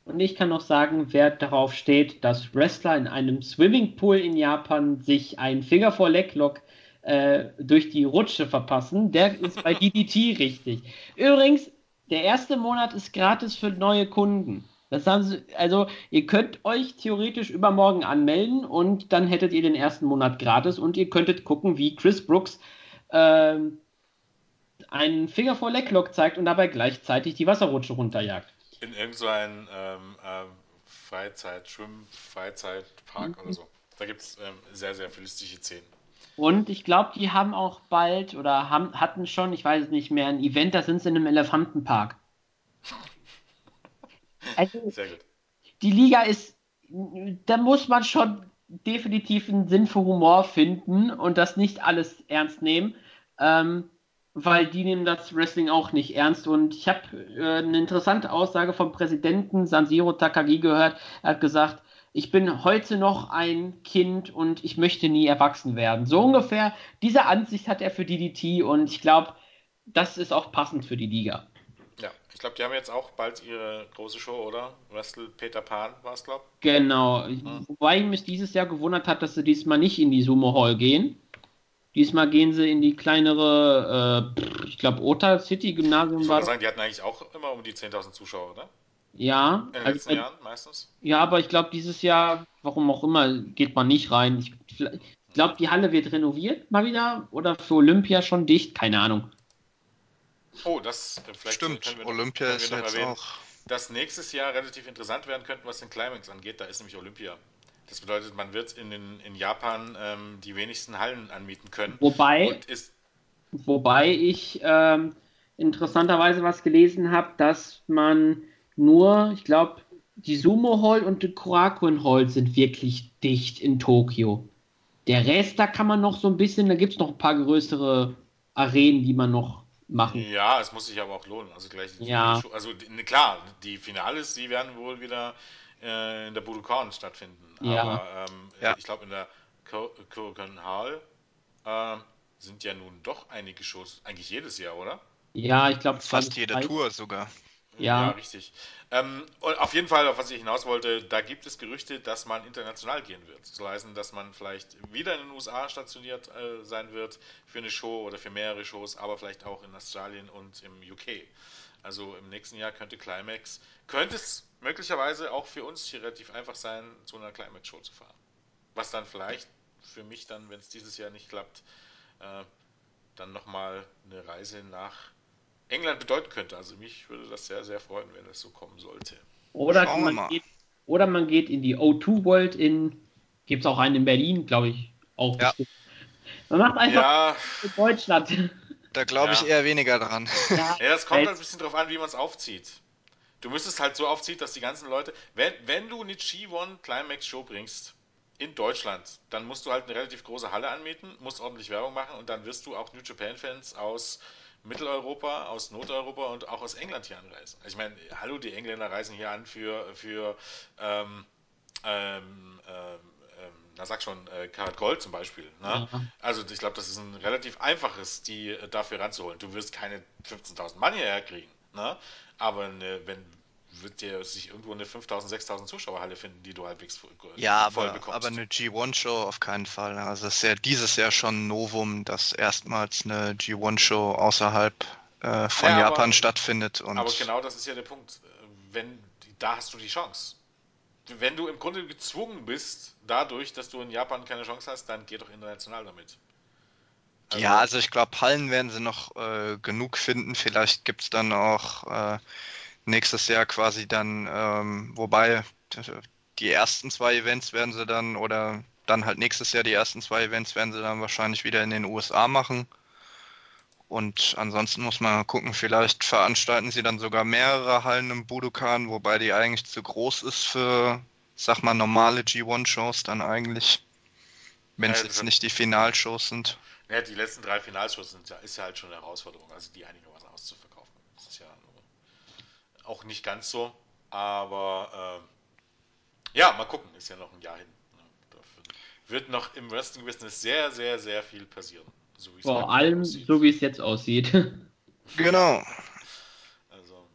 Und ich kann noch sagen, wer darauf steht, dass Wrestler in einem Swimmingpool in Japan sich ein Finger vor Leglock äh, durch die Rutsche verpassen, der ist bei DDT richtig. Übrigens, der erste Monat ist gratis für neue Kunden. Das haben sie, also ihr könnt euch theoretisch übermorgen anmelden und dann hättet ihr den ersten Monat gratis und ihr könntet gucken, wie Chris Brooks ähm, einen Finger vor Lecklock zeigt und dabei gleichzeitig die Wasserrutsche runterjagt. In irgendeinem so ähm, ähm, Freizeit, Schwimm, Freizeitpark mhm. oder so. Da gibt es ähm, sehr, sehr lustige Szenen. Und ich glaube, die haben auch bald oder haben, hatten schon, ich weiß es nicht mehr, ein Event, da sind sie in einem Elefantenpark. Also, Sehr gut. Die Liga ist, da muss man schon definitiv einen Sinn für Humor finden und das nicht alles ernst nehmen. Ähm, weil die nehmen das Wrestling auch nicht ernst. Und ich habe äh, eine interessante Aussage vom Präsidenten Sanjiro Takagi gehört. Er hat gesagt, ich bin heute noch ein Kind und ich möchte nie erwachsen werden. So ungefähr diese Ansicht hat er für DDT und ich glaube, das ist auch passend für die Liga. Ja, ich glaube, die haben jetzt auch bald ihre große Show, oder? Wrestle Peter Pan war es, glaube ich. Genau. Hm. Wobei mich dieses Jahr gewundert hat, dass sie diesmal nicht in die Sumo Hall gehen. Diesmal gehen sie in die kleinere, äh, ich glaube, Ota City Gymnasium. Ich würde sagen, die hatten eigentlich auch immer um die 10.000 Zuschauer, oder? Ja. In den also, letzten Jahren meistens? Ja, aber ich glaube, dieses Jahr, warum auch immer, geht man nicht rein. Ich, ich glaube, die Halle wird renoviert mal wieder oder für Olympia schon dicht, keine Ahnung. Oh, das äh, vielleicht Stimmt, können wir noch, Olympia ist jetzt erwähnen, auch. Dass nächstes Jahr relativ interessant werden könnte, was den Climax angeht. Da ist nämlich Olympia. Das bedeutet, man wird in, den, in Japan ähm, die wenigsten Hallen anmieten können. Wobei, wobei ich ähm, interessanterweise was gelesen habe, dass man nur, ich glaube, die Sumo Hall und die Korakuen Hall sind wirklich dicht in Tokio. Der Rest, da kann man noch so ein bisschen, da gibt es noch ein paar größere Arenen, die man noch machen. Ja, es muss sich aber auch lohnen. Also gleich ja. also klar, die Finales, die werden wohl wieder äh, in der Budokan stattfinden. Ja. Aber ähm, ja. ich glaube in der Korakuen Hall äh, sind ja nun doch einige Shows, eigentlich jedes Jahr, oder? Ja, ich glaube fast jede Tour sogar. Ja, ja richtig. Ähm, auf jeden Fall, auf was ich hinaus wollte, da gibt es Gerüchte, dass man international gehen wird. Das heißt, dass man vielleicht wieder in den USA stationiert äh, sein wird für eine Show oder für mehrere Shows, aber vielleicht auch in Australien und im UK. Also im nächsten Jahr könnte Climax, könnte es möglicherweise auch für uns hier relativ einfach sein, zu einer Climax-Show zu fahren. Was dann vielleicht für mich dann, wenn es dieses Jahr nicht klappt, äh, dann nochmal eine Reise nach England bedeuten könnte. Also mich würde das sehr, sehr freuen, wenn es so kommen sollte. Oder, man geht, oder man geht in die O2 World in, gibt es auch einen in Berlin, glaube ich, auch. Ja. Man macht einfach ja. in Deutschland. Da glaube ich ja. eher weniger dran. Ja, ja das kommt halt ein bisschen drauf an, wie man es aufzieht. Du müsstest halt so aufziehen, dass die ganzen Leute, wenn, wenn du eine G1 Climax Show bringst in Deutschland, dann musst du halt eine relativ große Halle anmieten, musst ordentlich Werbung machen und dann wirst du auch New Japan Fans aus Mitteleuropa, aus Nordeuropa und auch aus England hier anreisen. Also ich meine, hallo, die Engländer reisen hier an für, für ähm, ähm, ähm, na sag schon, äh, Karat Gold zum Beispiel. Ne? Also ich glaube, das ist ein relativ einfaches, die äh, dafür ranzuholen. Du wirst keine 15.000 Mann hierher kriegen. Ne? Aber eine, wenn wird dir sich irgendwo eine 5000, 6000 Zuschauerhalle finden, die du halbwegs voll, ja, voll aber, bekommst. aber eine G1-Show auf keinen Fall. Also es ist ja dieses Jahr schon ein Novum, dass erstmals eine G1-Show außerhalb äh, von ja, Japan aber, stattfindet. Und aber genau das ist ja der Punkt. Wenn, da hast du die Chance. Wenn du im Grunde gezwungen bist, dadurch, dass du in Japan keine Chance hast, dann geh doch international damit. Also, ja, also ich glaube, Hallen werden sie noch äh, genug finden. Vielleicht gibt es dann auch äh, nächstes Jahr quasi dann, ähm, wobei die ersten zwei Events werden sie dann, oder dann halt nächstes Jahr die ersten zwei Events werden sie dann wahrscheinlich wieder in den USA machen. Und ansonsten muss man gucken, vielleicht veranstalten sie dann sogar mehrere Hallen im Budokan, wobei die eigentlich zu groß ist für, sag mal, normale G1-Shows dann eigentlich, wenn es ja, jetzt nicht die Finalshows sind. Ja, die letzten drei Finalshows sind ja, ist ja halt schon eine Herausforderung, also die einigermaßen auszuverkaufen. Das ist ja auch nicht ganz so, aber äh, ja, mal gucken, ist ja noch ein Jahr hin. wird noch im Wrestling-Business sehr, sehr, sehr viel passieren. So Vor allem, aussieht. so wie es jetzt aussieht. Genau. Also.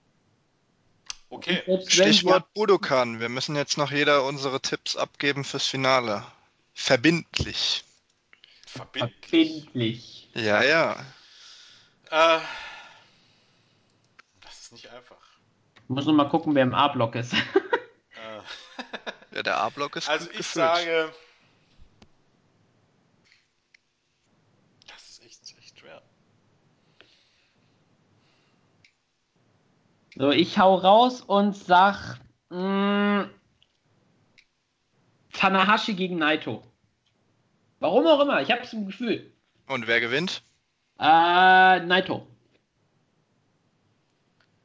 Okay. Stichwort Budokan. Wir müssen jetzt noch jeder unsere Tipps abgeben fürs Finale. Verbindlich. Verbindlich. Verbindlich. Ja, ja. Äh, das ist nicht einfach. Ich muss nur mal gucken, wer im A-Block ist. ja, der A-Block ist Also ich gefüllt. sage. Das ist echt, echt schwer. So, ich hau raus und sag. Mh, mm, Tanahashi gegen Naito. Warum auch immer, ich habe es im Gefühl. Und wer gewinnt? Äh, Naito.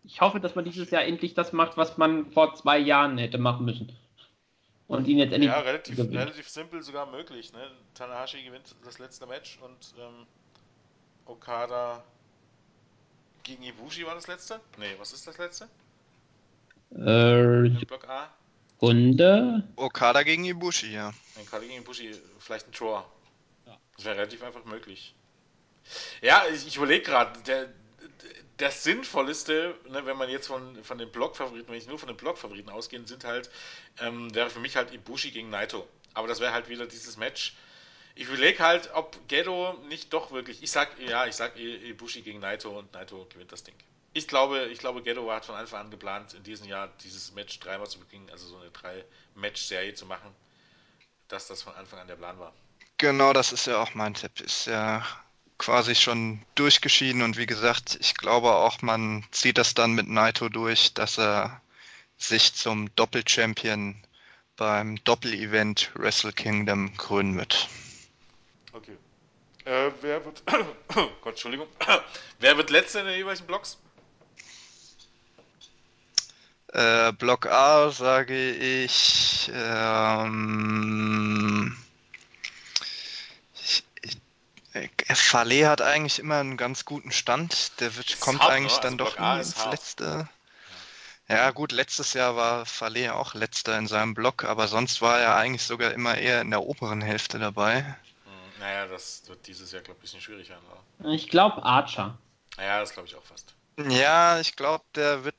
Ich hoffe, dass man dieses Jahr endlich das macht, was man vor zwei Jahren hätte machen müssen. Und ihn jetzt endlich. Ja, relativ, relativ simpel sogar möglich. Ne? Tanahashi gewinnt das letzte Match und ähm, Okada gegen Ibushi war das letzte? Nee, was ist das letzte? Äh, Block A? Runde. Okada gegen Ibushi, ja. Okada gegen Ibushi, vielleicht ein Draw. Ja. Das wäre relativ einfach möglich. Ja, ich, ich überlege gerade, der, das Sinnvollste, ne, wenn man jetzt von, von den Block-Favoriten, wenn ich nur von den Block-Favoriten ausgehe, sind halt, ähm, wäre für mich halt Ibushi gegen Naito. Aber das wäre halt wieder dieses Match. Ich überlege halt, ob Gedo nicht doch wirklich. Ich sag, ja, ich sag Ibushi gegen Naito und Naito gewinnt das Ding. Ich glaube, ich glaube, Gedo hat von Anfang an geplant, in diesem Jahr dieses Match dreimal zu beginnen, also so eine drei-Match-Serie zu machen, dass das von Anfang an der Plan war. Genau, das ist ja auch mein Tipp. Ist ja quasi schon durchgeschieden und wie gesagt, ich glaube auch, man zieht das dann mit Naito durch, dass er sich zum Doppel-Champion beim Doppel-Event Wrestle Kingdom krönen wird. Äh, wer wird. Oh Gott, Entschuldigung. wer wird letzter in den jeweiligen Blocks? Äh, Block A sage ich. Ähm, Fallet hat eigentlich immer einen ganz guten Stand. Der wird, kommt hart, eigentlich ne? dann also doch nie ins hart. letzte. Ja, gut, letztes Jahr war Fallet auch letzter in seinem Block, aber sonst war er eigentlich sogar immer eher in der oberen Hälfte dabei. Naja, das wird dieses Jahr, glaube ich, ein bisschen schwierig werden. Oder? Ich glaube Archer. Naja, das glaube ich auch fast. Ja, ich glaube, der wird,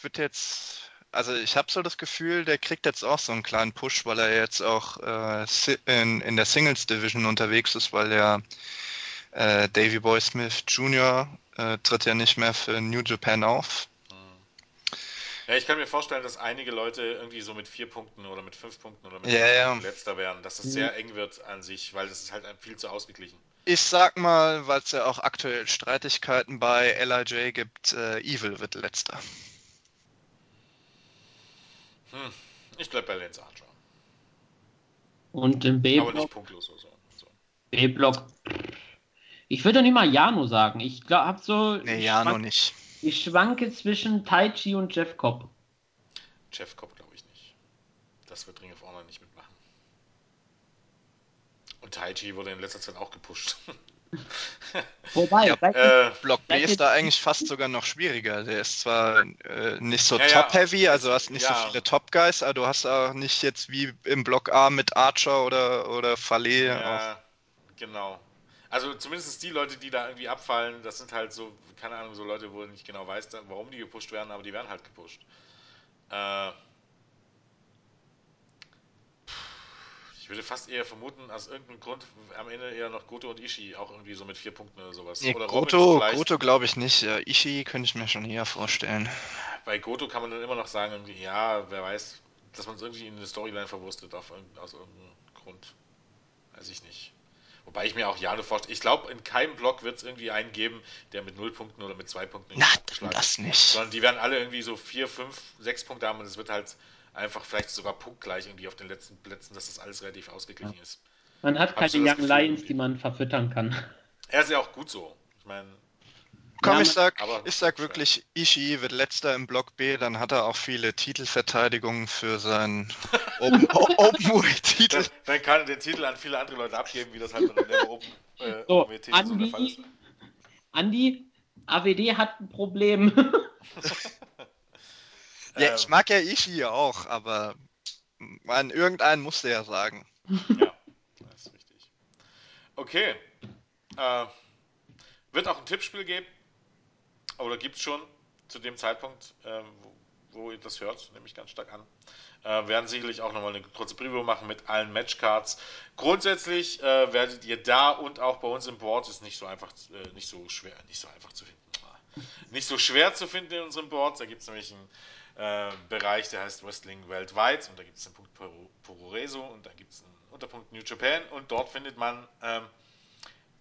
wird jetzt also ich habe so das Gefühl, der kriegt jetzt auch so einen kleinen Push, weil er jetzt auch äh, in, in der Singles Division unterwegs ist, weil er äh, Davy Boy Smith Jr. Äh, tritt ja nicht mehr für New Japan auf. Ja, ich kann mir vorstellen, dass einige Leute irgendwie so mit vier Punkten oder mit fünf Punkten oder mit ja, ja. letzter werden, dass es das sehr eng wird an sich, weil das ist halt viel zu ausgeglichen. Ich sag mal, weil es ja auch aktuell Streitigkeiten bei LIJ gibt, äh, Evil wird letzter. Hm. Ich bleib bei Lance Archer. Und im B-Block. Aber nicht punktlos oder so. so. B-Block. Ich würde nicht mal Jano sagen. Ich glaube, hab so. Nee, Jano nicht. Ich schwanke zwischen Taichi und Jeff Cobb. Jeff Cobb glaube ich nicht. Das wird Ring of Honor nicht mitmachen. Und Taichi wurde in letzter Zeit auch gepusht. Wobei, ja, äh, Block B ist da eigentlich fast sogar noch schwieriger. Der ist zwar äh, nicht so ja, top-heavy, also du hast nicht ja. so viele Top-Guys, aber du hast auch nicht jetzt wie im Block A mit Archer oder, oder Fallet. Ja, genau. Also zumindest die Leute, die da irgendwie abfallen, das sind halt so, keine Ahnung, so Leute, wo du nicht genau weißt, warum die gepusht werden, aber die werden halt gepusht. Äh, würde fast eher vermuten, aus irgendeinem Grund am Ende eher noch Goto und Ishii auch irgendwie so mit vier Punkten oder sowas. Nee, oder Goto, Goto glaube ich nicht. Ja, Ishii könnte ich mir schon eher vorstellen. Bei Goto kann man dann immer noch sagen, ja, wer weiß, dass man es irgendwie in eine Storyline verwurstet auf, aus irgendeinem Grund. Weiß ich nicht. Wobei ich mir auch Jano vorstelle, ich glaube, in keinem Block wird es irgendwie einen geben, der mit null Punkten oder mit zwei Punkten Na, das nicht. Sondern die werden alle irgendwie so vier, fünf, sechs Punkte haben und es wird halt einfach vielleicht sogar punktgleich irgendwie auf den letzten Plätzen, dass das alles relativ ausgeglichen ja. ist. Man hat keine Young Gefühl, Lions, die man verfüttern kann. Er ist ja auch gut so. Ich meine. Komm, ich sag, ich sag wirklich, Ishii wird letzter im Block B, dann hat er auch viele Titelverteidigungen für seinen Open, Open Titel. Dann, kann er den Titel an viele andere Leute abgeben, wie das halt in der Open, äh, so, Open Andi, so der Fall ist. Andi, AWD hat ein Problem. Ja, ähm, ich mag ja Ishii auch, aber man, irgendeinen musste ja sagen. Ja, das ist richtig. Okay. Äh, wird auch ein Tippspiel geben. Oder gibt es schon zu dem Zeitpunkt, äh, wo, wo, ihr das hört, nehme ich ganz stark an. Äh, werden sicherlich auch nochmal eine kurze Preview machen mit allen Matchcards. Grundsätzlich äh, werdet ihr da und auch bei uns im Board, ist nicht so einfach, äh, nicht so schwer, nicht so einfach zu finden. Nicht so schwer zu finden in unserem Board. Da gibt es nämlich ein äh, Bereich, der heißt Wrestling weltweit und da gibt es den Punkt Puroreso und dann gibt es einen Unterpunkt New Japan und dort findet man ähm,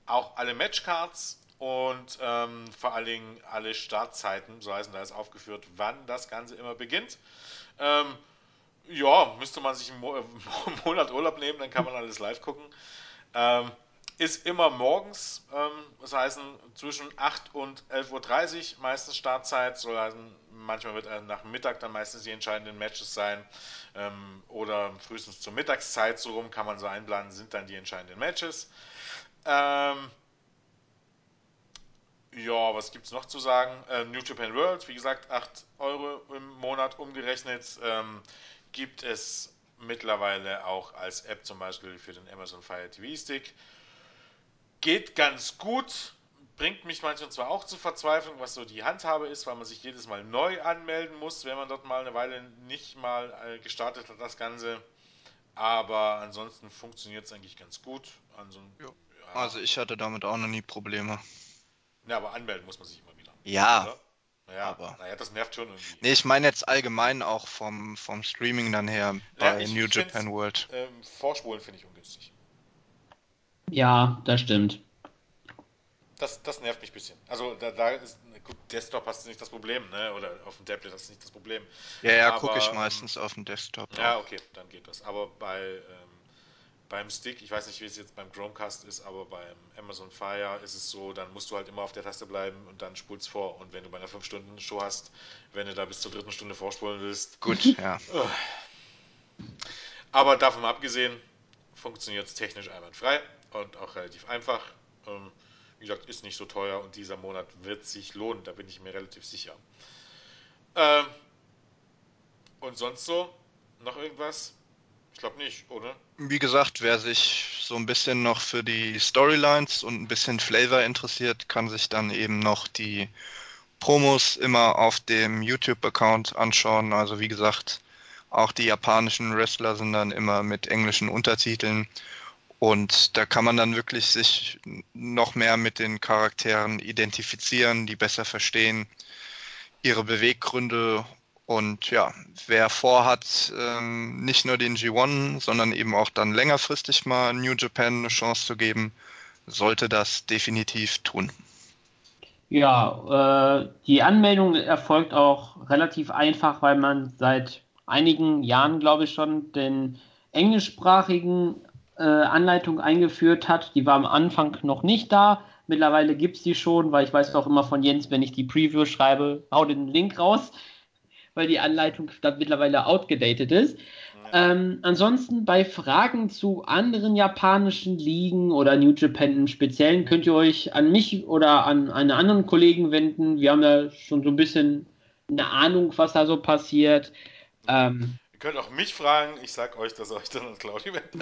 auch alle Matchcards und ähm, vor allen Dingen alle Startzeiten, so heißen da ist aufgeführt, wann das Ganze immer beginnt. Ähm, ja, müsste man sich einen Mo Monat Urlaub nehmen, dann kann man alles live gucken. Ähm, ist immer morgens, ähm, das heißt zwischen 8 und 11.30 Uhr meistens Startzeit, soll heißen, manchmal wird nach Mittag dann meistens die entscheidenden Matches sein ähm, oder frühestens zur Mittagszeit so rum kann man so einplanen, sind dann die entscheidenden Matches. Ähm, Ja, was gibt's noch zu sagen? Äh, New Japan World, wie gesagt, 8 Euro im Monat umgerechnet. Ähm, gibt es mittlerweile auch als App zum Beispiel für den Amazon Fire TV Stick. Geht ganz gut, bringt mich manchmal zwar auch zur Verzweiflung, was so die Handhabe ist, weil man sich jedes Mal neu anmelden muss, wenn man dort mal eine Weile nicht mal äh, gestartet hat, das Ganze. Aber ansonsten funktioniert es eigentlich ganz gut. Also, ja. also ich hatte damit auch noch nie Probleme. Ja, aber anmelden muss man sich immer wieder. Ja. Oder? Naja, aber. naja, das nervt schon irgendwie. Nee, ich meine jetzt allgemein auch vom, vom Streaming dann her bei ja, ich, New ich Japan World. Ähm, Vorspulen finde ich ungünstig. Ja, das stimmt. Das, das nervt mich ein bisschen. Also da, da ist, gut, Desktop hast du nicht das Problem, ne? Oder auf dem Tablet hast du nicht das Problem. Ja, ja, gucke ich meistens auf dem Desktop. Ja, okay, dann geht das. Aber bei ähm, beim Stick, ich weiß nicht, wie es jetzt beim Chromecast ist, aber beim Amazon Fire ist es so, dann musst du halt immer auf der Taste bleiben und dann spulst vor. Und wenn du bei einer 5-Stunden-Show hast, wenn du da bis zur dritten Stunde vorspulen willst. Gut, ja. Aber davon abgesehen, funktioniert es technisch einwandfrei und auch relativ einfach. Ähm, wie gesagt, ist nicht so teuer und dieser Monat wird sich lohnen, da bin ich mir relativ sicher. Ähm, und sonst so? Noch irgendwas? Ich glaube nicht, oder? Wie gesagt, wer sich so ein bisschen noch für die Storylines und ein bisschen Flavor interessiert, kann sich dann eben noch die Promos immer auf dem YouTube-Account anschauen. Also wie gesagt, auch die japanischen Wrestler sind dann immer mit englischen Untertiteln. Und da kann man dann wirklich sich noch mehr mit den Charakteren identifizieren, die besser verstehen, ihre Beweggründe und ja, wer vorhat, ähm, nicht nur den G1, sondern eben auch dann längerfristig mal New Japan eine Chance zu geben, sollte das definitiv tun. Ja, äh, die Anmeldung erfolgt auch relativ einfach, weil man seit einigen Jahren, glaube ich, schon den englischsprachigen äh, Anleitung eingeführt hat. Die war am Anfang noch nicht da. Mittlerweile gibt es die schon, weil ich weiß auch immer von Jens, wenn ich die Preview schreibe, hau den Link raus weil die Anleitung dann mittlerweile outgedatet ist. Ähm, ansonsten bei Fragen zu anderen japanischen Ligen oder New Japan im Speziellen könnt ihr euch an mich oder an einen anderen Kollegen wenden. Wir haben ja schon so ein bisschen eine Ahnung, was da so passiert. Ähm, ihr könnt auch mich fragen, ich sag euch, dass euch dann an Claudio wenden.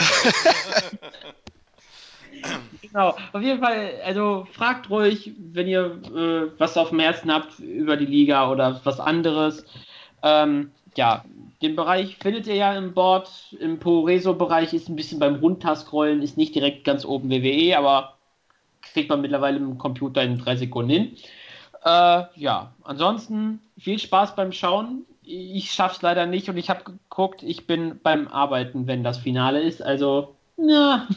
genau, auf jeden Fall, also fragt ruhig, wenn ihr äh, was auf dem Herzen habt über die Liga oder was anderes. Ähm, ja, den Bereich findet ihr ja im Board. Im Poreso-Bereich ist ein bisschen beim Runterscrollen, ist nicht direkt ganz oben WWE, aber kriegt man mittlerweile im Computer in drei Sekunden hin. Äh, ja, ansonsten viel Spaß beim Schauen. Ich schaff's leider nicht und ich habe geguckt, ich bin beim Arbeiten, wenn das Finale ist. Also, ja.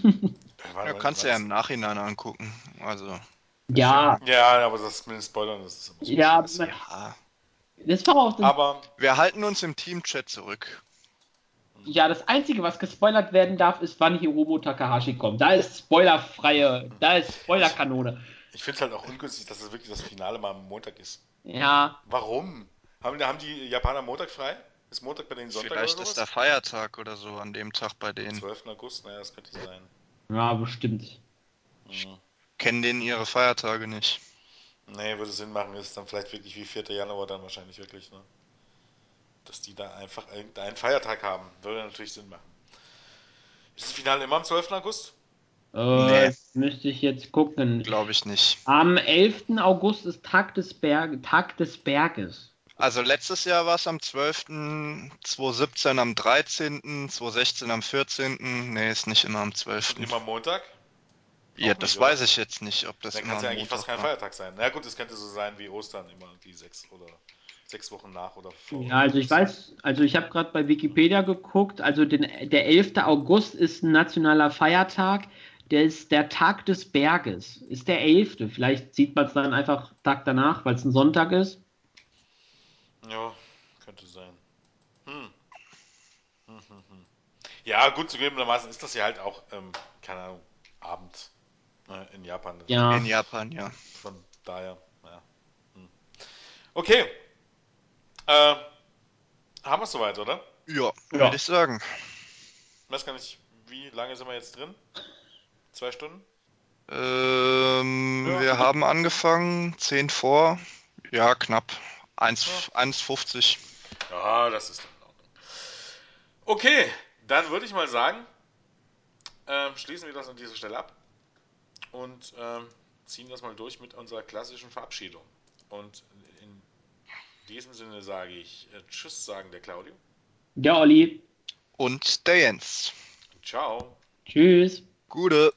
Ja, kannst du ja im Nachhinein angucken. Also. Ja. Ja, aber das mit den Spoilern das ist immer so ja, ja, das war auch Aber wir halten uns im Team-Chat zurück. Ja, das Einzige, was gespoilert werden darf, ist, wann Hiromo Takahashi kommt. Da ist spoilerfreie, da ist Spoilerkanone. Ich finde es halt auch ungünstig, dass es wirklich das Finale mal am Montag ist. Ja. Warum? Haben, haben die Japaner Montag frei? Ist Montag bei denen Sonntag Vielleicht ist der Feiertag oder so an dem Tag bei denen. Am 12. August, naja, das könnte sein. Ja, bestimmt. Ich mhm. kenne denen ihre Feiertage nicht. Nee, würde Sinn machen, ist dann vielleicht wirklich wie 4. Januar dann wahrscheinlich wirklich, ne? Dass die da einfach irgendeinen Feiertag haben. Würde natürlich Sinn machen. Ist das Finale immer am 12. August? Äh, nee. Müsste ich jetzt gucken. Glaube ich nicht. Am 11. August ist Tag des, Berg Tag des Berges. Also letztes Jahr war es am 12., 2017 am 13., 2016 am 14. Nee, ist nicht immer am 12. Und immer Montag? Ja, das weiß ich jetzt nicht, ob das Dann kann es ja eigentlich fast kein Feiertag sein. Na gut, es könnte so sein wie Ostern, immer die sechs oder sechs Wochen nach oder vor. Ja, also ich weiß, also ich habe gerade bei Wikipedia geguckt, also den, der 11. August ist ein nationaler Feiertag, der ist der Tag des Berges, ist der 11. Vielleicht sieht man es dann einfach Tag danach, weil es ein Sonntag ist. Ja, könnte sein. Hm. Hm, hm, hm. Ja, gut zugegebenermaßen ist das ja halt auch, ähm, keine Ahnung, Abend. Ne, in Japan. Ja. In Japan, ja. Von daher, ja. Hm. Okay. Äh, haben wir es soweit, oder? Ja, ja. würde ich sagen. Ich weiß gar nicht, wie lange sind wir jetzt drin? Zwei Stunden? Ähm, Ja. wir haben angefangen, 10 vor, ja, knapp. 1 1,50. Ja, das ist in Ordnung. Okay, dann würde ich mal sagen, ähm, schließen wir das an dieser Stelle ab und ähm, ziehen das mal durch mit unserer klassischen Verabschiedung. Und in diesem Sinne sage ich äh, Tschüss, sagen der Claudio. Der Olli. Und der Jens. Ciao. Tschüss. Gute.